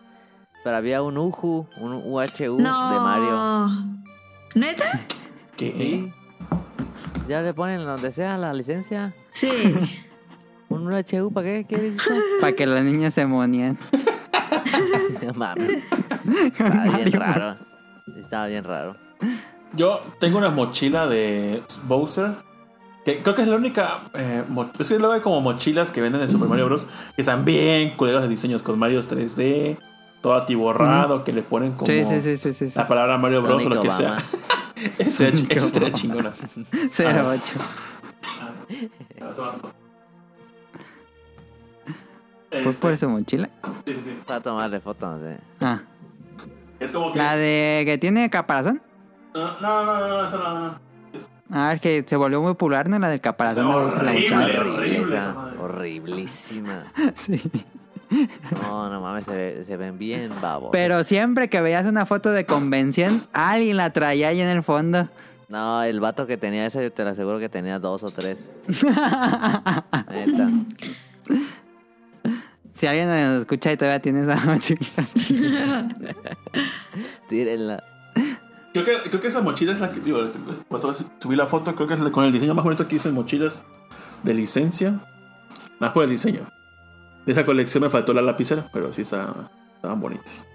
Pero había un UHU, un UHU no. de Mario. ¿Neta? ¿Qué? Sí. Ya le ponen donde sea la licencia. Sí. Un UHU, ¿para qué quieres? Para que las niñas se monían. No mames. Estaba bien raro. Estaba bien raro. Yo tengo una mochila de Bowser. Que creo que es la única. eh, es que luego hay como mochilas que venden en Super Mario Bros. Que están bien culeros de diseños con Mario 3D. Todo atiborrado. Que le ponen como Sí, sí, sí, sí, sí. sí. la palabra Mario Bros. Sonic o lo que Obama. sea. Esa esa estaría chingona. 08. ¿Fue Este, por su mochila? sí, sí. Para tomarle fotos de... Ah. Es como que. La de que tiene caparazón. No, no, no, no, eso no. no. Es- A ver, que se volvió muy popular, ¿no? La del caparazón. Horrible. Horrible, horrible esa, esa horriblísima. Sí. No, no mames, se, ve- se ven bien babos. Pero siempre que veías una foto de convención, alguien la traía ahí en el fondo. No, el vato que tenía esa, yo te lo aseguro que tenía dos o tres. Neta. Si alguien nos escucha y todavía tiene esa mochila. Tírenla. Creo que, creo que esa mochila es la que. Digo, cuando subí la foto, creo que es la- con el diseño más bonito que hice en mochilas de licencia. Más por el diseño. De esa colección me faltó la lapicera, pero sí está- estaban bonitas.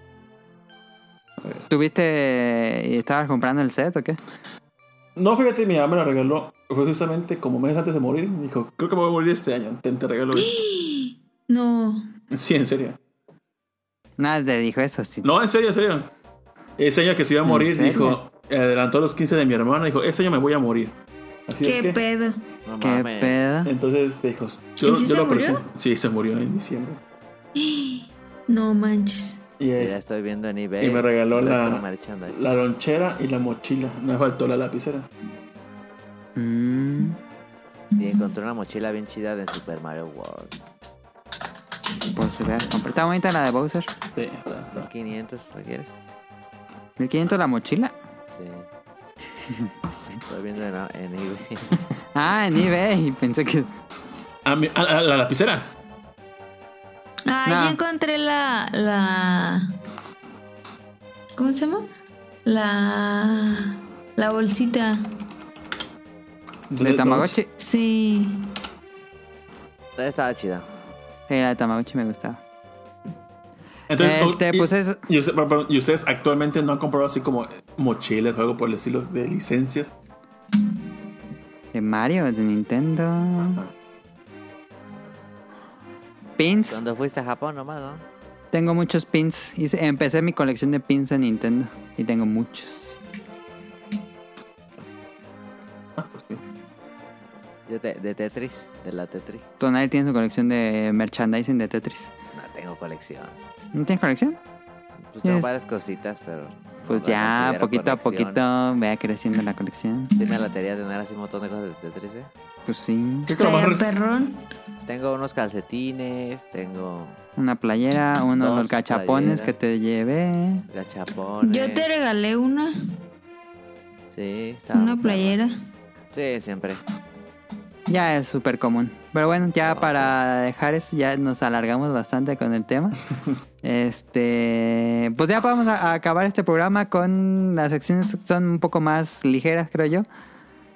¿Tuviste y estabas comprando el set o qué? No, fíjate, mi mamá me la regaló. Fue justamente como meses antes de morir. Me dijo, creo que me voy a morir este año. Te, te regalo esto". No. Sí, en serio. Nada te dijo eso, sí. No, en serio, en serio. Ese año que se iba a ¿En morir, dijo, adelantó los 15 de mi hermana, dijo, ese año me voy a morir. Así es ¿Qué que, pedo? No ¿Qué pedo? entonces dijo, ¿Y yo, yo se lo murió? Sí, se murió en diciembre. No manches. Y Ya es, estoy viendo en eBay. Y me regaló la- lonchera y la mochila. Me faltó la lapicera. Mm, Y encontré una mochila bien chida de Super Mario World. si hubieras comprado. Está bonita la de Bowser. Sí, está, está. 500, ¿la quieres? 1500 la mochila. Sí. Estoy viendo en, en eBay. Ah, en eBay. Pensé que. A, mi- a- a la lapicera. Ah, No. ya encontré la, la... ¿Cómo se llama? La... La bolsita. ¿De Tamagotchi? Sí. Estaba chida. Sí, la de Tamagotchi me gustaba. Entonces, Este, y- pues es- y, usted- perdón, y ustedes actualmente no han comprado así como mochilas o algo por el estilo de licencias. De Mario, de Nintendo. Pins. Cuando fuiste a Japón nomás, ¿no? Tengo muchos pins. Hice- empecé mi colección de pins de Nintendo. Y tengo muchos. Yo te- de Tetris, de la Tetris. Tonali tiene su colección de merchandising de Tetris. No tengo colección. ¿No tienes colección? Pues tengo Es- varias cositas, pero. Pues no la ya, poquito a poquito vea creciendo la colección. Sí me latería tener así un montón de cosas de Tetris, ¿eh? Pues sí. ¿Qué perrón. Tengo unos calcetines, tengo Una playera, unos Dos los gachapones playeras. que te llevé. gachapones. Yo te regalé una, Sí, está una playera. Sí, siempre. Ya es súper común. Pero bueno, ya No, para dejar eso, ya nos alargamos bastante con el tema. este, pues ya vamos a, a acabar este programa con las secciones que son un poco más ligeras, creo yo.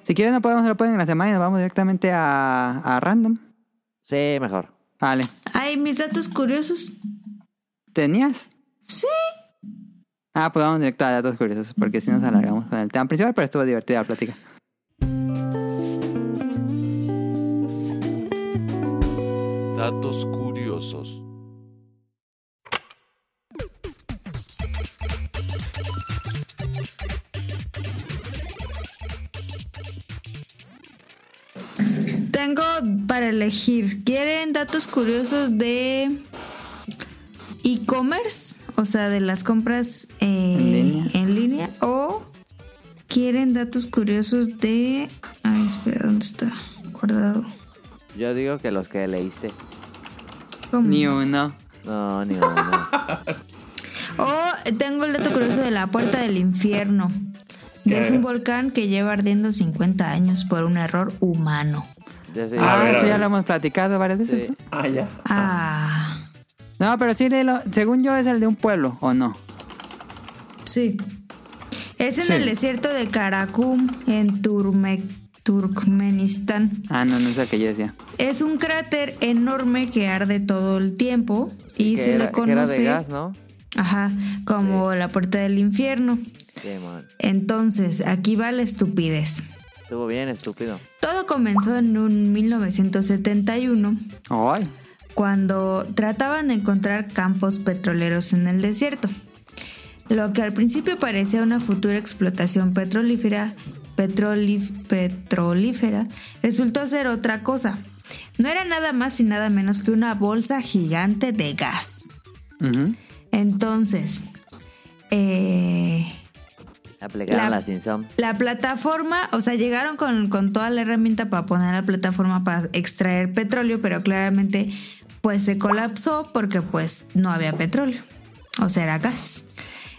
Si quieren, no podemos lo pueden en la semana y nos vamos directamente a, a random. Sí, mejor. Vale. Ay, mis datos curiosos. ¿Tenías? Sí. Ah, pues vamos directo a datos curiosos, porque si nos alargamos con el tema principal, pero estuvo divertida la plática. Datos curiosos. Tengo para elegir. ¿Quieren datos curiosos de e-commerce? O sea, de las compras eh, En línea. en línea. ¿O quieren datos curiosos de... Ay, espera, ¿dónde está? Guardado. Yo digo que los que leíste. ¿Cómo? Ni uno. No, ni uno. O tengo el dato curioso de la puerta del infierno. ¿Qué? Es un volcán que lleva ardiendo 50 años por un error humano. Ah, ver, eso ya lo hemos platicado varias veces. Sí. Ah, ya. Ah, No, pero sí, léelo. según yo es el de un pueblo, ¿o no? sí. Es en Sí. el desierto de Karakum, en Turme- Turkmenistán. Ah, no, no es el que yo decía. Es un cráter enorme que arde todo el tiempo y se era, le que era conoce, de gas, ¿no? ajá, como la puerta del infierno. Sí, man. Entonces, aquí va la estupidez. Estuvo bien estúpido. Todo comenzó en un 1971 Ay, cuando trataban de encontrar campos petroleros en el desierto. Lo que al principio parecía una futura explotación petrolífera, petrolífera resultó ser otra cosa. No era nada más y nada menos que una bolsa gigante de gas. Entonces, eh, La- la plataforma, o sea, llegaron con, con toda la herramienta para poner la plataforma para extraer petróleo, pero claramente pues se colapsó porque pues no había petróleo, o sea, era gas.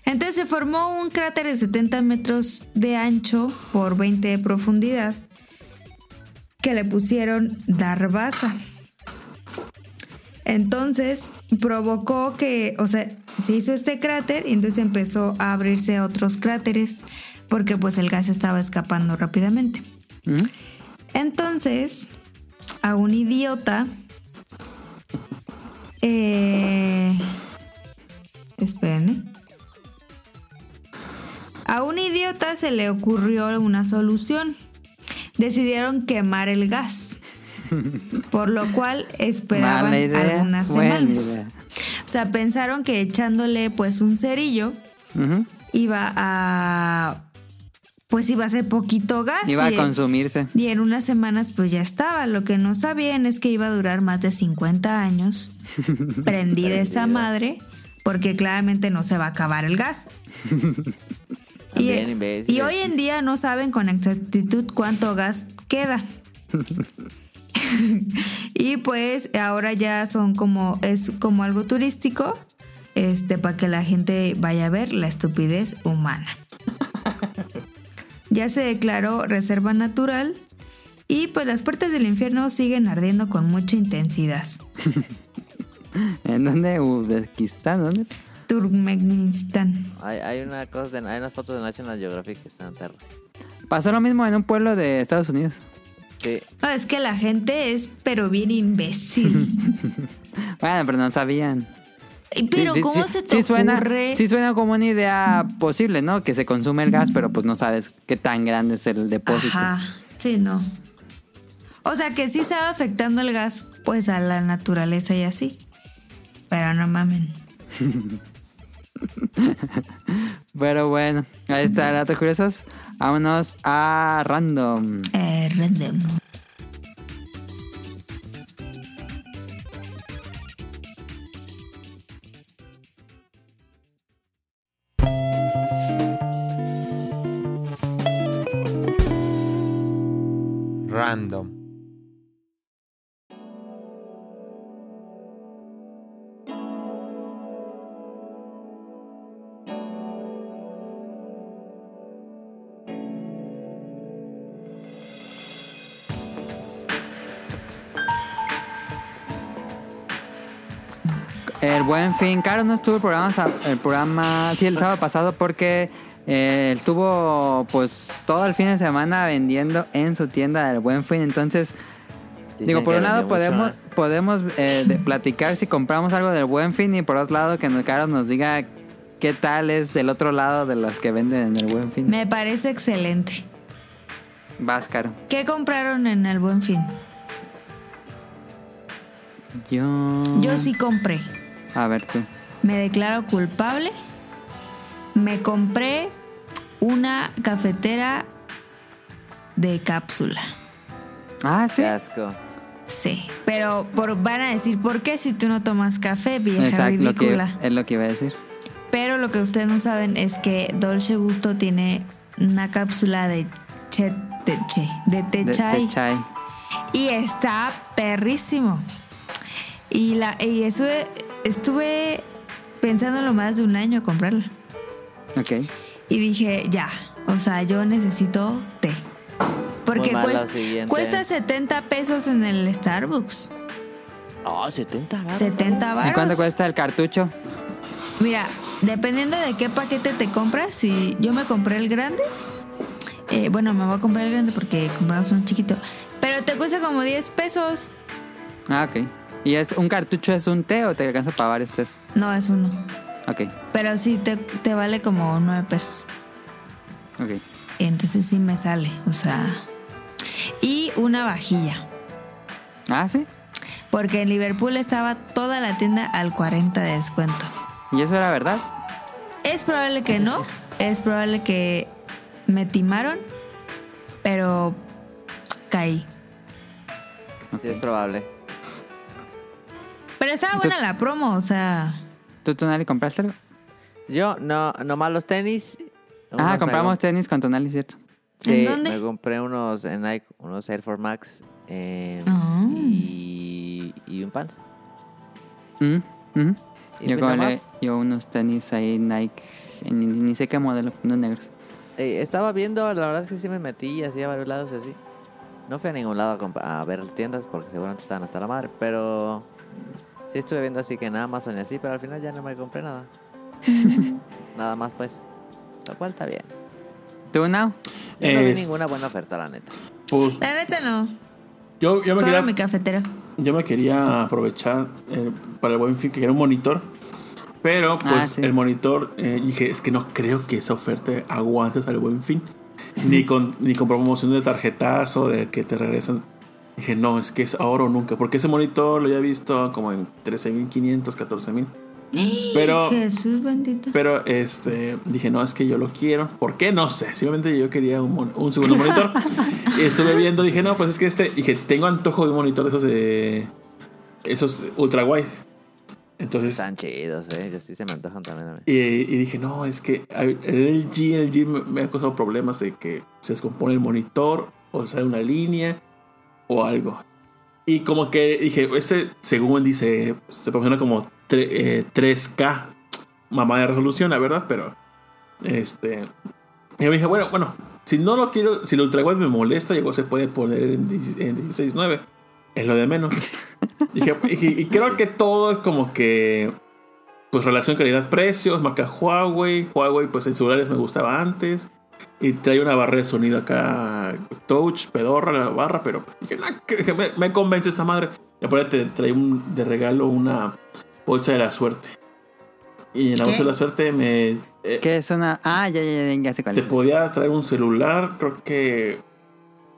Entonces se formó un cráter de 70 metros de ancho por 20 de profundidad que le pusieron Darbaza. Entonces provocó que, o sea, se hizo este cráter y entonces empezó a abrirse otros cráteres porque pues el gas estaba escapando rápidamente. Ujú. Entonces, a un idiota... Eh, esperen, ¿eh? A un idiota se le ocurrió una solución. Decidieron quemar el gas. Por lo cual esperaban algunas semanas. idea. O sea, pensaron que echándole pues un cerillo iba a pues iba a ser poquito gas. Iba a consumirse. y en unas semanas pues ya estaba. Lo que no sabían es que iba a durar más de 50 años prendida esa madre porque claramente no se va a acabar el gas. Y, imbéciles. y hoy en día no saben con exactitud cuánto gas queda. y pues ahora ya son como es como algo turístico este para que la gente vaya a ver la estupidez humana. Ya se declaró reserva natural Y pues las puertas del infierno siguen ardiendo con mucha intensidad. ¿En dónde? ¿Uzbekistán? ¿Dónde? Turkmenistán. Hay, hay una cosa de, hay unas fotos de National Geographic que están perros. Pasó lo mismo en un pueblo de Estados Unidos. Sí, No, es que la gente es pero bien imbécil. Bueno, pero no sabían. Pero Sí, sí, ¿cómo sí, se te sí suena, ocurre? sí suena como una idea posible, ¿no? Que se consume el gas, pero pues no sabes qué tan grande es el depósito. Ajá, sí, no. O sea que sí estaba afectando el gas, pues a la naturaleza y así. Pero no mamen. Pero bueno, ahí está, datos curiosos. Vámonos a random. Eh, random. Random. El buen fin, Caro no estuvo el programa, el programa, sí, el sábado pasado porque eh, él estuvo pues todo el fin de semana vendiendo en su tienda del buen fin. Entonces, dicen digo, por un lado mucho, podemos, ¿eh? podemos eh, de- platicar si compramos algo del buen fin y por otro lado que Caro nos diga qué tal es del otro lado de los que venden en el buen fin. Me parece excelente. Vas, Caro. ¿Qué compraron en el Buen Fin? Yo... Yo sí compré. A ver tú. Me declaro culpable. Me compré una cafetera de cápsula. Ah, sí. Qué asco. Sí, pero por, van a decir, ¿por qué si tú no tomas café, vieja Exacto, lo que, ridícula? es lo que iba a decir. Pero lo que ustedes no saben es que Dolce Gusto tiene una cápsula de che, de, che, de té chai de chai. y está perrísimo. Y la y estuve, estuve pensándolo más de un año comprarla. Ok. Y dije, ya, o sea, yo necesito té. Porque cuesta, cuesta 70 pesos en el Starbucks. Oh, 70 baros. 70 ¿Y baros. cuánto cuesta el cartucho? Mira, dependiendo de qué paquete te compras, si yo me compré el grande, eh, bueno, me voy a comprar el grande porque compramos uno chiquito, pero te cuesta como 10 pesos. Ah, ok. ¿Y es un cartucho es un té o te alcanza para varios tés? No, es uno. Ok, Pero sí te, te vale como 9 pesos. ok. Entonces sí me sale, o sea. Y una vajilla. Ah, sí. Porque en Liverpool estaba toda la tienda al 40 de descuento. ¿Y eso era verdad? Es probable que no. Es probable que me timaron. Pero caí. Sí, es probable. Pero estaba buena la promo, o sea. ¿Tú, Tonali, compraste algo? Yo, no, nomás los tenis. Ah, me compramos comp- tenis con Tonali, ¿cierto? Sí, ¿En dónde? me compré unos en Nike, unos Air Force Max eh, Ah. y, y un pants. Mm. Y Yo, nomás. yo unos tenis ahí Nike, ni, ni sé qué modelo, unos negros. Eh, estaba viendo, la verdad es que sí me metí así a varios lados y así. No fui a ningún lado a, a ver tiendas porque seguramente estaban hasta la madre, pero sí estuve viendo así que en Amazon y así, pero al final ya no me compré nada. nada más pues. Lo cual está bien. ¿Tú, Now? Yo no vi Es- ninguna buena oferta, la neta. Pues La neta no. yo, yo, me Solo quería, mi cafetera. yo me quería aprovechar eh, para el buen fin que quería un monitor. Pero pues Ah, sí. el monitor, eh, dije, es que no creo que esa oferta aguante hasta el buen fin. Ni con, ni con promoción de tarjetazo, de que te regresan. Dije, no, es que es ahora o nunca. Porque ese monitor lo había visto como en 13.500, 14.000. Pero- Jesús bendito. Pero este dije, no, es que yo lo quiero. ¿Por qué? No sé. Simplemente yo quería un, mon- un segundo monitor. y estuve viendo, dije, no, pues es que este. Dije, tengo antojo de un monitor de esos de. Esos ultra wide. Entonces. Están chidos, eh. Yo sí se me antojan también a mí. Y, y dije, no, es que el LG, el LG me, me ha causado problemas de que se descompone el monitor o sale una línea o algo. Y como que dije, este según dice, se promociona como tre- eh, 3K mamá de resolución, la verdad, pero este... Y yo dije, bueno, bueno, Si no lo quiero, si el ultra wide me molesta, igual se puede poner en, 10 en 16.9. Es lo de menos. Dije, y, y creo que todo es como que. Pues relación calidad-precios, marca Huawei. Huawei, pues en celulares me gustaba antes. Y trae una barra de sonido acá, touch, pedorra la barra, pero dije, "Nah, que- me, me convence esta madre. Y aparte trae un, de regalo una bolsa de la suerte. Y en la ¿Qué? bolsa de la suerte me... eh, ¿Qué es una.? Ah, ya, ya, ya, ya sé cuál te podía traer un celular, creo que...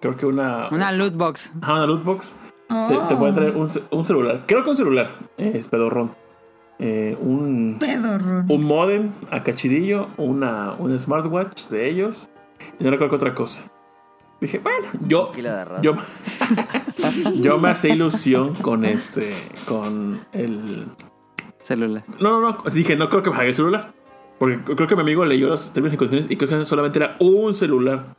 Creo que una... Una loot box. Ajá, una loot box. Te, te Oh. puede traer un, un celular. Creo que un celular. eh, es pedorrón. Eh, un, un modem a cachidillo, una, un smartwatch de ellos. Y no recuerdo otra cosa. Dije, bueno, yo, yo, yo me hacé ilusión con este, con el... Celular. No, no, no, dije, no creo que me haga el celular. Porque creo que mi amigo leyó los términos y condiciones y creo que solamente era un celular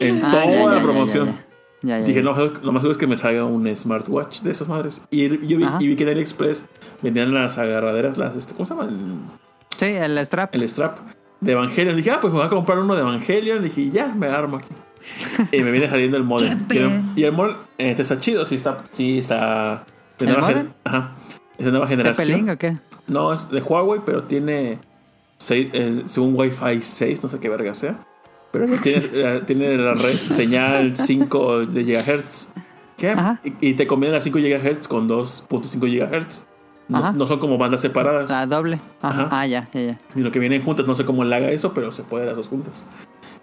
en Ah, toda ya, ya, la ya, promoción. ya, Ya, ya, Dije, ya. no, lo más seguro es que me salga un smartwatch de esas madres. Y yo vi, y vi que en AliExpress vendían las agarraderas, las, este, ¿cómo se llama? El, Sí, el strap. el strap de Evangelion. Dije, ah, pues me voy a comprar uno de Evangelion. Dije, ya, me armo aquí. y me viene saliendo el modem. Y el, y el modem este está chido, sí está, sí está. de ¿El nueva? Ajá. Es de nueva ¿Pepe generación. Link o qué? No, es de Huawei, pero tiene. seis- eh, según Wi-Fi 6, no sé qué verga sea. Pero tiene, eh, tiene la red señal 5 de GHz. ¿Qué? Y, y te conviene las 5 GHz con 2.5 GHz. No, no son como bandas separadas. La doble. Ajá. Ajá. Ah, ya, ya, ya. Y lo que vienen juntas, no sé cómo le haga eso, pero se puede las dos juntas.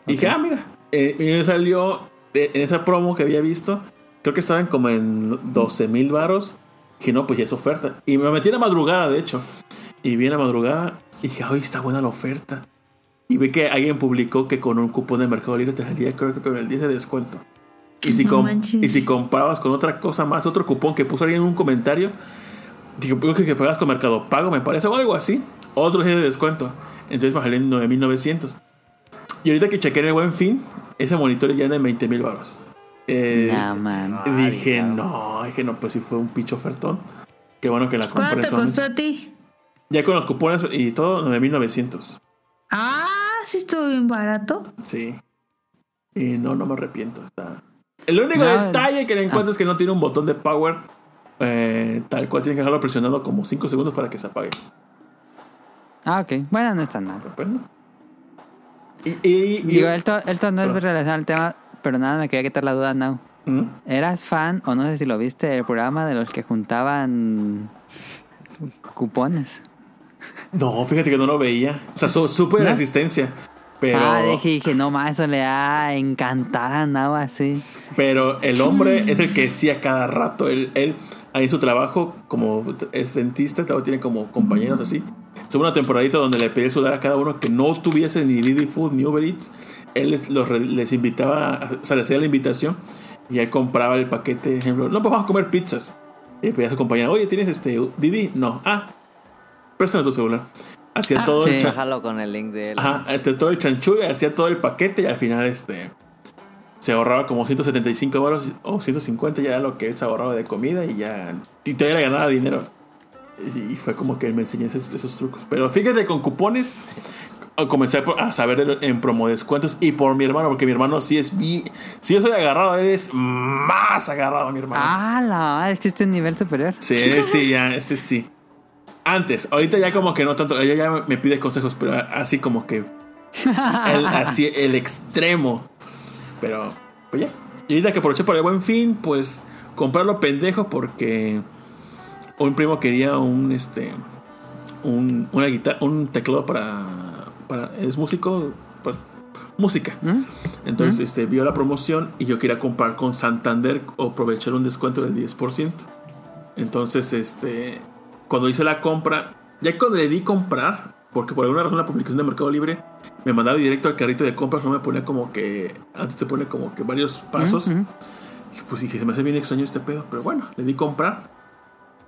Y dije, ah, mira. Eh, y me salió eh, en esa promo que había visto, creo que estaban como en 12 mil varos. Dije, no, pues ya es oferta. Y me metí en la madrugada, de hecho. Y vi en la madrugada y dije, ay, está buena la oferta. Y vi que alguien publicó que con un cupón de Mercado Libre te salía, creo que con el 10 de descuento. Y si, No y si comprabas con otra cosa más, otro cupón que puso alguien en un comentario, digo, creo que, pagas con Mercado Pago, me parece, o algo así, otro 10 de descuento. Entonces me salió en 9900. Y ahorita que chequé en el buen fin, ese monitor ya anda en 20 mil baros. Eh, No, man. dije, Ay, no, dije, no, pues si fue un picho ofertón. Qué bueno que la compré. ¿Cuánto te costó a ti? Ya con los cupones y todo, 9900. Ah, sí estuvo bien barato. Sí. Y no, no me arrepiento. Está... El único No, detalle que le encuentro es que no tiene un botón de power eh, tal cual. Tienes que dejarlo presionado como 5 segundos para que se apague. Ah, ok. Bueno, no está nada. Pero pues no. Y, y- y- Digo, esto, esto no es relacionado al tema, pero nada, me quería quitar la duda, Now. ¿Mm? ¿Eras fan, o no sé si lo viste, del programa de los que juntaban cupones? No, fíjate que no lo veía. O sea, su- supe de la ¿No? existencia. Pero, Ah, dije, dije, no más, eso le va a encantar a Now así. pero el hombre es el que sí a cada rato. Él, él ahí en su trabajo, como es dentista, luego tiene como compañeros así. Tuvo una temporadita donde le pedí sudar a cada uno que no tuviese ni Didi Food ni Uber Eats. Él les, los les invitaba, o sea, les hacía la invitación y él compraba el paquete. Ejemplo, no, pues vamos a comer pizzas. Y le pedía a su compañera, oye, ¿tienes este Didi? No. Ah, préstame tu celular. Hacía Ah, todo el sí. cha- Bájalo con el link de él. Ajá, este, todo el chanchullo, hacía todo el paquete y al final este se ahorraba como 175 baros o 150 ya era lo que él se ahorraba de comida y ya y todavía le ganaba dinero. Y fue como que él me enseñó esos, esos trucos. Pero fíjate, con cupones comencé a- a saber en promo descuentos y por mi hermano, porque mi hermano sí es bi, si yo soy agarrado, él es más agarrado, mi hermano. Ah, la existe un nivel superior. Sí, sí, ya, ese sí. Antes, ahorita ya como que no tanto, ella ya me pide consejos, pero así como que el, así el extremo. Pero, pues ya. Y ahorita que aproveché para el buen fin, pues comprarlo pendejo porque un primo quería un este un una guitarra, un teclado para para es músico, pues, música. Entonces, este vio la promoción y yo quería comprar con Santander o aprovechar un descuento del 10%. Entonces, este, cuando hice la compra, ya cuando le di comprar, porque por alguna razón la publicación de Mercado Libre me mandaba directo al carrito de compras, no me ponía como que, antes te pone como que varios pasos. Dije, Pues dije, se me hace bien extraño este pedo, pero bueno, le di comprar.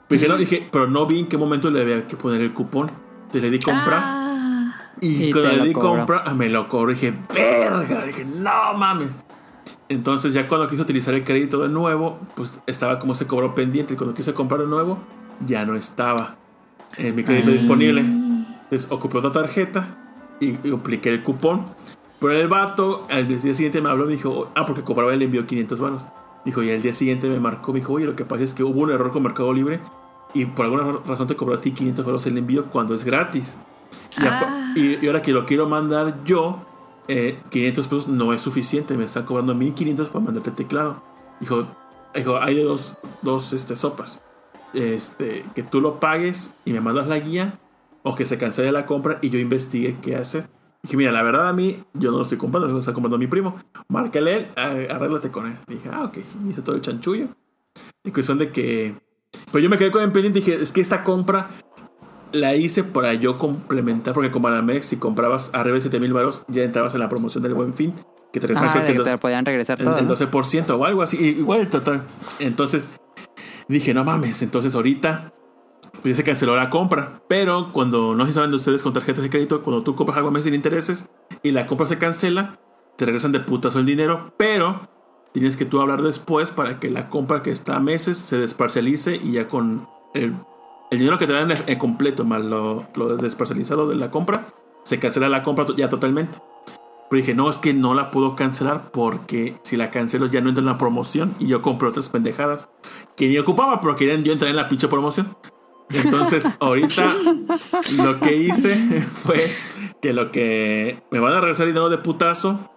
Pero, no, dije, pero no vi en qué momento le había que poner el cupón. Entonces le di comprar. Ah, Y, Y cuando le di cobró. comprar, ah, me lo cobró. Dije, verga. Dije, no mames. Entonces, ya cuando quise utilizar el crédito de nuevo, pues estaba como ese cobro pendiente. Y cuando quise comprar de nuevo, ya no estaba en mi crédito disponible. Entonces, ocupé otra tarjeta y, y apliqué el cupón. Pero el vato al día siguiente me habló y me dijo, ah, porque cobraba el envío 500 varos. Dijo, y al día siguiente me marcó, me dijo, oye, lo que pasa es que hubo un error con Mercado Libre y por alguna razón te cobró a ti 500 varos el envío cuando es gratis. Y, Ah. y- y ahora que lo quiero mandar yo, eh, 500 pesos no es suficiente, me están cobrando 1500 para mandarte el teclado. Dijo, dijo hay de dos, dos este, sopas. Este, que tú lo pagues y me mandas la guía, o que se cancele la compra y yo investigue qué hacer. Dije, mira, la verdad a mí, yo no lo estoy comprando, lo está comprando mi primo. Márcale él, arréglate con él. Dije, ah, ok, hice todo el chanchullo. Y cuestión de que. Pues yo me quedé con el pendiente y dije, es que esta compra la hice para yo complementar, porque con Banamex, si comprabas arriba de 7000 baros, ya entrabas en la promoción del buen fin, que te Ah, que te lo podían regresar el, todo. el ¿no? 12% o algo así, igual total. Entonces dije, no mames, entonces ahorita pues, se canceló la compra. Pero cuando no se saben de ustedes con tarjetas de crédito, cuando tú compras algo a mes sin intereses y la compra se cancela, te regresan de putazo el dinero, pero tienes que tú hablar después para que la compra que está a meses se desparcialice y ya con el, el dinero que te dan en completo más lo, lo desparcializado de la compra, se cancela la compra ya totalmente. Pero dije, no, es que no la puedo cancelar porque si la cancelo ya no entra en la promoción y yo compré otras pendejadas que ni ocupaba, pero querían yo entrar en la pinche promoción. Entonces, ahorita lo que hice fue que lo que me van a regresar dinero de putazo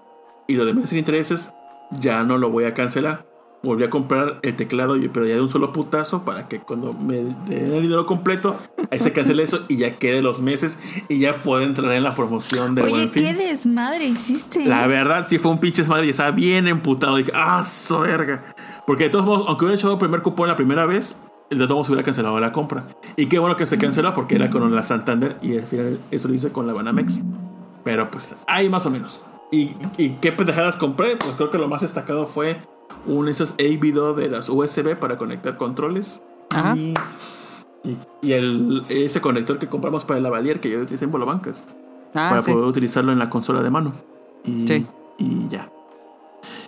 y lo de meses intereses ya no lo voy a cancelar. Volví a comprar el teclado, pero ya de un solo putazo para que cuando me den el dinero completo, ahí se cancele eso y ya quede los meses y ya pueda entrar en la promoción del Oye, buen fin. qué desmadre hiciste. La verdad, sí fue un pinche madre y estaba bien emputado. Dije, ah, so verga. Porque de todos modos, aunque hubiera echado el primer cupón la primera vez, el de todos modos hubiera cancelado la compra. Y qué bueno que se canceló porque era con la Santander y al final eso lo hice con la Banamex. Pero pues, ahí más o menos. ¿Y, y qué pendejadas compré? Pues creo que lo más destacado fue un esos A-Video de las USB para conectar controles. Ajá. Y, y, y el, ese conector que compramos para el lavalier que yo utilicé en Bolobancast Ah, para sí. poder utilizarlo en la consola de mano. Y, Sí. y ya.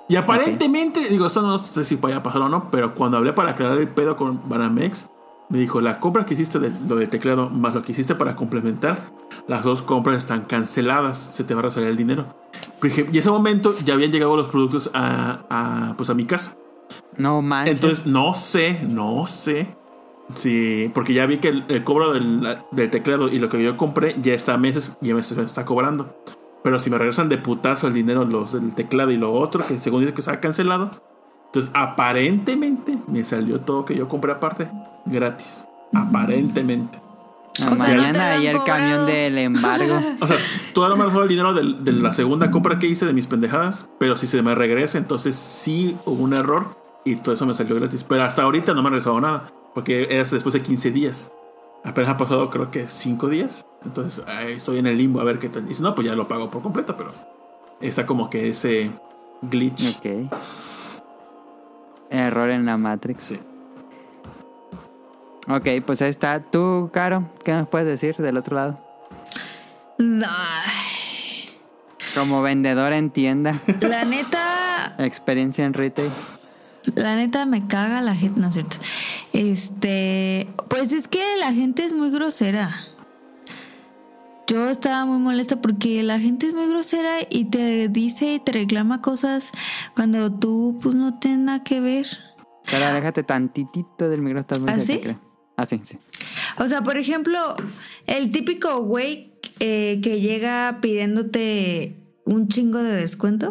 Y aparentemente, digo, esto no sé si vaya a pasar o no, pero cuando hablé para aclarar el pedo con Banamex, me dijo, la compra que hiciste de lo del teclado más lo que hiciste para complementar, las dos compras están canceladas, se te va a resalir el dinero. Y ese momento ya habían llegado los productos a, a, pues a mi casa. No manches. Entonces, no sé, no sé. Sí, porque ya vi que el, el cobro del, del teclado y lo que yo compré ya está a meses y ya me está cobrando. Pero si me regresan de putazo el dinero los del teclado y lo otro, que según dice que está cancelado, entonces aparentemente me salió todo que yo compré aparte gratis. Aparentemente. No, O sea, no mañana lo ahí el cobrado. camión del embargo. O sea, todavía no me regresó el dinero de, la segunda compra que hice de mis pendejadas, pero si se me regresa, entonces sí hubo un error y todo eso me salió gratis. Pero hasta ahorita no me ha regresado nada, porque era después de 15 días. Apenas ha pasado creo que 5 días, entonces ahí estoy en el limbo a ver qué tal. Y si no, pues ya lo pago por completo, pero está como que ese glitch. ok. Error en la Matrix. Sí. Ok, pues ahí está. Tú, Caro, ¿qué nos puedes decir del otro lado? Como vendedor en tienda, la neta, experiencia en retail. la neta me caga la gente, no es cierto. Este, pues es que la gente es muy grosera. Yo estaba muy molesta porque la gente es muy grosera y te dice y te reclama cosas cuando tú pues no tienes nada que ver. Pero aléjate tantitito del micrófono. estás muy ¿Ah, cerca, sí? Ah, sí, sí. O sea, por ejemplo, el típico güey eh, que llega pidiéndote un chingo de descuento.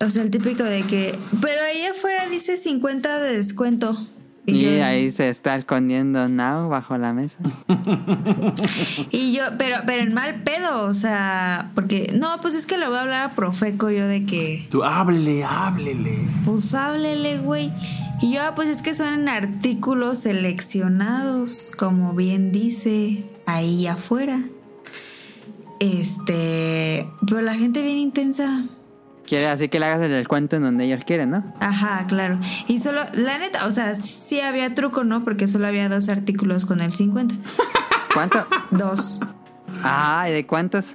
O sea, el típico de que, pero ahí afuera dice 50 de descuento. Y, yo, ahí se está escondiendo Now bajo la mesa. y yo, pero, pero en mal pedo, o sea, porque, no, pues es que lo voy a hablar a Profeco yo de que, Tú háblele, háblele. pues háblele, güey. Y yo, ah, pues es que son en artículos seleccionados, como bien dice ahí afuera. Este, pero la gente bien intensa. Quiere así que le hagas el descuento en donde ellos quieren, ¿no? Ajá, claro. Y solo, la neta, o sea, sí había truco, ¿no? Porque solo había dos artículos con el 50. ¿Cuánto? Dos. Ah, ¿y de cuántos?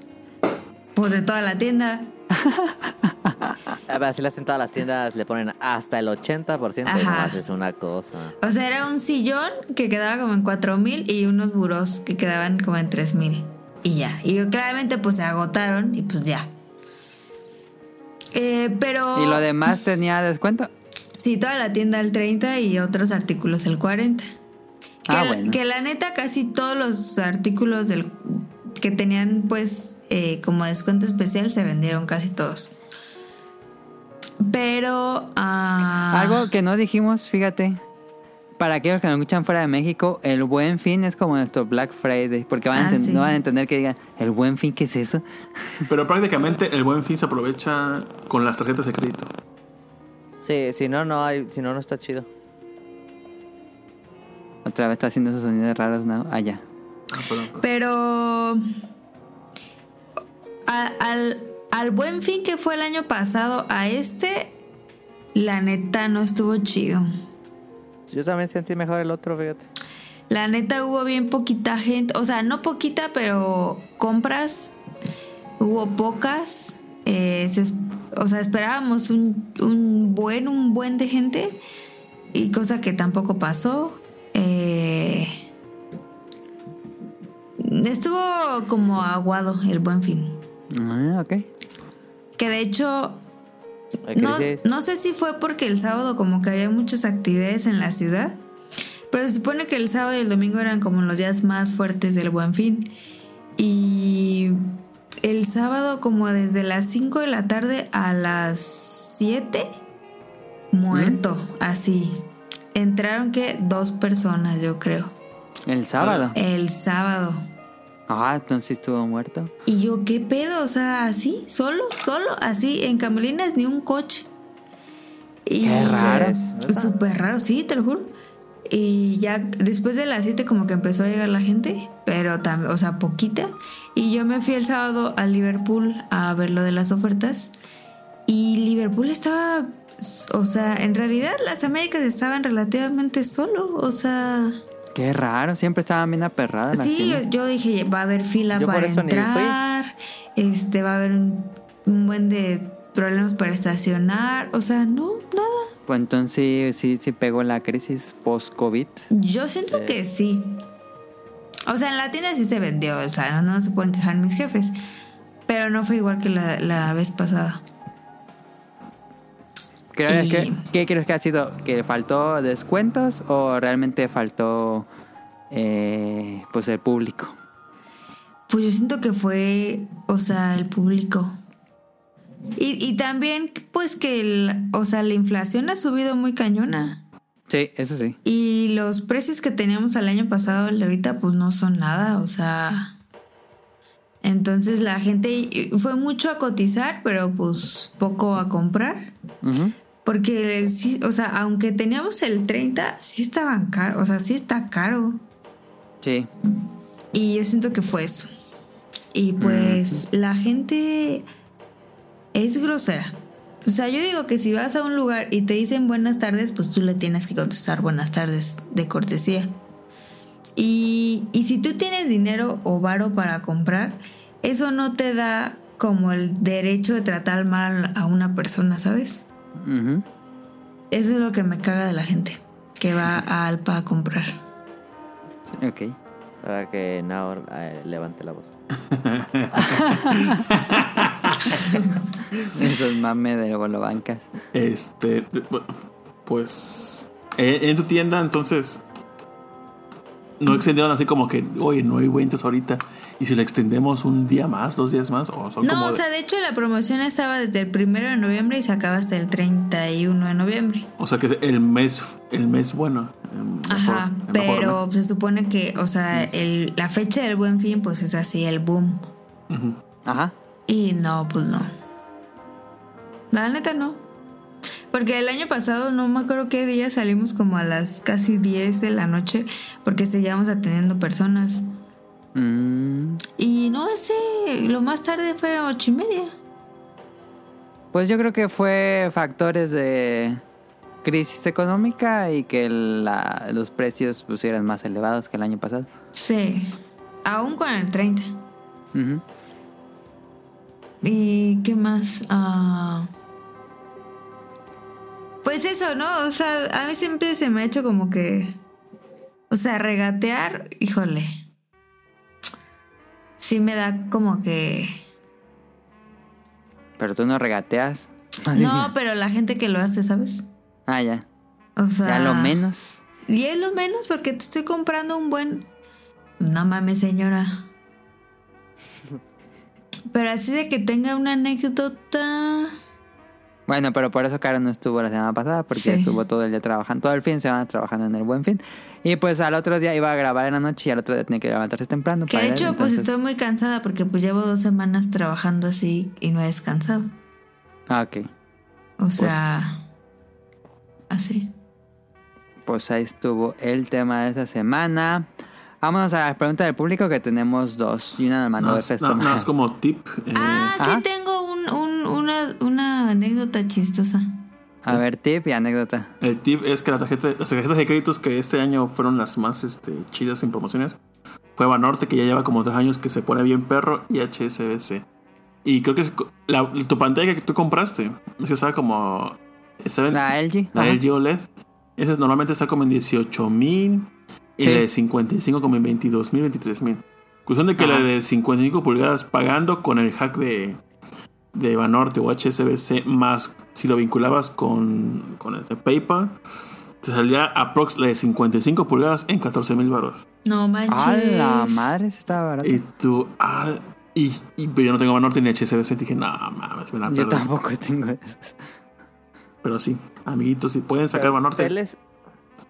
Pues de toda la tienda. A ver, si le hacen todas las tiendas, le ponen hasta el 80% y Ajá. nomás es una cosa. O sea, era un sillón que quedaba como en cuatro mil y unos burós que quedaban como en tres mil. Y ya. Y claramente pues se agotaron y pues ya. Eh, pero... ¿Y lo demás tenía descuento? Sí, toda la tienda al 30 y otros artículos al 40. Que, Ah, bueno. que la neta casi todos los artículos del que tenían pues eh, como descuento especial se vendieron casi todos. Pero... ah, Algo que no dijimos, fíjate. Para aquellos que nos escuchan fuera de México, el buen fin es como nuestro Black Friday. Porque van Ah, sí. no van a entender que digan, ¿el buen fin qué es eso? Pero prácticamente el buen fin se aprovecha con las tarjetas de crédito. Sí, si no, no hay, si no, no está chido. Otra vez está haciendo esos sonidos raros, ¿no? Ah, ya. Ah, perdón. Pero al, al buen fin que fue el año pasado, a este, la neta no estuvo chido. Yo también sentí mejor el otro, fíjate. La neta hubo bien poquita gente, o sea, no poquita, pero compras hubo pocas. eh, se o sea, esperábamos un, un buen, un buen de gente y cosa que tampoco pasó. Eh, estuvo como aguado el buen fin. Ah, ok. Que de hecho, no, no sé si fue porque el sábado como que había muchas actividades en la ciudad, pero se supone que el sábado y el domingo eran como los días más fuertes del buen fin. Y el sábado como desde las 5 de la tarde a las 7, muerto, así. Entraron que dos personas, yo creo. El sábado. El sábado. Ah, entonces estuvo muerto. Y yo, ¿qué pedo? O sea, así, solo, solo, así, en Camelinas ni un coche. Y Qué raro. Súper raro, sí, te lo juro. Y ya después de las 7 como que empezó a llegar la gente, pero también, o sea, poquita. Y yo me fui el sábado a Liverpool a ver lo de las ofertas. Y Liverpool estaba, o sea, en realidad las Américas estaban relativamente solo, o sea... Qué raro, siempre estaban bien aperradas las Sí, yo, tiendas. yo dije, va a haber fila Yo para entrar, este, va a haber un, un buen de problemas para estacionar, o sea, no, nada. Pues entonces sí, sí, sí pegó la crisis post-COVID. Yo siento que sí. O sea, en la tienda sí se vendió, o sea, no, no se pueden quejar mis jefes, pero no fue igual que la, la vez pasada. ¿Crees Y- que, ¿Qué crees que ha sido? ¿Que faltó descuentos o realmente faltó eh, pues el público? Pues yo siento que fue, o sea, el público. Y, y también, pues que, el, o sea, la inflación ha subido muy cañona. Sí, eso sí. Y los precios que teníamos al año pasado, ahorita, pues no son nada, o sea. Entonces la gente fue mucho a cotizar, pero pues poco a comprar. Ujú. Porque sí, o sea, aunque teníamos el 30, sí estaban caros, o sea, sí está caro. Sí. Y yo siento que fue eso. Y pues la gente es grosera. O sea, yo digo que si vas a un lugar y te dicen buenas tardes, pues tú le tienes que contestar buenas tardes de cortesía. Y, y si tú tienes dinero o varo para comprar, eso no te da como el derecho de tratar mal a una persona, ¿sabes? Eso es lo que me caga de la gente que va a Alpa a comprar. Ok. Para que Naor eh, levante la voz. Esos mames de bolobancas. Este, pues, eh, en tu tienda, entonces, no extendieron así como que, oye, no hay ventas ahorita. Y si le extendemos un día más, dos días más, o son No, como. o sea, de hecho la promoción estaba desde el primero de noviembre y se acaba hasta el 31 de noviembre. o sea que el mes, el mes bueno. mejor- Ajá, el mejor, pero se supone que, o sea, el, la fecha del buen fin, pues es así, el boom. Ajá. Y no, pues no. La neta no. Porque el año pasado no me acuerdo qué día salimos como a las casi 10 de la noche porque seguíamos atendiendo personas. Mm, Y no, ese, lo más tarde fue ocho y media. Pues yo creo que fue factores de crisis económica y que la- los precios pues, eran más elevados que el año pasado. Sí, aún con el 30. Ujú. ¿Y qué más? Ah, Pues eso, ¿no? O sea, a mí siempre se me ha hecho como que... O sea, regatear, híjole. Sí me da como que... Pero tú no regateas. No, pero la gente que lo hace, ¿sabes? Ah, ya. O sea. Ya lo menos. Y es lo menos porque te estoy comprando un buen. No mames, señora. Pero así de que tenga una anécdota. Bueno, pero por eso Caro no estuvo la semana pasada, porque Sí. estuvo todo el día trabajando, todo el fin de semana trabajando en el buen fin. Y pues al otro día iba a grabar en la noche y al otro día tenía que levantarse temprano. Que de hecho, pues entonces- estoy muy cansada porque pues llevo dos semanas trabajando así y no he descansado. Ah, ok. O sea. Así. Pues ahí estuvo el tema de esta semana. Vámonos a las preguntas del público que tenemos dos y una nos mandó No, de no, no, es como tip. eh, Ah, sí, tengo un, un- una, una anécdota chistosa. A ver, tip y anécdota. El tip es que la tarjeta, las tarjetas de créditos que este año fueron las más este, chidas en promociones fue Banorte, que ya lleva como tres años que se pone bien perro, y HSBC. Y creo que es la- tu pantalla que tú compraste, es que estaba como... estaba en- La LG. la Ajá. LG OLED. Esa normalmente está como en 18 mil y Sí. la de 55 como en 22 mil, 23 mil. Cuestión de que Ajá. la de 55 pulgadas pagando con el hack de, de Banorte o HSBC más si lo vinculabas con, con este PayPal, te salía aprox de 55 pulgadas en 14 mil baros. No manches. Ah, la madre, sí estaba barato. Y tú, ah, y, y- pero yo no tengo Banorte ni HSBC, dije, no mames, me la Yo perder". tampoco tengo eso. Pero sí, amiguitos, si pueden sacar Banorte. Teles,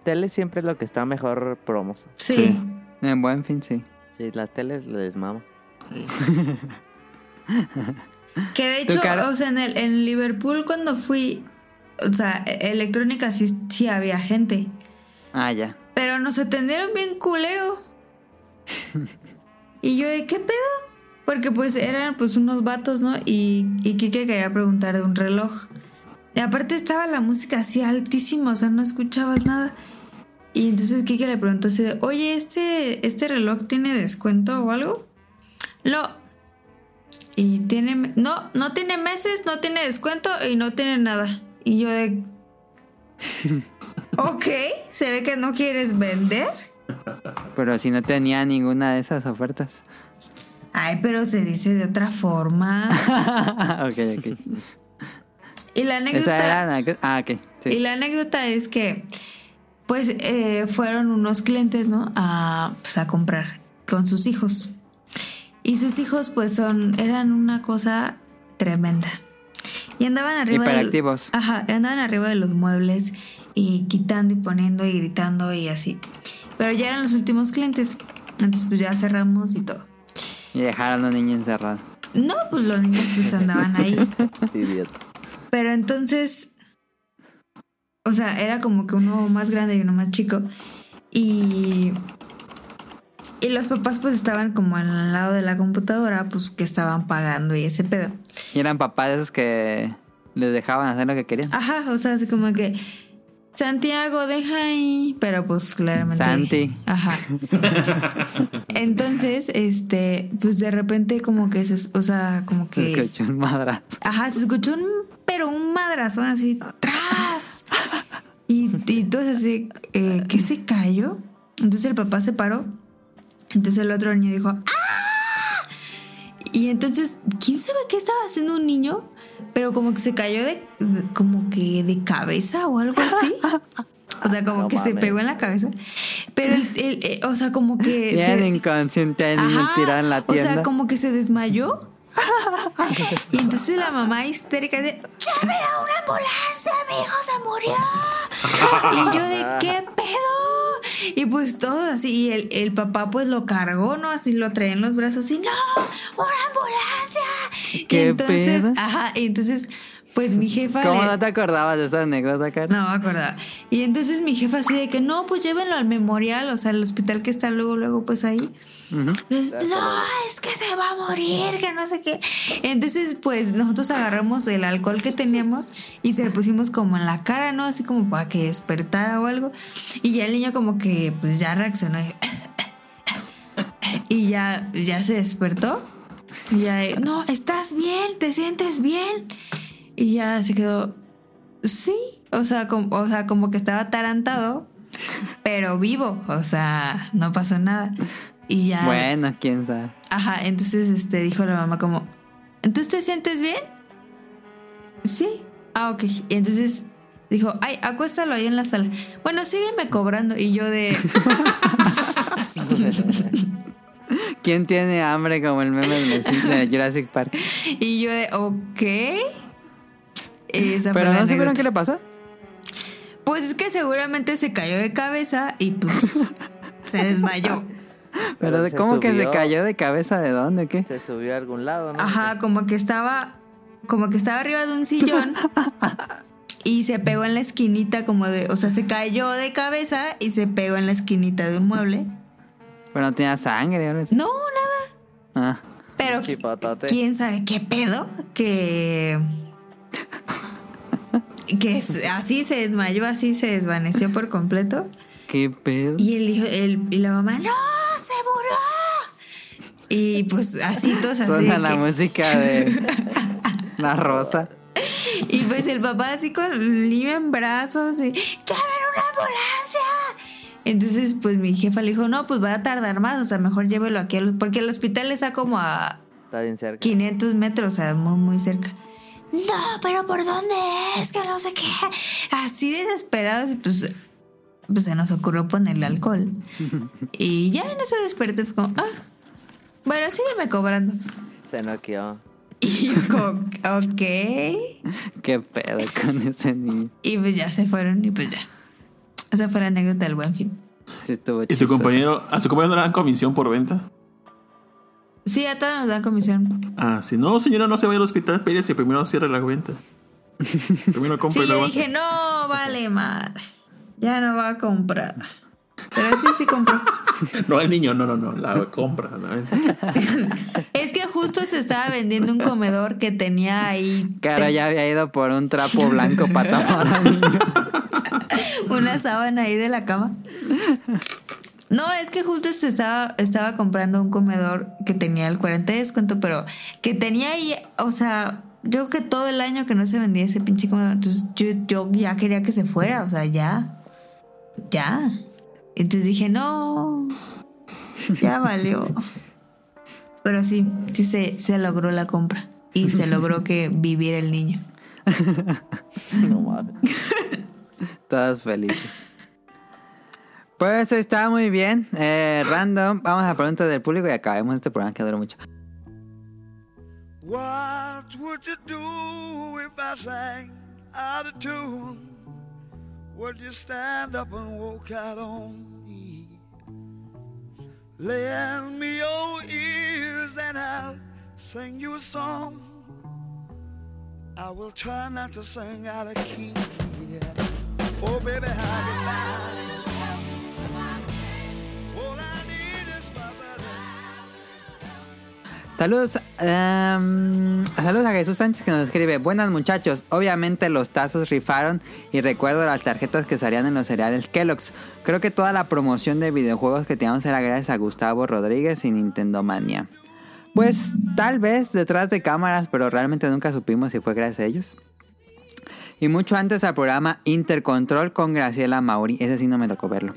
teles siempre es lo que está mejor promos. Sí. Sí. En buen fin, sí. Sí, las teles les mamo. Que de ¿Tú, hecho, o sea, en, el, en Liverpool cuando fui, o sea, e- electrónica sí, sí había gente. Ah, ya. Pero nos atendieron bien culero. y yo de qué pedo? Porque pues eran pues unos vatos, ¿no? Y, y Kike quería preguntar de un reloj. Y aparte estaba la música así altísima, o sea, no escuchabas nada. Y entonces Kike le preguntó así de, oye, ¿este, ¿este reloj tiene descuento o algo? No. Y tiene... No, no tiene meses, no tiene descuento y no tiene nada. Y yo de... ok, se ve que no quieres vender. Pero si no tenía ninguna de esas ofertas. Ay, pero se dice de otra forma. ok, ok. Y la Esa anécdota, era la... Ah, ok. y la anécdota es que, pues, eh, fueron unos clientes, ¿no? A, pues, a comprar con sus hijos. Y sus hijos, pues, son, eran una cosa tremenda. Y andaban arriba de, Hiperactivos. ajá, andaban arriba de los muebles y quitando y poniendo y gritando y así. Pero ya eran los últimos clientes. Entonces, pues ya cerramos y todo. Y dejaron a un niño encerrado. No, pues los niños pues andaban ahí. Idiota. Pero entonces, o sea, era como que uno más grande y uno más chico. Y, y los papás pues estaban como al lado de la computadora, pues que estaban pagando y ese pedo. Y eran papás esos que les dejaban hacer lo que querían. Ajá, o sea, así como que... Santiago, deja ahí. Pero pues claramente. Santi. Ajá. Entonces, este, pues de repente como que se, o sea, como Se que. escuchó un madrazo. Ajá, se escuchó un, pero un madrazón así, ¡tras! Y, y entonces así, eh, ¿qué se cayó? Entonces el papá se paró. Entonces el otro niño dijo, ¡ah! Y entonces, ¿quién sabe qué estaba haciendo un niño? Pero como que se cayó de, de- como que de cabeza o algo así. O sea, como No que se pegó en la cabeza. Pero el, el- eh, o sea, como que... Bien se- inconsciente el niño tirado en la O tienda. sea, como que se desmayó. y entonces la mamá histérica de ¡Llamen a una ambulancia! ¡Mi hijo se murió! y yo de ¿qué pedo? Y pues todo así, y el, el papá pues lo cargó, ¿no? Así lo traía en los brazos y ¡No! ¡Una ambulancia! ¿Qué y entonces, pedo? ajá, y entonces, pues mi jefa. ¿Cómo le- no te acordabas de esa anécdota, Karen? no me acordaba. Y entonces mi jefa así de que no, pues llévenlo al memorial, o sea, al hospital que está luego, luego, pues ahí. Entonces, no, es que se va a morir, que no sé qué. Entonces, pues nosotros agarramos el alcohol que teníamos y se lo pusimos como en la cara, ¿no? Así como para que despertara o algo. Y ya el niño como que pues ya reaccionó. Y ya, ya se despertó. Y ya, no, estás bien, te sientes bien. Y ya se quedó, sí. O sea, como, o sea, como que estaba atarantado, pero vivo. O sea, no pasó nada. Y ya. Bueno, quién sabe. Ajá, entonces este dijo la mamá como, ¿entonces te sientes bien? Sí. Ah, ok. Y entonces dijo, ay, acuéstalo ahí en la sala. Bueno, sígueme cobrando. Y yo de, ¿Quién tiene hambre como el meme de Jurassic Park? y yo de, ok. Esa Pero no supieron qué le pasó. Pues es que seguramente se cayó de cabeza y pues se desmayó. Pero, Pero se ¿cómo que se cayó de cabeza de dónde? ¿Qué? Se subió a algún lado, ¿no? Ajá, como que estaba, como que estaba arriba de un sillón y se pegó en la esquinita como de, o sea, se cayó de cabeza y se pegó en la esquinita de un mueble. Pero no tenía sangre. o algo así. No, nada. Ah. Pero quién sabe qué pedo que que así se desmayó, así se desvaneció por completo. ¿Qué pedo? Y el hijo, el, y la mamá, ¡no! ¡Se murió! Y pues así todos así. Suena la que- música de La Rosa. Y pues el papá así con el niño en brazos y ¡Llamen una ambulancia! Entonces pues mi jefa le dijo, no, pues va a tardar más, o sea, mejor llévelo aquí, porque el hospital está como a Está bien cerca. 500 metros, o sea, muy, muy cerca. No, pero ¿por dónde es? Que no sé qué. Así desesperados, y pues, pues se nos ocurrió ponerle alcohol. y ya en eso desperté, fue como, ah, bueno, sígueme cobrando. Se noqueó. Y yo como, ok. ¿Qué pedo con ese niño? Y pues ya se fueron y pues ya. Esa fue la anécdota del buen fin. Sí, estuvo ¿Y tu compañero, a tu compañero no le dan comisión por venta? Sí, a todos nos dan comisión. Ah, si no, señora, no se vaya al hospital, pídese primero cierre la venta. Primero compra Sí, y yo luego. dije, no, vale madre. Ya no va a comprar. Pero sí, sí compró. No, el niño, no, no, no, la compra. la. Es que justo se estaba vendiendo un comedor que tenía ahí Cara ya había ido por un trapo blanco para tapar al niño. una sábana ahí de la cama. No, es que justo se estaba, estaba comprando un comedor que tenía el 40 de descuento, pero que tenía ahí, o sea, yo creo que todo el año que no se vendía ese pinche comedor, entonces yo, yo ya quería que se fuera, o sea, ya, ya. Entonces dije, no, ya valió. Pero sí, sí se, se logró la compra y se logró que viviera el niño. No mames. Todos felices. Pues está muy bien. Eh, random. Vamos a la pregunta del público y acabemos este programa que duró mucho. What would you do if I sang out of tune? Would you stand up and walk out on me? Lend me your ears and I'll sing you a song. I will try not to sing out of key. Oh, baby, how you Saludos, em, saludos a Jesús Sánchez que nos escribe, buenas muchachos, obviamente los tazos rifaron y recuerdo las tarjetas que salían en los cereales Kellogg's. Creo que toda la promoción de videojuegos que teníamos era gracias a Gustavo Rodríguez y Nintendo Mania. Pues tal vez detrás de cámaras, pero realmente nunca supimos si fue gracias a ellos. Y mucho antes al programa Intercontrol con Graciela Mauri, ese sí no me tocó verlo.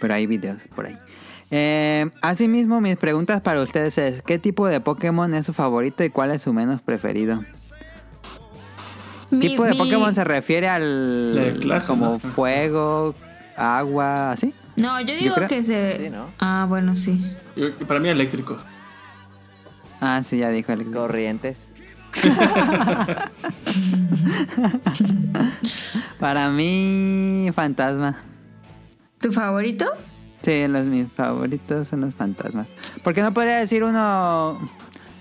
Pero hay videos por ahí. Eh, asimismo, mis preguntas para ustedes es: ¿qué tipo de Pokémon es su favorito y cuál es su menos preferido? Mi- ¿Tipo de mi- Pokémon se refiere al. La clase, como ¿no? fuego, agua, así? No, yo digo creo- que se... Sí, ¿no? Ah, bueno, sí. Yo- Para mí, eléctrico. Ah, sí, ya dijo el. Corrientes. Para mí, fantasma. ¿Tu favorito? Sí, los mis favoritos son los fantasmas. Porque no podría decir uno.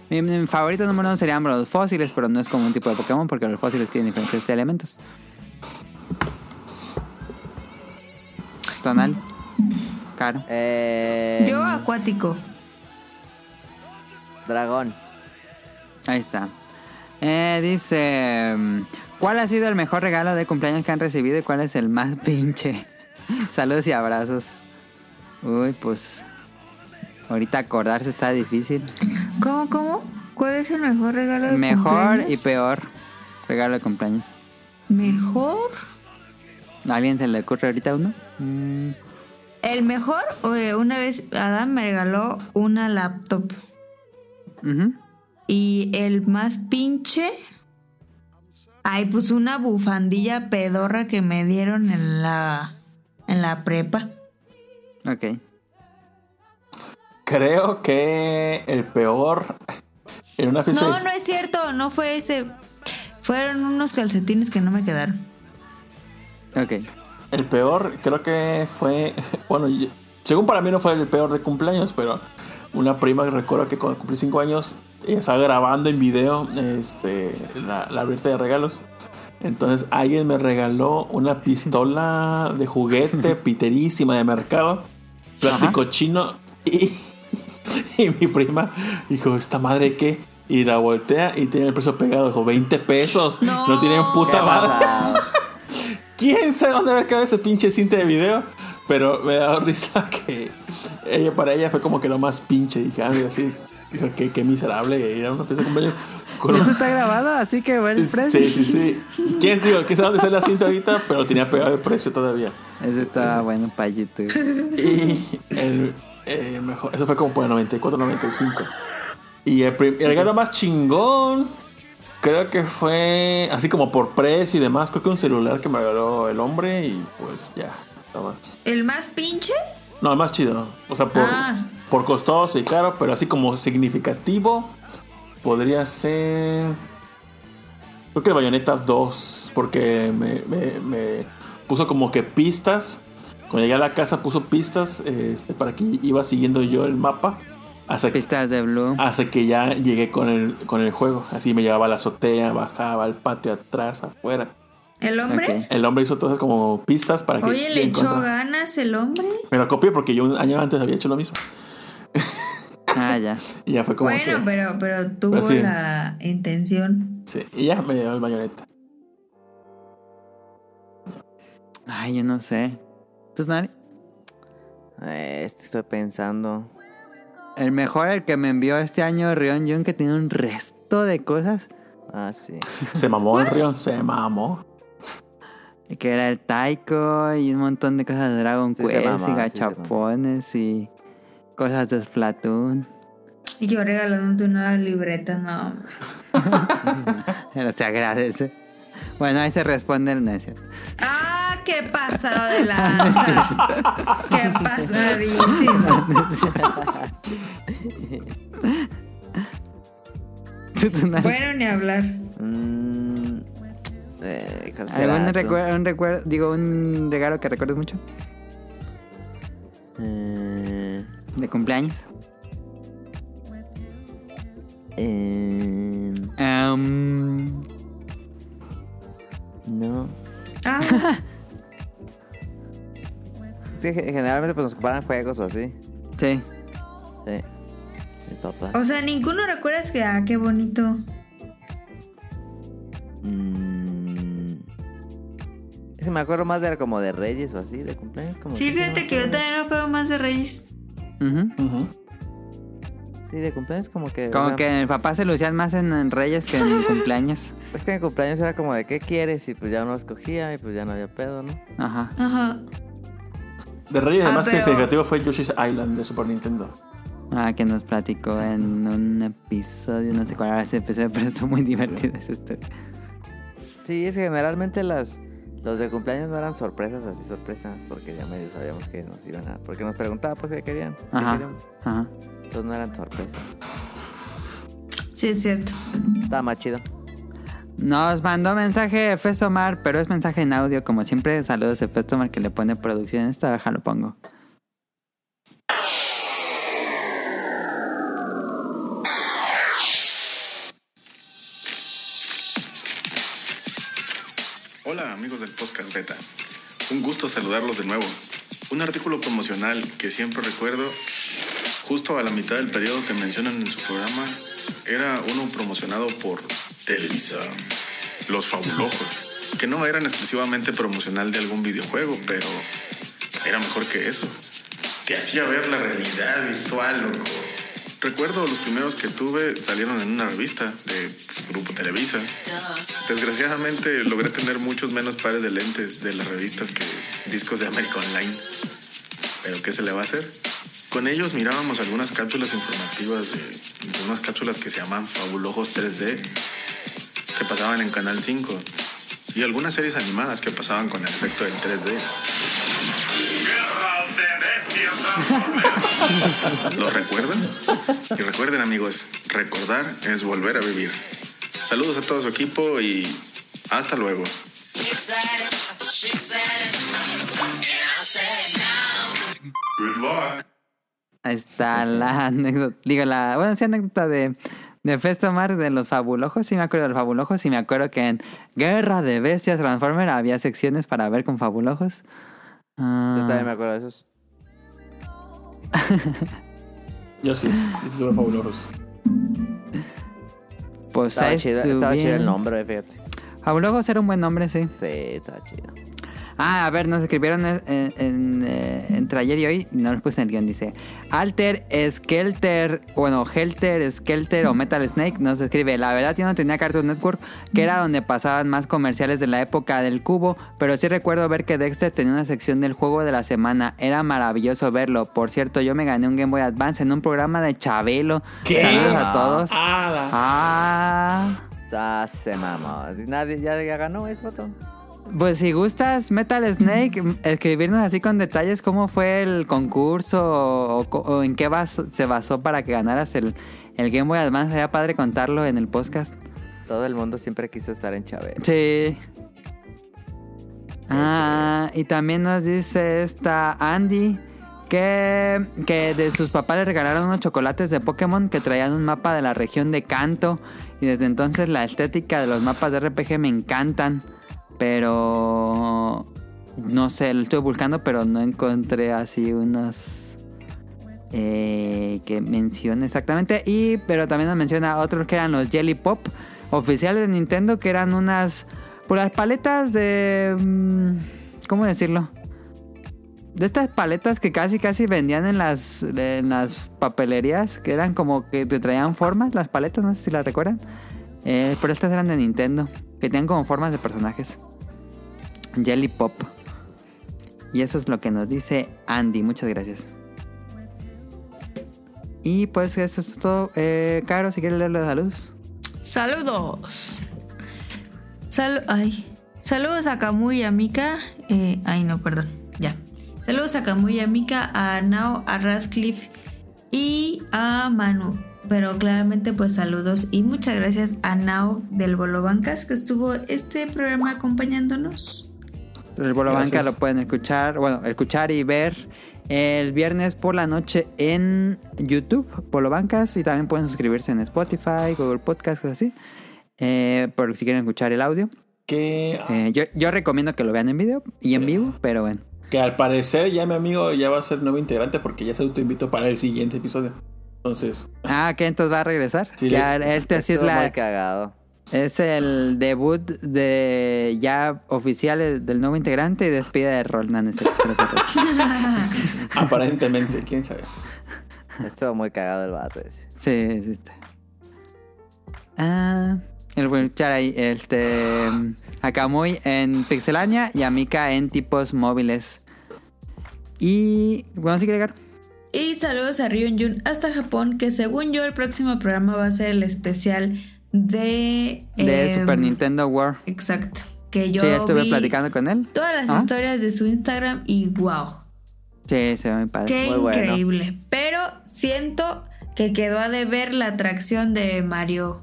Mi, mi favorito número uno serían los fósiles, pero no es como un tipo de Pokémon porque los fósiles tienen diferentes elementos. Tonal. Caro. Eh, Yo acuático. Dragón. Ahí está. Eh, dice: ¿Cuál ha sido el mejor regalo de cumpleaños que han recibido y cuál es el más pinche? Saludos y abrazos. Uy, pues. Ahorita acordarse está difícil. ¿Cómo, cómo? ¿Cuál es el mejor regalo de Mejor y cumpleaños? peor regalo de cumpleaños. ¿Mejor? ¿A alguien se le ocurre ahorita uno? Mm, El mejor, una vez Adam me regaló una laptop. ujú. Y el más pinche, Ay, pues una bufandilla pedorra que me dieron en la en la prepa. Ok. Creo que el peor en una fiesta No, de- no es cierto, no fue ese. Fueron unos calcetines que no me quedaron. Ok. El peor creo que fue, bueno, yo- según para mí no fue el peor de cumpleaños, pero una prima que recuerdo que cuando cumplí 5 años estaba grabando en video este, la, la abierta de regalos. Entonces alguien me regaló una pistola de juguete piterísima de mercado, plástico chino y, y mi prima dijo, ¿esta madre qué? Y la voltea y tiene el precio pegado, dijo, 20 pesos. No. no tienen puta ¿Qué madre. ¿Quién sabe dónde haber quedado ese pinche cinta de video? Pero me da risa que ella para ella fue como que lo más pinche. Dije, ah, mira, sí. Dijo, qué, qué miserable ir a una fiesta de cumpleaños con Eso está grabado, así que buen precio. Sí, sí, sí. ¿Quién digo? ¿Quién sabe dónde está la cinta ahorita? Pero tenía pegado el precio todavía. Ese estaba bueno para YouTube. Y el, el mejor, eso fue como por el 94, 95. Y el, el regalo más chingón, creo que fue así como por precio y demás. Creo que un celular que me regaló el hombre y pues ya. ¿El más pinche? No, el más chido. O sea, por, Ah. por costoso y caro, pero así como significativo, podría ser. Creo que el Bayonetta 2, porque me, me- me puso como que pistas. Cuando llegué a la casa puso pistas este, para que iba siguiendo yo el mapa. Hasta que, Pistas de Blue. hasta que ya llegué con el, con el juego. Así me llevaba a la azotea, bajaba al patio atrás, afuera. ¿El hombre? El hombre hizo todas como pistas para que. Oye, ¿le echó ganas el hombre? Me lo copié porque yo un año antes había hecho lo mismo. Ah, ya. Y ya fue como Bueno, que- pero, pero tuvo Pero sí. la intención. Sí, y ya me dio el bayoneta. Ay, yo no sé. ¿Tú, Nari? Eh, estoy pensando. El mejor, el que me envió este año Rion Jun, que tiene un resto de cosas. Ah, sí. Se mamó el río, se mamó. Que era el Taiko y un montón de cosas de Dragon Sí Quest y sí gachapones y cosas de Splatoon. Y yo regalándote una libreta, no. Pero se agradece. Bueno, ahí se responde el necio. ¡Ah! ¡Qué pasado de lanza! ¡Qué pasadísimo! Bueno, ni hablar. Mm, eh, ¿cuál será ¿Algún recuerdo, un recuerdo, digo, un regalo que recuerdes mucho? Eh, De cumpleaños. eh, no. Ah, generalmente pues nos comparan juegos o así. sí. Sí. Mi papá. o sea, ninguno recuerdas que, ah, qué bonito. Mm, que me acuerdo más de como de Reyes o así, de cumpleaños. Como Sí, fíjate que yo también me acuerdo más de Reyes. Ujú. Sí, de cumpleaños como que... Como que el papá se lucían más en, en Reyes que en cumpleaños. Es que en cumpleaños era como de ¿qué quieres? Y pues ya uno escogía y pues ya no había pedo, ¿no? Ajá. Ajá. De Reyes, Ah, el más pero- significativo fue Yoshi's Island de Super Nintendo. Ah, que nos platicó en un episodio, no sé cuál era ese episodio, pero estuvo muy divertido esa historia. Sí, es que generalmente las... Los de cumpleaños no eran sorpresas así sorpresas porque ya medio sabíamos que nos iban a... Porque nos preguntaba pues qué querían. qué Ajá. queríamos. Ajá. Entonces no eran sorpresas. Sí, es cierto. Estaba más chido. Nos mandó mensaje Festomar, pero es mensaje en audio, como siempre. Saludos de Festomar que le pone producción. Esta deja lo pongo. Hola amigos del podcast Beta, un gusto saludarlos de nuevo. Un artículo promocional que siempre recuerdo, justo a la mitad del periodo que mencionan en su programa, era uno promocionado por Televisa, Los Fabulojos, que no eran exclusivamente promocional de algún videojuego, pero era mejor que eso. Te hacía ver la realidad virtual, loco. Recuerdo los primeros que tuve salieron en una revista de Grupo Televisa. Desgraciadamente logré tener muchos menos pares de lentes de las revistas que discos de América Online. Pero ¿qué se le va a hacer? Con ellos mirábamos algunas cápsulas informativas de, unas cápsulas que se llaman Fabulojos 3D, que pasaban en Canal 5 y algunas series animadas que pasaban con el efecto del 3D. ¿Lo recuerdan? Y recuerden amigos, recordar es volver a vivir. Saludos a todo su equipo y hasta luego. Ahí está la anécdota. Digo, la. Bueno, sí, anécdota de. De Festomar de los Fabulojos. Sí, me acuerdo de los Fabulojos. Y me acuerdo que en Guerra de Bestias Transformer había secciones para ver con Fabulojos. Ah, Yo también me acuerdo de esos. Yo sí, estuve fabulosos. Pues Estaba chido, estaba chido el nombre, fíjate. Fabulojos era un buen nombre, sí. Sí, estaba chido. Ah, a ver, nos escribieron en, en, eh, entre ayer y hoy, no lo puse en el guion, dice Alter, Skelter, bueno, Helter, Skelter o Metal Snake, nos escribe, la verdad yo no tenía Cartoon Network, que era donde pasaban más comerciales de la época del cubo, pero sí recuerdo ver que Dexter tenía una sección del juego de la semana, era maravilloso verlo, por cierto, yo me gané un Game Boy Advance en un programa de Chabelo, ¿Qué? saludos a todos. Ah, Ah... Ah, se mamó. Nadie ya, ya ganó eso, vato. Pues si gustas Metal Snake, m- escribirnos así con detalles cómo fue el concurso o, en qué bas- se basó para que ganaras el, el Game Boy Advance. Sería padre contarlo en el podcast. Todo el mundo siempre quiso estar en Chávez. Sí. Ah, y también nos dice esta Andy que, que de sus papás le regalaron unos chocolates de Pokémon que traían un mapa de la región de Kanto. Y desde entonces la estética de los mapas de RPG me encantan. Pero no sé, lo estuve buscando, pero no encontré así unos eh, que mencione exactamente. Y pero también nos menciona otros que eran los Jelly Pop oficiales de Nintendo, que eran unas por las paletas de mm, ¿cómo decirlo? De estas paletas que casi casi vendían en las en las papelerías, que eran como que te traían formas las paletas, no sé si las recuerdan. Eh, pero estas eran de Nintendo, que tenían como formas de personajes. Jelly Pop. Y eso es lo que nos dice Andy. Muchas gracias. Y pues eso es todo. Eh, Caro, si quieres leer los saludos. Saludos. Sal ay. Saludos a Camuy y a Mika. Eh, ay, no, perdón. Ya. Saludos a Camuy y a Mika, a Nao, a Radcliffe y a Manu. Pero claramente, pues saludos y muchas gracias a Nao del Bolo Bancas que estuvo este programa acompañándonos. El Bolo Banca Gracias. lo pueden escuchar, bueno, escuchar y ver el viernes por la noche en YouTube, Bolo Bancas, y también pueden suscribirse en Spotify, Google Podcast, cosas así. Eh, por si quieren escuchar el audio. Que, Eh, yo, yo recomiendo que lo vean en video y en vivo, pero bueno. que al parecer ya mi amigo ya va a ser nuevo integrante porque ya se autoinvitó para el siguiente episodio. Entonces, Ah, que entonces va a regresar. Sí. ya, este sí es Estuvo muy la, cagado. Es el debut de ya oficial del- del nuevo integrante y despedida de rol. No, no es cierto, se lo corto. aparentemente, quién sabe. Estuvo muy cagado el vato ese. Sí, sí está. Ah, el buen ahí, este, a Kamui en Pixelania y a Mika en tipos móviles. Y, bueno, sí, agregar. Y saludos a Ryun Jun hasta Japón, que según yo el próximo programa va a ser el especial de... De em, Super Nintendo World. Exacto. Que yo sí, estuve vi platicando con él. todas las Ah. historias de su Instagram y wow, Sí, se ve muy padre. qué Muy bueno. increíble. Pero siento que quedó a deber la atracción de Mario.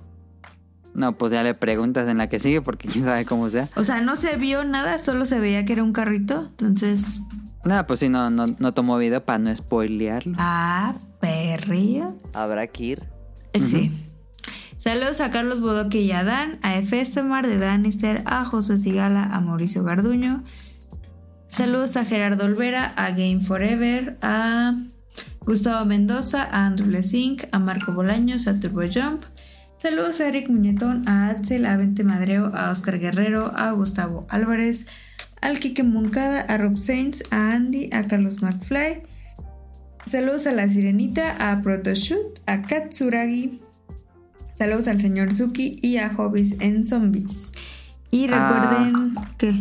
No, pues ya le preguntas en la que sigue porque quién sabe cómo sea. O sea, no se vio nada, solo se veía que era un carrito. Entonces, No, pues sí, no, no, no tomó video para no spoilearlo. ah, perrillo. Habrá que ir. Eh, Sí. Saludos a Carlos Bodoque y a Dan, a Efestomar de Danister, a Josué Sigala, a Mauricio Garduño. Saludos a Gerardo Olvera, a Game Forever, a Gustavo Mendoza, a Andrew Lesink, a Marco Bolaños, a Turbo Jump. Saludos a Eric Muñetón, a Axel, a Vente Madreo, a Oscar Guerrero, a Gustavo Álvarez, al Quique Moncada, a Rob Saints, a Andy, a Carlos McFly. Saludos a la Sirenita, a Protoshoot, a Katsuragi. Saludos al señor Suki y a Hobbies en Zombies. Y recuerden que.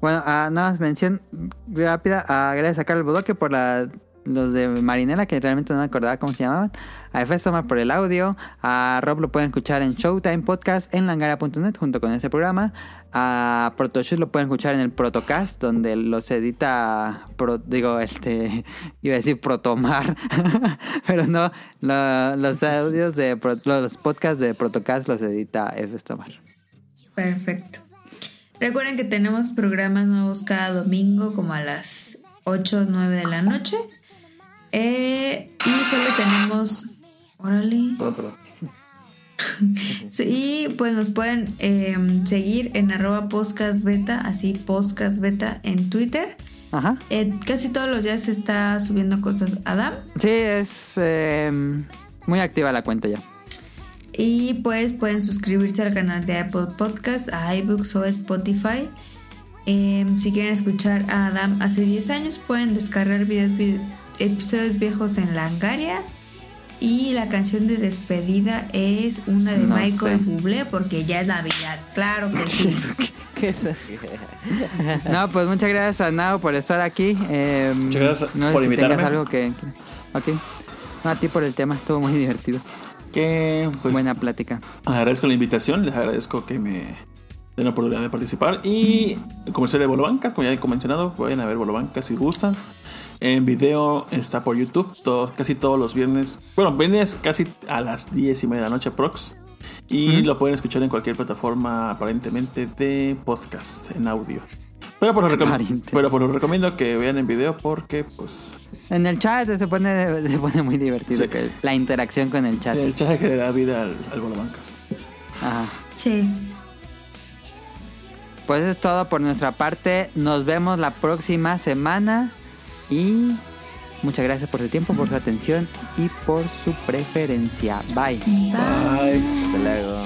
Bueno, ah, nada más mención rápida. ah, gracias a Carlos Bodoque por la, los de Marinela, que realmente no me acordaba cómo se llamaban. A F. Somar por el audio. A Rob lo pueden escuchar en Showtime Podcast en langara.net junto con ese programa. A Protoshoot lo pueden escuchar en el Protocast, donde los edita, Pro- digo, este, iba a decir Protomar, pero no, lo- los audios de, Pro- los podcasts de Protocast los edita F. Tomar. Perfecto. Recuerden que tenemos programas nuevos cada domingo como a las 8 o 9 de la noche. Eh, y solo tenemos... Órale. Perdón. Sí, y pues nos pueden eh, seguir en arroba podcast beta, así podcast beta en Twitter. Ajá. Eh, casi todos los días se está subiendo cosas Adam. Sí, es eh, muy activa la cuenta ya. Y pues pueden suscribirse al canal de Apple Podcast, a iBooks o Spotify. Eh, si quieren escuchar a Adam hace 10 años, pueden descargar videos, vide- episodios viejos en Langaria. Y la canción de despedida es una de No Michael sé. Bublé, porque ya es Navidad. Claro que sí. ¿Qué es eso? No, pues muchas gracias a Nao por estar aquí. Eh, Muchas gracias no sé por si invitarme. tengas algo que... que-. No, a ti por el tema, estuvo muy divertido. Que pues, Buena plática. agradezco la invitación, les agradezco que me den la oportunidad de participar. Y comercial de Bolobancas, como ya he mencionado, pueden a ver Bolobancas si gustan. En video está por YouTube, todo- casi todos los viernes. Bueno, viernes casi a las 10 y media de la noche, prox. Y lo pueden escuchar en cualquier plataforma aparentemente de podcast en audio. Pero por, pero por lo recomiendo que vean en video porque pues En el chat se pone, se pone muy divertido Sí. que la interacción con el chat. el chat que le da vida al, al Bolobancas. Ajá. Sí. Pues eso es todo por nuestra parte. Nos vemos la próxima semana. Y muchas gracias por su tiempo, por su atención y por su preferencia. Bye. Bye. Hasta luego.